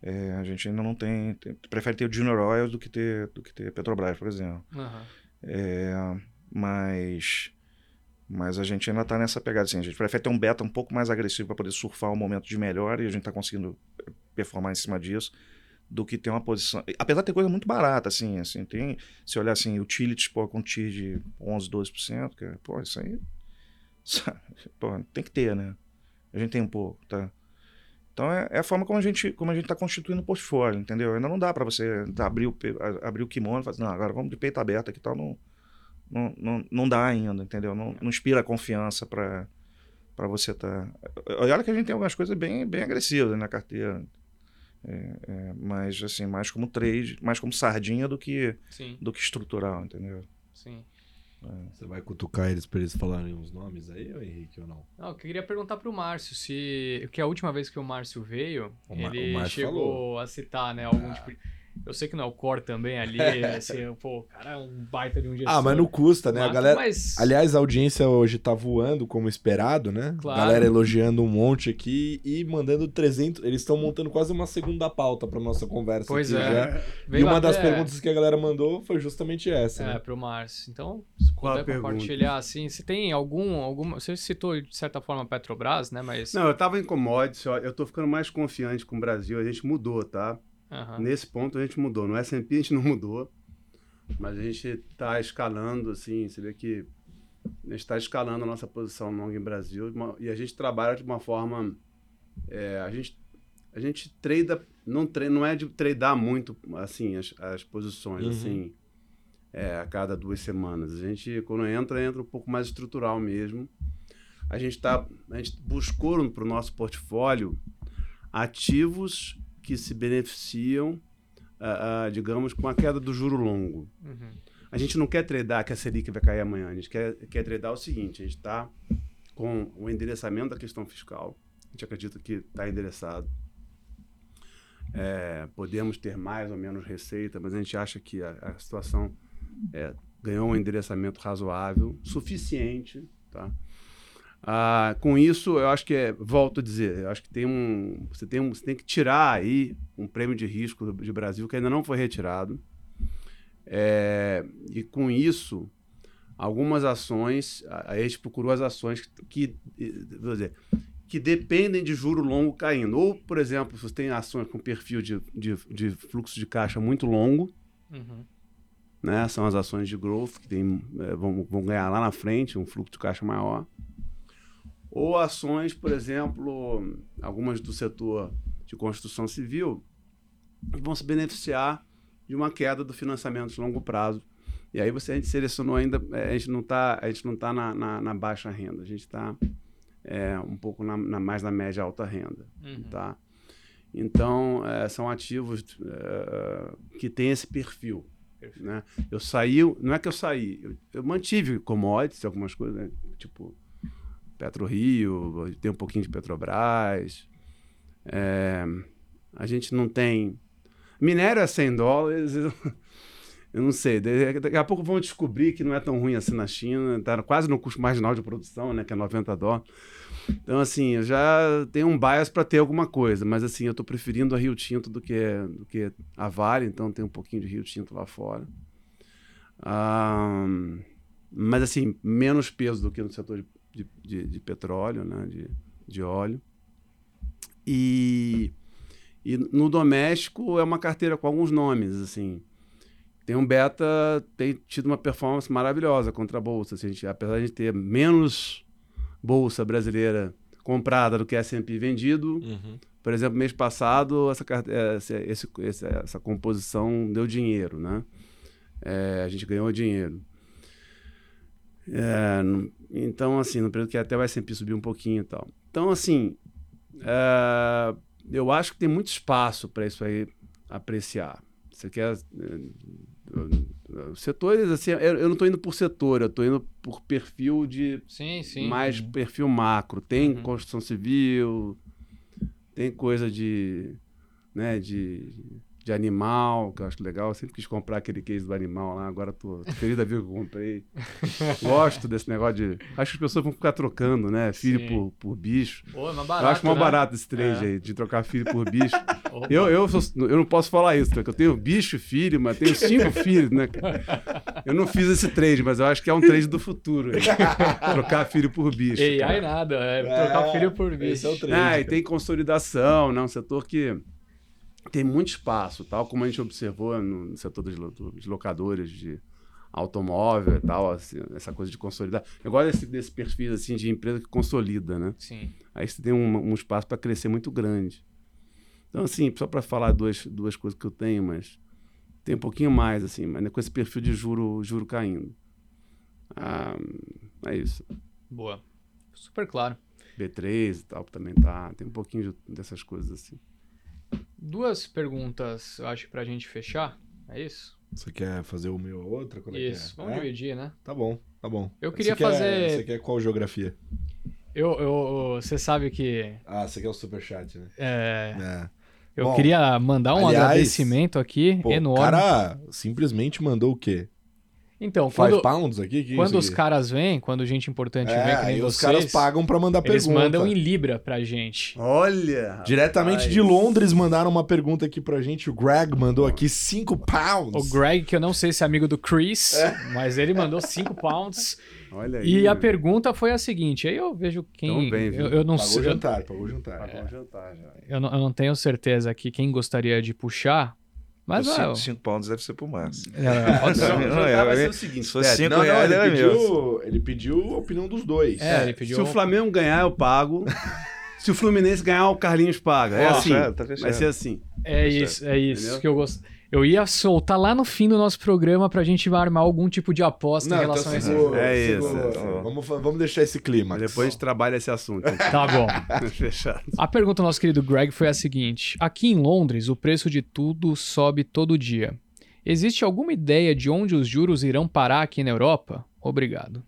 É, a gente ainda não tem, tem, prefere ter o Junior Oil do que ter do que ter Petrobras, por exemplo. Uhum. É, mas mas a gente ainda está nessa pegada assim. A gente prefere ter um beta um pouco mais agressivo para poder surfar um momento de melhor e a gente está conseguindo performar em cima disso do que ter uma posição. Apesar de ter coisa muito barata, assim, assim, tem. Se olhar assim, utilities, pô, com TIR de 11, 12%, que, pô, isso aí. Pô, tem que ter, né? A gente tem um pouco, tá? Então é, é, a forma como a gente como a gente está constituindo o portfólio, entendeu? Ainda não dá para você abrir o, abrir o kimono e fazer, não, agora vamos de peito aberto aqui e tal. Não, não, não, não dá ainda, entendeu? Não, não inspira confiança para para você estar. Tá... Olha que a gente tem algumas coisas bem, bem agressivas na carteira. É, é, mas assim, mais como trade, mais como sardinha do que, Sim. do que estrutural, entendeu? Sim. É. Você vai cutucar eles para eles falarem uns nomes aí, ou Henrique, ou não? Não, eu queria perguntar pro Márcio se. Que a última vez que o Márcio veio, o ele Márcio chegou falou. a citar, né, algum ah. tipo de eu sei que não é o core também ali, assim, pô, o cara é um baita de um gestor. Ah, mas não custa, né? Mas, a galera... Mas... Aliás, a audiência hoje tá voando como esperado, né? Claro. Galera elogiando um monte aqui e mandando 300... Eles estão montando quase uma segunda pauta pra nossa conversa Pois aqui é. já. E uma das perguntas que a galera mandou foi justamente essa, É, né? pro Márcio. Então, se puder pergunta? compartilhar, assim, se tem algum, alguma... Você citou, de certa forma, a Petrobras, né, mas... Não, eu tava em commodities, ó, eu tô ficando mais confiante com o Brasil, a gente mudou, tá? Aham. Nesse ponto a gente mudou. No S&P a gente não mudou, mas a gente está escalando, assim, você vê que a gente está escalando a nossa posição long em Brasil e a gente trabalha de uma forma, é, a gente a gente trada, não, tre- não é de tradar muito, assim, as, as posições, Uhum. assim, é, a cada duas semanas. A gente, quando entra, entra um pouco mais estrutural mesmo. A gente, tá, a gente buscou para o nosso portfólio ativos que se beneficiam, ah, ah, digamos, com a queda do juro longo. Uhum. A gente não quer tradar que a Selic vai cair amanhã. A gente quer, quer tradar o seguinte: a gente está com o endereçamento da questão fiscal. A gente acredita que está endereçado. É, podemos ter mais ou menos receita, mas a gente acha que a, a situação é, ganhou um endereçamento razoável, suficiente. Tá? Ah, com isso, eu acho que é, volto a dizer, eu acho que tem um, você tem um, você tem que tirar aí um prêmio de risco do, de Brasil que ainda não foi retirado. É, e com isso, algumas ações, a, a gente procurou as ações que, que, vou dizer, que dependem de juro longo caindo. Ou, por exemplo, se você tem ações com perfil de, de, de fluxo de caixa muito longo, Uhum. né? São as ações de growth que tem, eh, vão, vão ganhar lá na frente um fluxo de caixa maior. Ou ações, por exemplo, algumas do setor de construção civil, que vão se beneficiar de uma queda do financiamento de longo prazo. E aí você a gente selecionou ainda, eh, a gente não está tá na, na, na baixa renda, a gente está um pouco na, na- mais na média alta renda Uhum. tá? Então, eh, são ativos eh, que têm esse perfil, Perfeito. né? Eu saí, não é que eu saí, eu, eu mantive commodities, algumas coisas, né? tipo PetroRio, tem um pouquinho de Petrobras, eh, a gente não tem... Minério é 100 dólares, eu, eu não sei, daqui a pouco vão descobrir que não é tão ruim assim na China, tá quase no custo marginal de produção, né, que é 90 dólares. Então, assim, eu já tenho um bias para ter alguma coisa, mas assim, eu estou preferindo a Rio Tinto do que, do que a Vale, então tem um pouquinho de Rio Tinto lá fora. Ah, mas assim, menos peso do que no setor de, de, de- de petróleo, né, de, de óleo. E, e no doméstico é uma carteira com alguns nomes, assim. Tem um beta, tem tido uma performance maravilhosa contra a bolsa. assim, a gente, apesar de a gente ter menos bolsa brasileira comprada do que S&P vendido, Uhum. por exemplo, mês passado essa, essa, essa composição deu dinheiro, né? É, a gente ganhou dinheiro. É, então, assim, no período que até o S&P subiu um pouquinho e tal. Então, assim, é, eu acho que tem muito espaço para isso aí apreciar. Você quer... é, setores, assim, eu, eu não estou indo por setor, eu estou indo por perfil de Sim, sim. mais perfil macro. Tem Uhum. construção civil, tem coisa de, né, de, de animal, que eu acho legal. Eu sempre quis comprar aquele case do animal lá, agora tô, tô feliz da vida que eu comprei. Gosto desse negócio de... Acho que as pessoas vão ficar trocando, né? Filho Sim. por, por bicho. Pô, é mais barato, eu acho mais né? barato esse trade É. aí, de trocar filho por bicho. Eu, eu, sou, eu não posso falar isso, porque eu tenho bicho, filho, mas tenho cinco filhos, né? Eu não fiz esse trade, mas eu acho que é um trade do futuro. trocar filho por bicho. E aí nada, é, trocar é, filho por bicho. Esse é o trade. Ah, e tem consolidação, né? Um setor que tem muito espaço, tal como a gente observou no setor dos locadores de automóvel e tal, assim, essa coisa de consolidar. Eu gosto desse, desse perfil assim, de empresa que consolida, né? Sim. Aí você tem um, um espaço para crescer muito grande. Então, assim, só para falar duas, duas coisas que eu tenho, mas tem um pouquinho mais, assim, mas com esse perfil de juro, juro caindo. Ah, é isso. Boa. Super claro. B3 e tal também tá. Tem um pouquinho dessas coisas assim. Duas perguntas, eu acho, pra gente fechar. É isso? Você quer fazer uma ou outra? É isso, é? vamos é? dividir, né? Tá bom, tá bom. Eu queria você fazer. Quer, você quer qual geografia? Eu, eu, você sabe que. Ah, você quer o superchat, né? É. é. Eu bom, queria mandar um aliás, agradecimento aqui pô, enorme. O cara simplesmente mandou o quê? Então, Five quando, pounds aqui? Que quando os caras vêm, quando gente importante é, vem, que nem vocês... os caras pagam para mandar eles pergunta. Eles mandam em Libra pra gente. Olha! Diretamente rapaz. de Londres mandaram uma pergunta aqui pra gente. O Greg mandou aqui 5 pounds. O Greg, que eu não sei se é amigo do Chris, é. mas ele mandou 5 pounds. Olha aí. E a pergunta foi a seguinte, aí eu vejo quem... Então bem, viu? Eu, eu não pagou sei... jantar, pagou jantar. Pagou é, jantar já. Eu não, eu não tenho certeza aqui quem gostaria de puxar, mas, 5 pounds deve ser pro Márcio. É, pode ser. Não, não, é, vai ser o seguinte: se fosse 5 reais, ele, pediu, ele pediu a opinião dos dois. É, ele pediu se o Flamengo ganhar, eu pago. se o Fluminense ganhar, o Carlinhos paga. É assim. Tá vai ser assim. É isso, é isso Entendeu? que eu gosto. Eu ia soltar lá no fim do nosso programa pra gente armar algum tipo de aposta Não, em relação a isso. É isso. É. Vamos, vamos deixar esse clima. Depois a gente trabalha esse assunto. tá bom. Fechado. A pergunta do nosso querido Greg foi a seguinte: Aqui em Londres, o preço de tudo sobe todo dia. Existe alguma ideia de onde os juros irão parar aqui na Europa? Obrigado.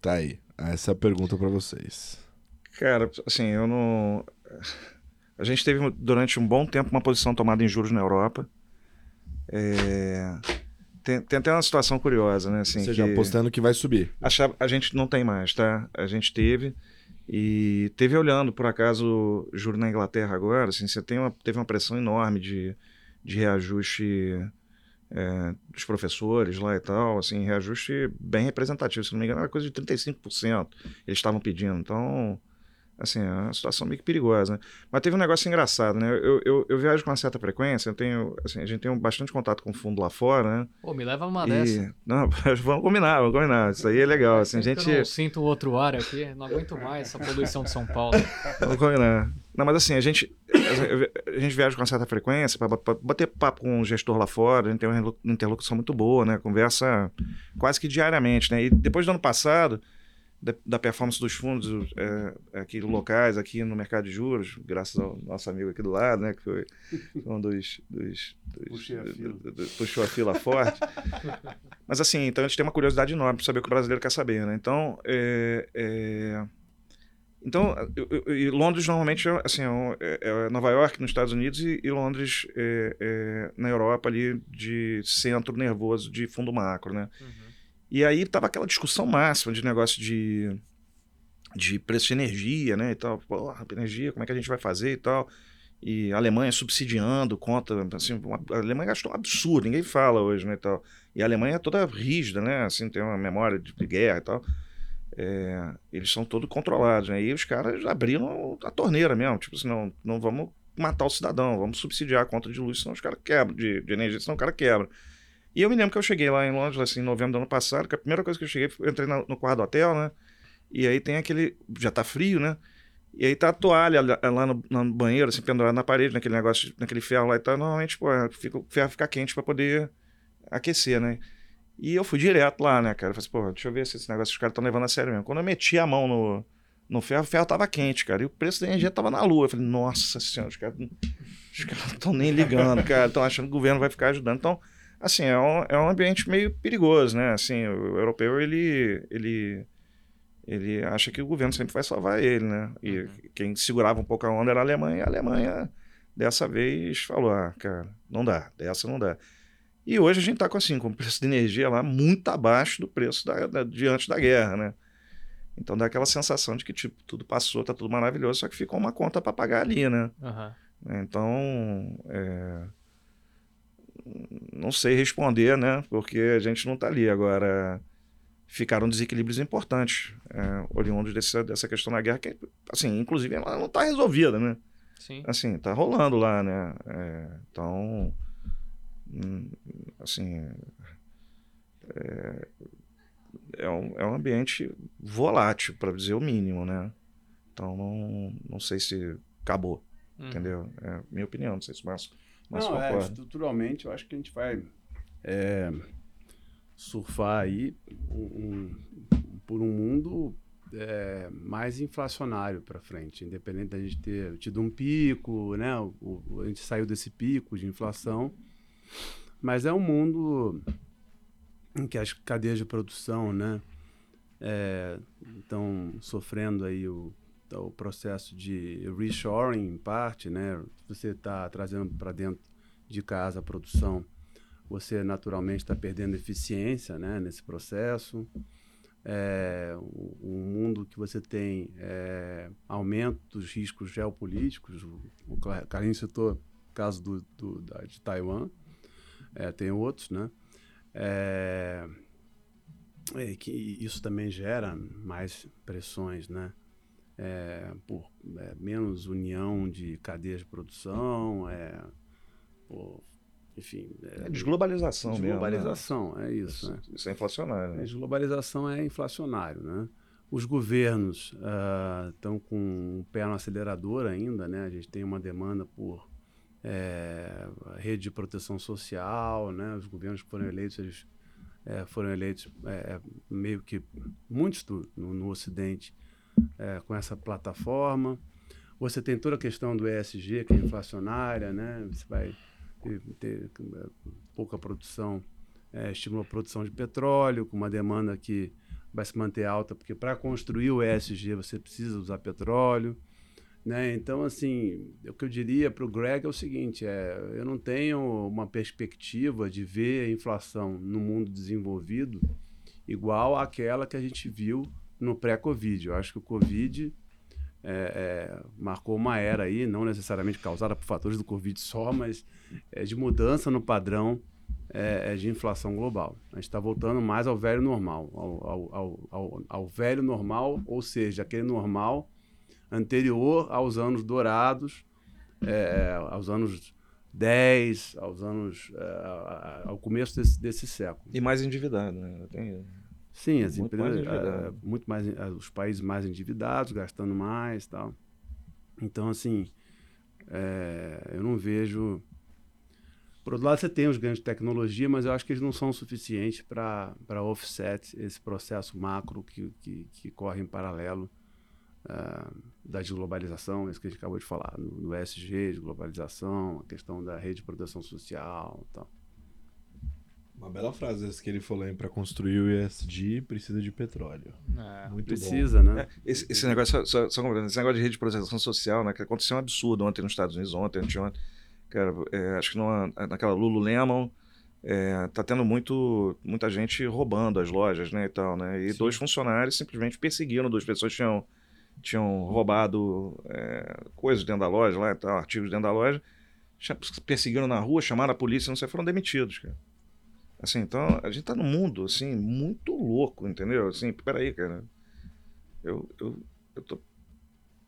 Tá aí. Essa é a pergunta para vocês. Cara, assim, eu não. A gente teve durante um bom tempo uma posição tomada em juros na Europa. É... Tem, tem, até uma situação curiosa, né? Assim, Você já apostando que vai subir. A, a gente não tem mais, tá? A gente teve. E teve olhando, por acaso, juro na Inglaterra agora, assim, você tem uma, teve uma pressão enorme de, de reajuste é, dos professores lá e tal, assim, reajuste bem representativo, se não me engano, era coisa de 35% eles estavam pedindo. Então, assim, é uma situação meio que perigosa, né? Mas teve um negócio engraçado, né? Eu, eu, eu viajo com uma certa frequência, eu tenho, assim, a gente tem bastante contato com o fundo lá fora, né? Pô, me leva uma e... dessa. Não, vamos combinar, vamos combinar. Isso aí é legal, assim, a gente... Eu sinto outro ar aqui, não aguento mais essa poluição de São Paulo. Vamos combinar. Não, mas assim, a gente, a gente viaja com uma certa frequência para bater papo com o gestor lá fora, a gente tem uma interlocução muito boa, né? Conversa quase que diariamente, né? E depois do ano passado, da, da performance dos fundos é, aqui locais, aqui no mercado de juros, graças ao nosso amigo aqui do lado, né? Que foi um dos... dos, dos a fila. Do, do, puxou a fila forte. Mas assim, então a gente tem uma curiosidade enorme para saber o que o brasileiro quer saber, né? Então, é, é então, eu, eu, Londres normalmente assim, é, é, é, Nova York nos Estados Unidos e, e Londres é, é, na Europa ali de centro nervoso de fundo macro, né? Uhum. E aí tava aquela discussão máxima de negócio de, de preço de energia, né? E tal, porra, energia, como é que a gente vai fazer e tal. E a Alemanha subsidiando conta, assim, a Alemanha gastou um absurdo, ninguém fala hoje, né, e tal. E a Alemanha é toda rígida, né? Assim, tem uma memória de guerra e tal é, eles são todos controlados, né? E os caras abriram a torneira mesmo, tipo assim, não, não vamos matar o cidadão, vamos subsidiar a conta de luz, senão os caras quebram, de, de energia, senão o cara quebra. E eu me lembro que eu cheguei lá em Londres, assim, em novembro do ano passado, que a primeira coisa que eu cheguei, eu entrei no, no quarto do hotel, né? E aí tem aquele, já tá frio, né? E aí tá a toalha lá no, no banheiro, assim, pendurada na parede, naquele negócio, naquele ferro lá e tal. Normalmente, pô, fica, o ferro fica quente para poder aquecer, né? E eu fui direto lá, né, cara? Eu falei assim, pô, deixa eu ver se esse negócio os caras estão levando a sério mesmo. Quando eu meti a mão no, no ferro, o ferro tava quente, cara. E o preço da energia tava na lua. Eu falei, nossa senhora, os caras os caras não estão nem ligando, cara. Estão achando que o governo vai ficar ajudando. Então, assim, é um, é um ambiente meio perigoso, né? Assim, o europeu, ele, ele, ele acha que o governo sempre vai salvar ele, né? E uhum. quem segurava um pouco a onda era a Alemanha. E a Alemanha, dessa vez, falou, ah, cara, não dá, dessa não dá. E hoje a gente está com assim, com o preço de energia lá muito abaixo do preço da, da, de antes da guerra, né? Então dá aquela sensação de que tipo, tudo passou, tá tudo maravilhoso, só que ficou uma conta para pagar ali, né? Uhum. Então, é, não sei responder, né? Porque a gente não está ali. Agora, ficaram desequilíbrios importantes é, oriundos desse, dessa questão da guerra, que, assim, inclusive, ela não está resolvida, né? Sim. Assim, tá rolando lá, né? É, então, hum, assim, é, é, um, é um ambiente volátil, para dizer o mínimo, né? Então, não, não sei se acabou, hum. entendeu? É minha opinião, não sei se o Márcio, Não, é, estruturalmente, eu acho que a gente vai é, surfar aí um, um, por um mundo é, mais inflacionário para frente, independente da gente ter tido um pico, né? O, o, a gente saiu desse pico de inflação, mas é um mundo em que as cadeias de produção, né, estão é, sofrendo aí o, o processo de reshoring em parte, né? Você está trazendo para dentro de casa a produção, você naturalmente está perdendo eficiência, né, nesse processo é, o, o, mundo que você tem é, aumento dos riscos geopolíticos. O, o citou o caso do, do da, de Taiwan, é, tem outros, né? É, é, que isso também gera mais pressões, né? É, por menos união de cadeias de produção, por enfim. É, é desglobalização, desglobalização mesmo. Né? é isso. Né? Isso é inflacionário. Né? Desglobalização é inflacionário, né? Os governos estão uh, com o um pé no acelerador ainda, né? A gente tem uma demanda por é, rede de proteção social, né? Os governos que foram eleitos, eles é, foram eleitos é, meio que muitos do, no, no Ocidente é, com essa plataforma. Você tem toda a questão do ESG, que é inflacionária, né? Você vai ter, ter pouca produção, é, estimula a produção de petróleo, com uma demanda que vai se manter alta, porque para construir o ESG você precisa usar petróleo. Né? Então, assim, o que eu diria para o Greg é o seguinte: é, eu não tenho uma perspectiva de ver a inflação no mundo desenvolvido igual àquela que a gente viu no pré-Covid. Eu acho que o Covid é, é, marcou uma era aí, não necessariamente causada por fatores do Covid só, mas é, de mudança no padrão é, é de inflação global. A gente está voltando mais ao velho normal, ao, ao, ao, ao, velho normal, ou seja, aquele normal anterior aos anos dourados, é, aos anos 10, aos anos. ao começo desse, desse século. E mais endividado, né? Tem... Sim, as muito empresas, mais uh, muito mais, uh, os países mais endividados, gastando mais tal. Então, assim, é, eu não vejo. Por outro lado, você tem os ganhos de tecnologia, mas eu acho que eles não são suficientes para offset esse processo macro que, que, que corre em paralelo uh, da desglobalização, isso que a gente acabou de falar, no, no SG, de globalização, a questão da rede de proteção social e tal. Uma bela frase essa que ele falou, hein? Para construir o ESG precisa de petróleo. É, Muito precisa, bom. né? É, esse, esse, negócio, só, só, esse negócio de rede de proteção social, né? Que aconteceu um absurdo ontem nos Estados Unidos, ontem, anteontem. Cara, é, acho que numa, naquela Lululemon é, tá tendo muito, muita gente roubando as lojas, né, e tal, né? E Sim. dois funcionários simplesmente perseguindo duas pessoas que tinham, tinham roubado é, coisas dentro da loja lá, tal, artigos dentro da loja, perseguiram na rua, chamaram a polícia, não sei, foram demitidos, cara. Assim, então, a gente tá num mundo, assim, muito louco, entendeu? Assim, peraí, cara. Eu, eu, eu tô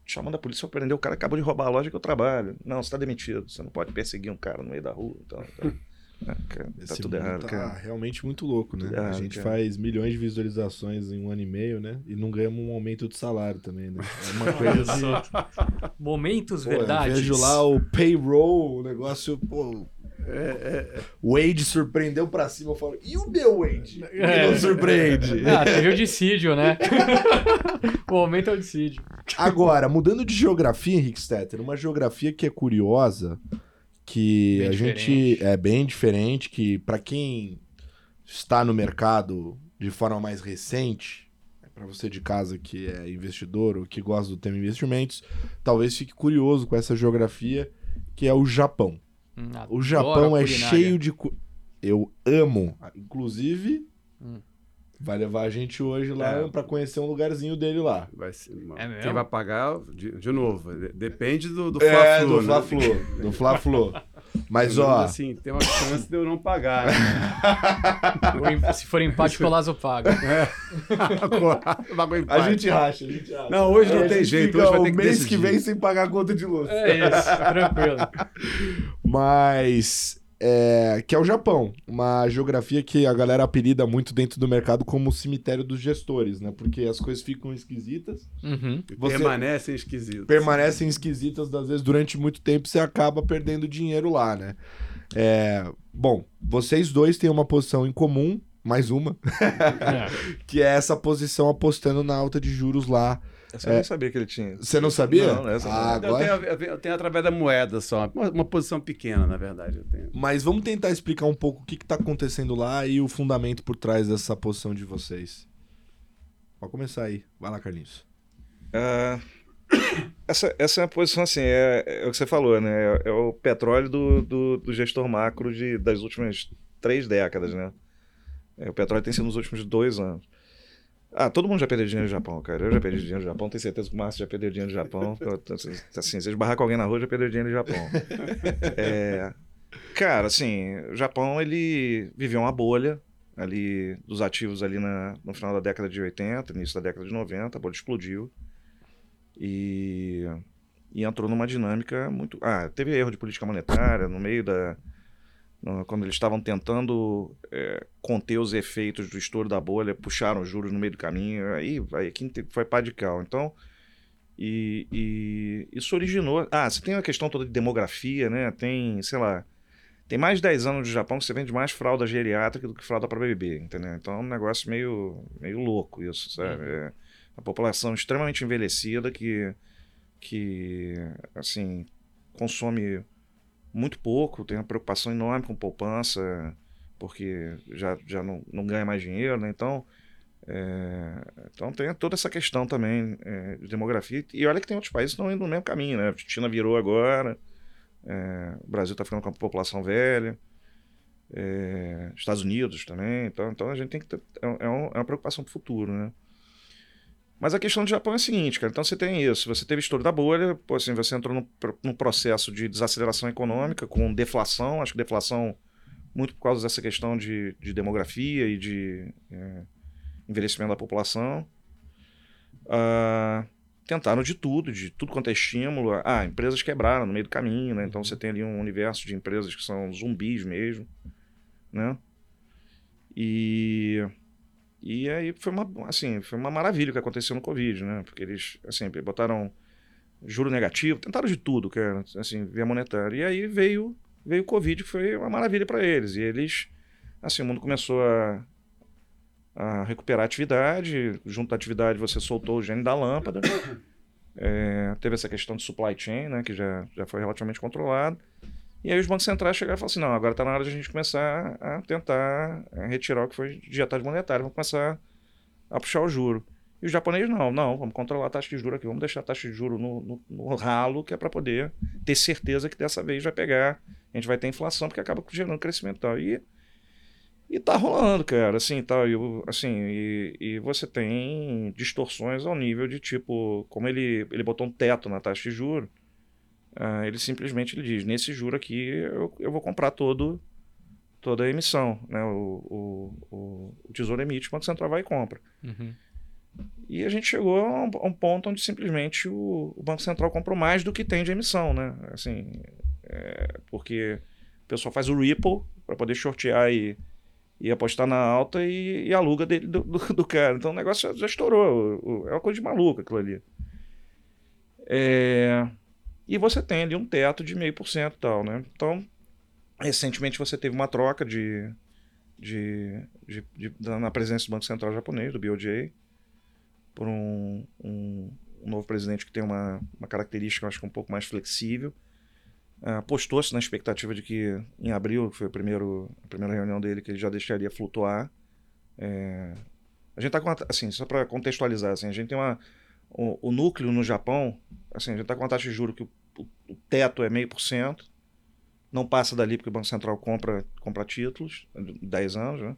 chamando a polícia pra prender o cara que acabou de roubar a loja que eu trabalho. Não, você tá demitido. Você não pode perseguir um cara no meio da rua. Então, então cara, tá tudo errado, tá cara. realmente muito louco, né? Errado, a gente cara. faz milhões de visualizações em um ano e meio, né? E não ganhamos um aumento de salário também, né? É uma coisa de... Momentos Pô, verdades. Eu vejo lá o payroll, o negócio, pô, é, é, o Wade surpreendeu pra cima. Eu falo, e o meu Wade? É. não surpreende. Ah, teve o dissídio, né? o momento é o dissídio. Agora, mudando de geografia, Henrique Stetter, uma geografia que é curiosa, que bem a diferente. gente é bem diferente, que para quem está no mercado de forma mais recente, para você de casa que é investidor ou que gosta do tema investimentos, talvez fique curioso com essa geografia, que é o Japão. Hum, o Japão é cheio de. Eu amo. Inclusive. Hum. Vai levar a gente hoje lá é. para conhecer um lugarzinho dele lá. Vai ser, é Quem vai pagar, de, de novo, depende do, do é, Fla-Flu. Do né? Fla-Flu. Do Fla-Flu. Mas, ó. Assim, tem uma chance de eu não pagar. Né? Se for empate, o Colazo paga. É. a gente racha, a gente racha. Não, hoje não tem jeito. Hoje vai ter que mês que vem sem pagar a conta de luz. É isso, tranquilo. Mas é, que é o Japão, uma geografia que a galera apelida muito dentro do mercado como o cemitério dos gestores, né? Porque as coisas ficam esquisitas. Uhum. Permanecem esquisitas. Permanecem esquisitas, às vezes, durante muito tempo você acaba perdendo dinheiro lá, né? É, bom, vocês dois têm uma posição em comum, mais uma, é. que é essa posição apostando na alta de juros lá eu nem sabia que ele tinha. Você não sabia? Não, essa ah, agora... eu, tenho, eu tenho através da moeda só. Uma, uma, posição pequena, na verdade. Eu tenho. Mas vamos tentar explicar um pouco o que está acontecendo lá e o fundamento por trás dessa posição de vocês. Pode começar aí. Vai lá, Carlinhos. Uh, essa, essa é a posição assim, é, é, o que você falou, né? É, é o petróleo do, do, do, gestor macro de, das últimas três décadas, né? É, o petróleo tem sido nos últimos dois anos. Ah, todo mundo já perdeu dinheiro no Japão, cara. Eu já perdi dinheiro no Japão, tenho certeza que o Márcio já perdeu dinheiro no Japão. Assim, se esbarrar com alguém na rua, já perdeu dinheiro no Japão. É, cara, assim, o Japão, ele viveu uma bolha ali dos ativos ali na, no final da década de 80, início da década de 90, a bolha explodiu. E, e entrou numa dinâmica muito... Ah, teve erro de política monetária no meio da quando eles estavam tentando é, conter os efeitos do estouro da bolha, puxaram os juros no meio do caminho, aí, aí aqui foi pá de cal. Então, e, e, isso originou. Ah, você tem a questão toda de demografia, né? Tem, sei lá, tem mais de 10 anos no Japão que você vende mais fralda geriátrica do que fralda para bebê, entendeu? Então é um negócio meio, meio louco isso, sabe? Uhum. É uma população extremamente envelhecida que, que assim, consome muito pouco, tem uma preocupação enorme com poupança, porque já, já não, não ganha mais dinheiro, né? Então, é, então tem toda essa questão também é, de demografia. E olha que tem outros países que estão indo no mesmo caminho, né? A China virou agora, é, o Brasil está ficando com a população velha, Estados Unidos também. Então, então a gente tem que ter, é, é, é uma preocupação para o futuro, né? Mas a questão do Japão é a seguinte, cara. Então você tem isso. Você teve estouro da bolha, assim, você entrou num, num processo de desaceleração econômica com deflação. Acho que deflação muito por causa dessa questão de, de demografia e de é, envelhecimento da população. Ah, tentaram de tudo, de tudo quanto é estímulo. Ah, empresas quebraram no meio do caminho, né? Então você tem ali um universo de empresas que são zumbis mesmo, né? E e aí foi uma, assim, foi uma maravilha o que aconteceu no Covid, né? Porque eles, assim, botaram juro negativo, tentaram de tudo, que era, assim, via monetária. E aí veio, veio o Covid, que foi uma maravilha para eles. E eles, assim, o mundo começou a, a recuperar a atividade, junto à atividade você soltou o gene da lâmpada. É, teve essa questão de supply chain, né, que já, já foi relativamente controlado. E aí os bancos centrais chegaram e falaram assim, não, agora está na hora de a gente começar a tentar eh, retirar o que foi de monetária, monetária, vamos começar a puxar o juro. E os japoneses, não, não, vamos controlar a taxa de juros aqui, vamos deixar a taxa de juros no, no, no ralo, que é para poder ter certeza que dessa vez vai pegar, a gente vai ter inflação, porque acaba gerando crescimento tal. E, e tá rolando, cara, assim, tal, e, assim, e, e você tem distorções ao nível de tipo, como ele, ele botou um teto na taxa de juros, Uh, ele simplesmente ele diz: nesse juro aqui eu, eu vou comprar todo, toda a emissão. Né? O, o, o, o Tesouro emite, o Banco Central vai e compra. Uhum. E a gente chegou a um, a um ponto onde simplesmente o, o, Banco Central comprou mais do que tem de emissão. Né? Assim, é, porque o pessoal faz o Ripple para poder shortear e, e apostar na alta e, e aluga dele, do, do, do, cara. Então o negócio já, já estourou. é uma coisa de maluco aquilo ali. É. E você tem ali um teto de meio por cento tal, né? Então, recentemente você teve uma troca de, de, de, de, na presença do Banco Central japonês, do BOJ, por um, um, um novo presidente que tem uma, uma característica, acho que um pouco mais flexível. Uh, Postou-se na expectativa de que em abril, que foi o primeiro, a primeira reunião dele, que ele já deixaria flutuar. É, a gente está com, assim, só para contextualizar, assim, a gente tem uma, o, o núcleo no Japão, assim, a gente está com uma taxa de juros que o, o, teto é meio por cento, não passa dali porque o Banco Central compra, compra títulos, 10 anos, né?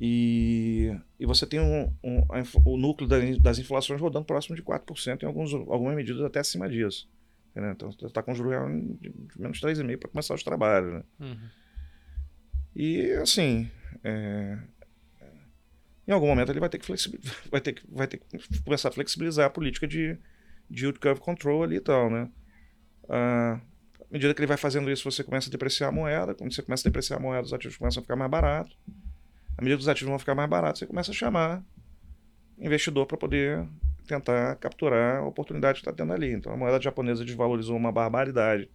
E, e você tem um, um, o núcleo das inflações rodando próximo de 4%, em alguns, algumas medidas até acima disso. Entendeu? Então você está com juros de, de menos 3,5% para começar os trabalhos. Né? Uhum. E assim, é, em algum momento ele vai ter que, vai ter que, vai ter que começar a flexibilizar a política de, de yield curve control ali e tal, né? Ah, à medida que ele vai fazendo isso, você começa a depreciar a moeda. Quando você começa a depreciar a moeda, os ativos começam a ficar mais baratos. À medida que os ativos vão ficar mais baratos, você começa a chamar investidor para poder tentar capturar a oportunidade que está tendo ali. Então a moeda japonesa desvalorizou uma barbaridade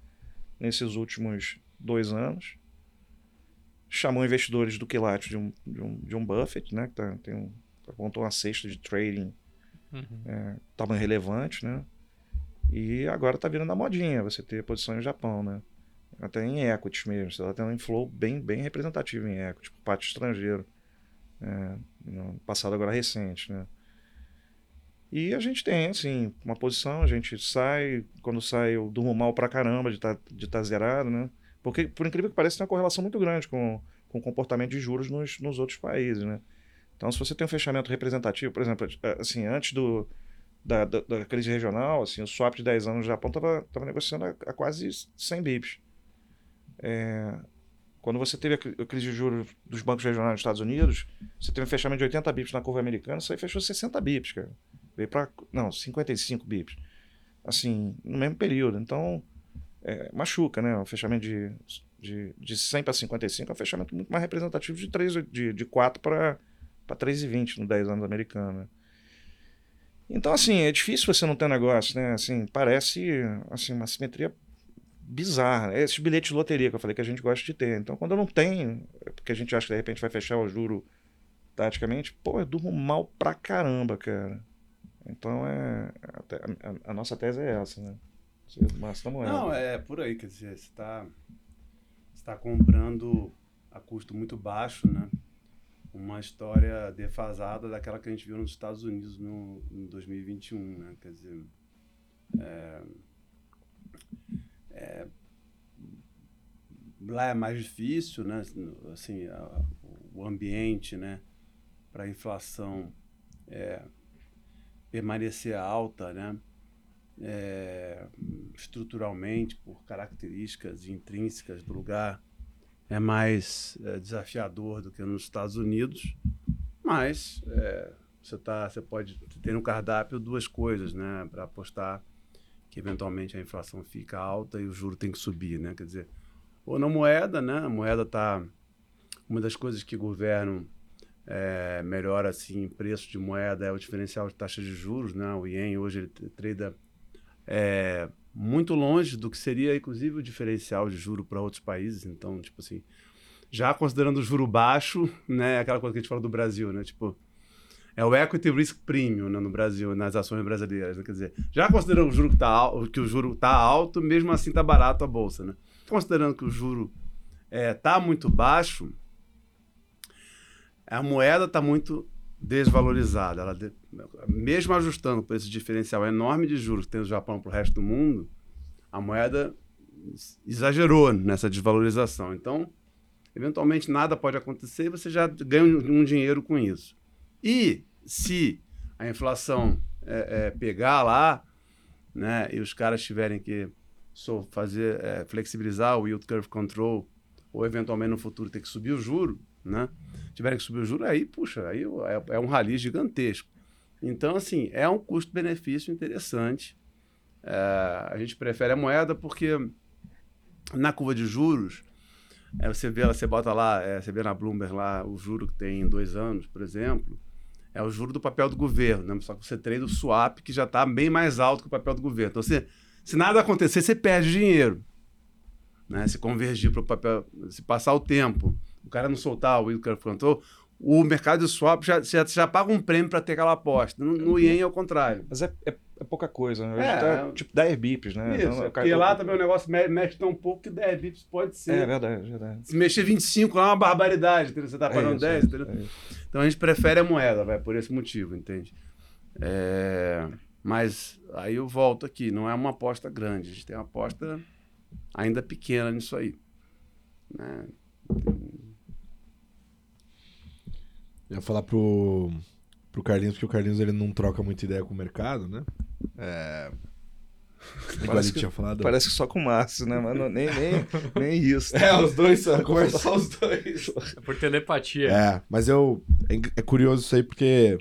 nesses últimos dois anos. Chamou investidores do quilate de um, de um, de um Buffett, né? Que tá, tem um, apontou uma cesta de trading uhum. é, tamanho relevante, né? E agora está virando a modinha você ter posição no Japão, né? Até em equities mesmo. Você está tendo um inflow bem, bem representativo em equity, por parte estrangeiro. É, no passado agora recente, né? E a gente tem, assim, uma posição, a gente sai, quando sai eu durmo mal pra caramba de estar tá, de tá zerado, né? Porque, por incrível que pareça, tem uma correlação muito grande com, com o comportamento de juros nos, nos outros países, né? Então, se você tem um fechamento representativo, por exemplo, assim, antes do, da, da, da crise regional, assim, o swap de 10 anos no Japão estava tava negociando a, a, quase 100 bips. É, quando você teve a, crise de juros dos bancos regionais nos Estados Unidos, você teve um fechamento de 80 bips na curva americana, isso aí fechou 60 bips, cara. Veio para. Não, 55 bips. Assim, no mesmo período. Então, é, machuca, né? O fechamento de, de, de 100 para 55 é um fechamento muito mais representativo de, 3, de, de 4 para 3,20 no 10 anos americano. Né? Então, assim, é difícil você não ter negócio, né? Assim, parece assim, uma simetria bizarra. É esse bilhete de loteria que eu falei que a gente gosta de ter. Então, quando eu não tenho, é porque a gente acha que de repente vai fechar o juro taticamente, pô, eu durmo mal pra caramba, cara. Então é. A, a, a nossa tese é essa, né? Você moeda. Não, é por aí, quer dizer, você está tá comprando a custo muito baixo, né? Uma história defasada daquela que a gente viu nos Estados Unidos no, em 2021, né? Quer dizer. É, é, lá é mais difícil, né? Assim, a, o ambiente, né? Para inflação é, permanecer alta, né? É, estruturalmente, por características intrínsecas do lugar, é mais é, desafiador do que nos Estados Unidos, mas é, você, tá, você pode ter no cardápio duas coisas, né? Para apostar que eventualmente a inflação fica alta e o juro tem que subir, né? Quer dizer, ou na moeda, né? A moeda está uma das coisas que governam é, melhor assim preço de moeda é o diferencial de taxa de juros, né? O ien hoje ele trade é, muito longe do que seria inclusive o diferencial de juro para outros países. Então, tipo assim, já considerando o juro baixo, né? Aquela coisa que a gente fala do Brasil, né? Tipo é o equity risk premium né, no Brasil, nas ações brasileiras. Né? Quer dizer, já considerando o juro que, tá, que o juro está alto, mesmo assim está barato a bolsa, né? Considerando que o juro está é, tá muito baixo, a moeda está muito desvalorizada. Ela de... Mesmo ajustando por esse diferencial enorme de juros que tem no Japão para o resto do mundo, a moeda exagerou nessa desvalorização. Então, eventualmente nada pode acontecer e você já ganha um, dinheiro com isso. E se a inflação é, é, pegar lá, né, e os caras tiverem que fazer é, flexibilizar o yield curve control ou eventualmente no futuro ter que subir o juro, né? Tiverem que subir o juro, aí, puxa, aí é, é um rally gigantesco. Então, assim, é um custo-benefício interessante. É, a gente prefere a moeda porque na curva de juros, é, você vê, você bota lá, é, você vê na Bloomberg lá o juro que tem em dois anos, por exemplo, é o juro do papel do governo, né? Só que você treina o swap que já está bem mais alto que o papel do governo. Então, você, se nada acontecer, você perde dinheiro. Né? Se convergir para o papel, se passar o tempo o cara não soltar o Will Control, o mercado de swap já, já, já paga um prêmio para ter aquela aposta. No, no Ien é o contrário. Mas é, é, é pouca coisa, né? É, tá, tipo 10 bips, né? Isso, então, porque lá também o negócio mexe tão pouco que 10 bips pode ser. É verdade, é verdade. Se mexer 25 lá é uma barbaridade, entendeu? você tá pagando é isso, 10, entendeu? É então a gente prefere a moeda, vai, por esse motivo, entende? É... Mas aí eu volto aqui, não é uma aposta grande, a gente tem uma aposta ainda pequena nisso aí. Né? Eu ia falar pro, pro Carlinhos, porque o Carlinhos ele não troca muita ideia com o mercado, né? É. Igual ele tinha falado. Parece que só com o Márcio, né? Mas não, nem, nem, nem isso. É, os dois, conversar os dois. É por telepatia. É, mas eu. É, é curioso isso aí porque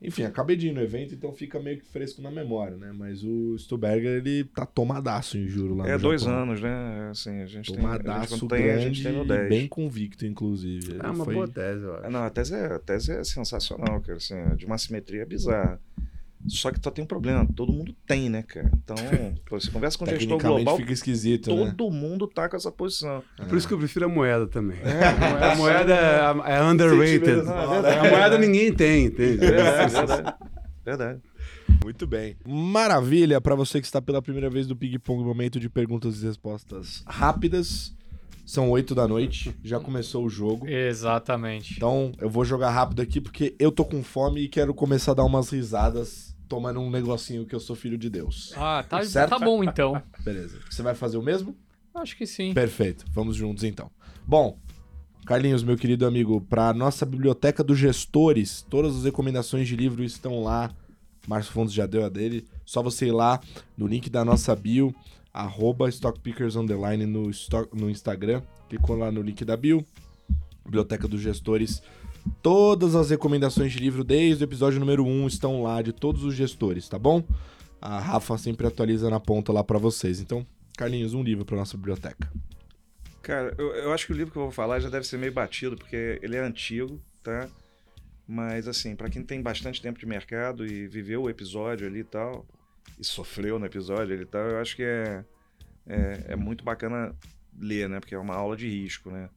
enfim, acabei de ir no evento, então fica meio que fresco na memória, né? Mas o Stuberger, ele tá tomadaço em juro lá é, no É, dois anos, né? Assim, a gente tomadaço tem, a gente grande tem, bem convicto, inclusive. É uma foi... boa tese, eu acho. Não, a tese é, a tese é sensacional, cara. Assim, é de uma simetria bizarra. Só que só tem um problema, todo mundo tem, né, cara? Então, pô, você conversa com o gestor global, fica esquisito, todo né? mundo tá com essa posição. É. Por isso que eu prefiro a moeda também. É, a moeda é, é underrated. Não, é a moeda ninguém tem, entende? É, é verdade. verdade. Muito bem. Maravilha para você que está pela primeira vez do Ping Pong, momento de perguntas e respostas rápidas. São oito da noite, já começou o jogo. Exatamente. Então eu vou jogar rápido aqui porque eu tô com fome e quero começar a dar umas risadas tomando um negocinho que eu sou filho de Deus. Ah, tá, certo? tá bom então. Beleza. Você vai fazer o mesmo? Acho que sim. Perfeito. Vamos juntos então. Bom, Carlinhos, meu querido amigo, para nossa biblioteca dos gestores, todas as recomendações de livro estão lá. Márcio Fontes já deu a dele. Só você ir lá no link da nossa bio arroba StockPickers Underline no, stock, no Instagram. Clicou lá no link da bio, Biblioteca dos Gestores. Todas as recomendações de livro desde o episódio número 1 estão lá, de todos os gestores, tá bom? A Rafa sempre atualiza na ponta lá para vocês. Então, Carlinhos, um livro para nossa biblioteca. Cara, eu, eu, acho que o livro que eu vou falar já deve ser meio batido, porque ele é antigo, tá? Mas, assim, para quem tem bastante tempo de mercado e viveu o episódio ali e tal, e sofreu no episódio ele tal, eu acho que é, é, é, muito bacana ler, né? Porque é uma aula de risco, né?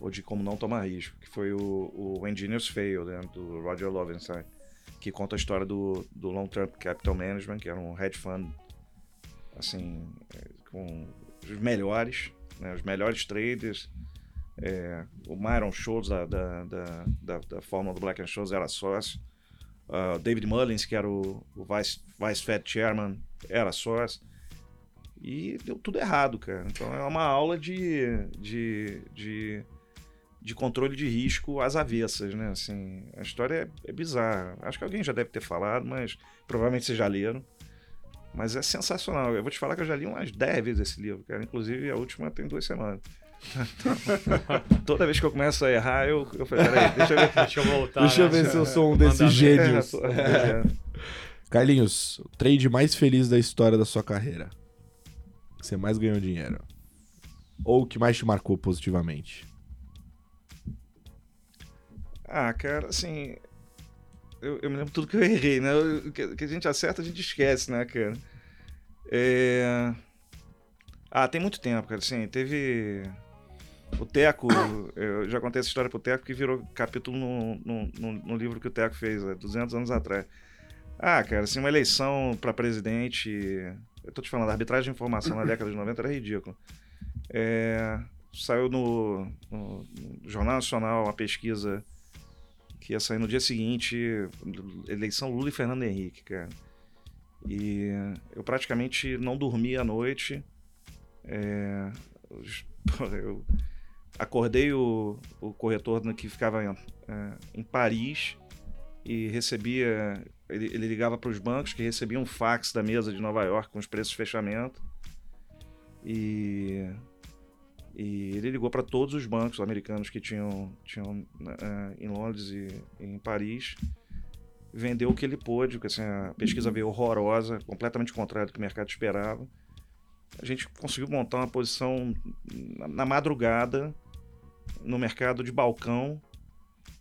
Ou de como não tomar risco, que foi o, o Engineers Fail, né? Do Roger Lovenstein, que conta a história do, do Long Term Capital Management, que era um hedge fund, assim, com os melhores, né? Os melhores traders. É, o Myron Schultz da, da, da, da, da Fórmula do Black Scholes era sócio. Uh, David Mullins, que era o, o Vice, Vice Fed Chairman, era sócio. E deu tudo errado, cara. Então é uma aula de, de, de, de controle de risco às avessas, né? Assim, a história é, é bizarra. Acho que alguém já deve ter falado, mas provavelmente vocês já leram. Mas é sensacional. Eu vou te falar que eu já li umas 10 vezes esse livro, cara. Inclusive a última tem duas semanas. Toda vez que eu começo a errar, eu, eu falei, peraí, deixa eu ver. deixa eu voltar. Deixa eu né? ver se eu sou um desses gênios. É, é. Carlinhos, o trade mais feliz da história da sua carreira. Que você mais ganhou dinheiro. Ou que mais te marcou positivamente? Ah, cara, assim. Eu, eu me lembro tudo que eu errei, né? O que, que a gente acerta, a gente esquece, né, cara? É. Ah, tem muito tempo, cara. Assim, teve. O Teco, eu já contei essa história pro Teco que virou capítulo no, no, no, no livro que o Teco fez, há 200 anos atrás. Ah, cara, assim, uma eleição para presidente. Eu tô te falando, a arbitragem de informação na década de 90 era ridícula. É, saiu no, no, no, Jornal Nacional uma pesquisa que ia sair no dia seguinte, eleição Lula e Fernando Henrique, cara. E eu praticamente não dormi à noite. É, eu acordei o, o corretor que ficava em, é, em Paris e recebia. Ele, ele ligava para os bancos que recebiam um fax da mesa de Nova York com os preços de fechamento. E, e ele ligou para todos os bancos americanos que tinham, tinham uh, em Londres e, em Paris. Vendeu o que ele pôde, porque assim, a pesquisa veio horrorosa, completamente contrário do que o mercado esperava a gente conseguiu montar uma posição na, na madrugada no mercado de balcão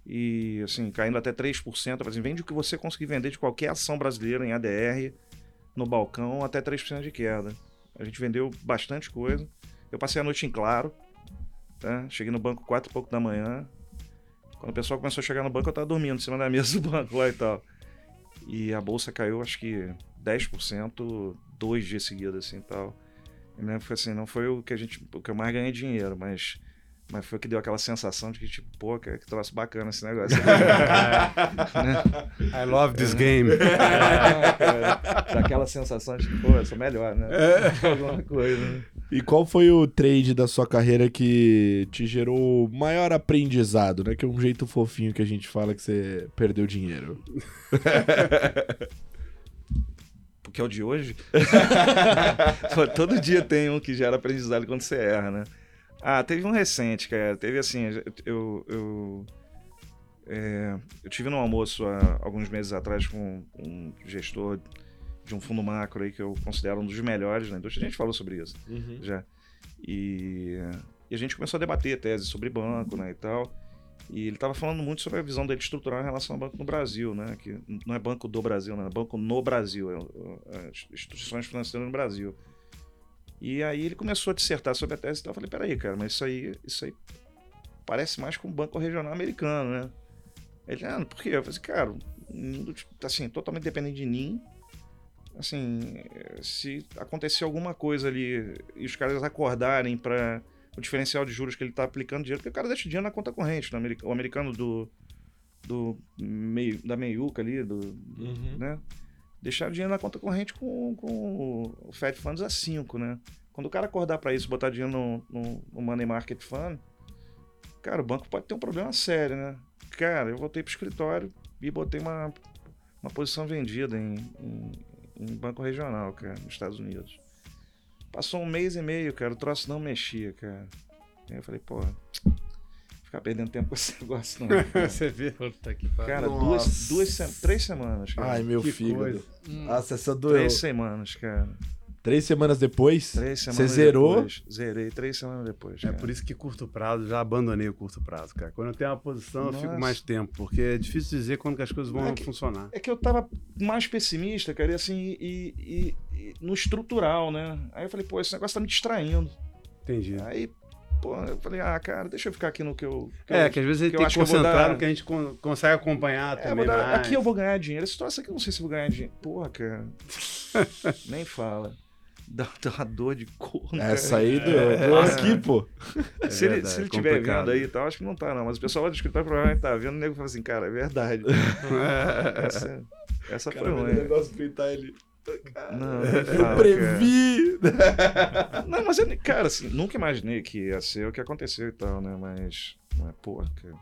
e assim, caindo até 3%, assim, vende o que você conseguir vender de qualquer ação brasileira em ADR no balcão até 3% de queda. A gente vendeu bastante coisa. Eu passei a noite em claro, tá? Cheguei no banco quatro e pouco da manhã. Quando o pessoal começou a chegar no banco, eu tava dormindo em cima da mesa do banco lá e tal. E a bolsa caiu, acho que 10%, dois dias seguidos, assim, tal. Eu lembro que assim, não foi o que a gente, o que eu mais ganhei dinheiro, mas Mas foi que deu aquela sensação de que, tipo, pô, que, que troço bacana esse negócio. I love this game. É, daquela sensação de que, pô, eu sou melhor, né? É. Alguma coisa, né? E qual foi o trade da sua carreira que te gerou maior aprendizado, né? Que é um jeito fofinho que a gente fala que você perdeu dinheiro. Porque é o de hoje? Todo dia tem um que gera aprendizado quando você erra, né? Ah, teve um recente, cara. Teve assim, eu. Eu, é, eu tive num almoço há alguns meses atrás com um gestor de um fundo macro aí que eu considero um dos melhores na indústria. A gente falou sobre isso uhum. já. E, e, a gente começou a debater tese sobre banco, né, e tal. E ele estava falando muito sobre a visão dele estrutural em relação ao banco no Brasil, né? Que não é banco do Brasil, né? É banco no Brasil, é, é, instituições financeiras no Brasil. E aí ele começou a dissertar sobre a tese e tal. Eu falei, peraí, cara, mas isso aí, isso aí parece mais com o Banco Regional Americano, né? Ele, ah, por quê? Eu falei cara, assim, totalmente dependente de NIM. Assim, se acontecer alguma coisa ali e os caras acordarem para o diferencial de juros que ele está aplicando dinheiro, porque o cara deixa dinheiro na conta corrente, no americano, o americano do, do meio, da meiuca ali, do, uhum. né? Deixar o dinheiro na conta corrente com, com o Fed Funds a 5, né? Quando o cara acordar para isso, botar dinheiro no, no, no, Money Market Fund, cara, o banco pode ter um problema sério, né? Cara, eu voltei pro escritório e botei uma, uma posição vendida em, em, em banco regional, cara, nos Estados Unidos. Passou um mês e meio, cara, o troço não mexia, cara. Aí eu falei, pô, ficar perdendo tempo com esse negócio, não. Você vê? Puta que Cara, duas, duas, três semanas, cara. Ai, meu que fígado. Hum. Nossa, essa doeu. Três semanas, cara. Três semanas depois? Três semanas Você zerou? Depois. Zerei três semanas depois. É cara. É por isso que curto prazo, já abandonei o curto prazo, cara. Quando eu tenho uma posição, Nossa. eu fico mais tempo, porque é difícil dizer quando que as coisas vão é que, funcionar. É que eu tava mais pessimista, cara, e assim, e, e, e, no estrutural, né? Aí eu falei, pô, esse negócio tá me distraindo. Entendi. Aí Pô, eu falei, ah, cara, deixa eu ficar aqui no que eu. Que é, eu, que às vezes a gente tem que, que concentrar no que a gente consegue acompanhar é, também. Dar, aqui eu vou ganhar dinheiro. Essa situação aqui eu não sei se vou ganhar dinheiro. Porra, cara. Nem fala. Dá, dá uma dor de corno. Essa aí do, é, aqui, pô. É se, ele, se ele estiver vendo aí e tal, acho que não tá, não. Mas o pessoal do escritório provavelmente tá vendo. O nego fala assim, cara, é verdade. essa essa cara, foi uma. O negócio printar ele. Não, eu previ! Não, mas, eu, cara, assim, nunca imaginei que ia ser o que aconteceu e tal, né? Mas, mas porra, cara,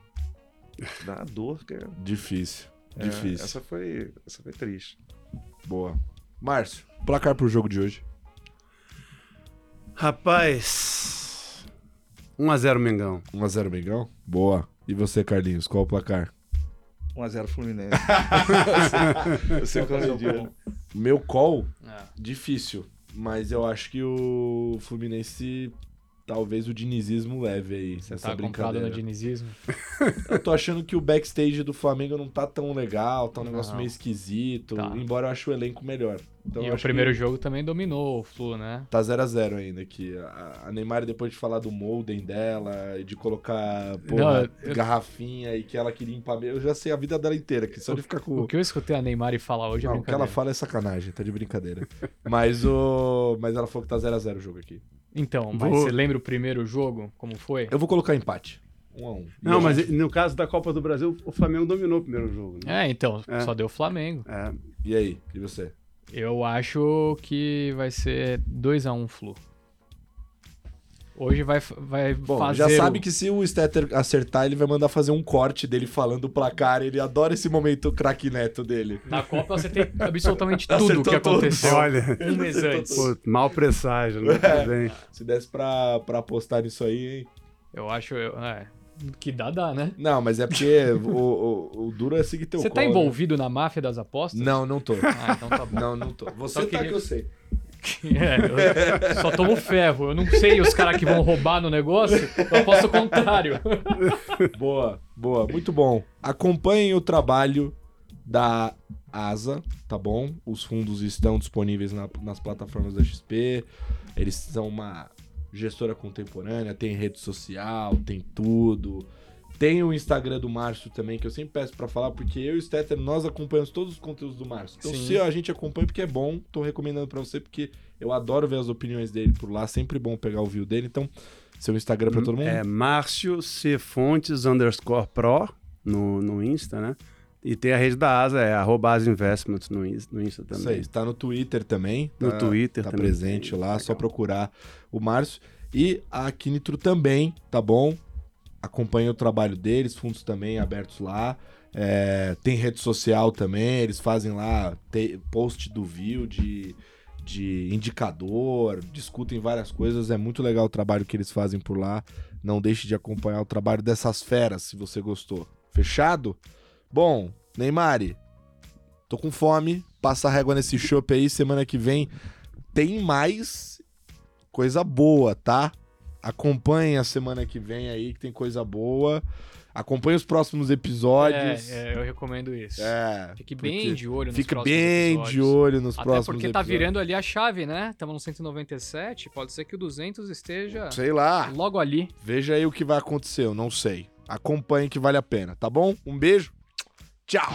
dá dor, cara. Difícil, é, difícil. Essa foi, essa foi triste. Boa. Márcio, placar pro jogo de hoje. Rapaz, 1x0 Mengão. 1x0 Mengão? Boa. E você, Carlinhos, qual o placar? 1x0 Fluminense. eu sei qual é o dia. Meu call, é. difícil. Mas eu acho que o Fluminense talvez o dinizismo leve aí. Você essa tá brincadeira. no dinizismo? eu tô achando que o backstage do Flamengo não tá tão legal, tá um negócio não. meio esquisito. Tá. Embora eu ache o elenco melhor. Então, e o primeiro que... jogo também dominou o Flu, né? Tá 0 a 0 ainda aqui. A Neymar, depois de falar do molden dela e de colocar porra, Não, eu... garrafinha e que ela queria empar. Eu já sei a vida dela inteira, que só de ficar com. O que eu escutei a Neymar falar hoje é Não, o que ela fala é sacanagem, tá de brincadeira. mas o. Mas ela falou que tá 0 a 0 o jogo aqui. Então, mas vou... você lembra o primeiro jogo? Como foi? Eu vou colocar empate. Um a um. Não, mas no caso da Copa do Brasil, o Flamengo dominou o primeiro jogo. Né? É, então, é. só deu o Flamengo. É. E aí? E você? Eu acho que vai ser 2x1 um Flu. Hoje vai, vai Bom, fazer. Já sabe o... que se o Stetter acertar, ele vai mandar fazer um corte dele falando o placar. Ele adora esse momento craque neto dele. Na Copa você tem absolutamente tudo o que aconteceu. Olha, um mês antes. Pô, mal presságio, né? É, se desse pra, pra apostar nisso aí, hein? Eu acho. É, que dá, dá, né? Não, mas é porque o, o, o, duro é seguir teu Você tá colo, tá envolvido né? na máfia das apostas? Não, não tô. Ah, então tá bom. Não, não tô. Você Só tá queria... que eu sei. É, só tomo ferro. Eu não sei os caras que vão roubar no negócio. Eu aposto o contrário. Boa, boa. Muito bom. Acompanhem o trabalho da Asa, tá bom? Os fundos estão disponíveis na, nas plataformas da XP. Eles são uma gestora contemporânea, tem rede social, tem tudo. Tem o Instagram do Márcio também, que eu sempre peço para falar, porque eu e o Stetter, nós acompanhamos todos os conteúdos do Márcio. Então, Sim. se a gente acompanha porque é bom, tô recomendando para você, porque eu adoro ver as opiniões dele por lá, sempre bom pegar o view dele. Então, Seu Instagram para todo mundo? É Márcio C. Fontes underscore pro no, no Insta, né? E tem a rede da Asa, é arroba Asa Investments no, no Insta também. Isso aí, está no Twitter também. No tá, Twitter tá também. presente lá, Legal. só procurar o Márcio. E a Kinitro também, tá bom? Acompanha o trabalho deles, fundos também abertos lá. É, tem rede social também, eles fazem lá post do view de, de indicador, discutem várias coisas. É muito legal o trabalho que eles fazem por lá. Não deixe de acompanhar o trabalho dessas feras, se você gostou. Fechado? Bom, Neymar, tô com fome. Passa a régua nesse chopp aí. Semana que vem tem mais coisa boa, tá? Acompanhe a semana que vem aí, que tem coisa boa. Acompanhe os próximos episódios. É, é eu recomendo isso. É, fique bem de olho nos fique próximos bem episódios. de olho nos Até próximos porque episódios. tá virando ali a chave, né? Estamos no 197, pode ser que o 200 esteja Sei lá. logo ali. Veja aí o que vai acontecer, eu não sei. Acompanhe que vale a pena, tá bom? Um beijo. Tchau.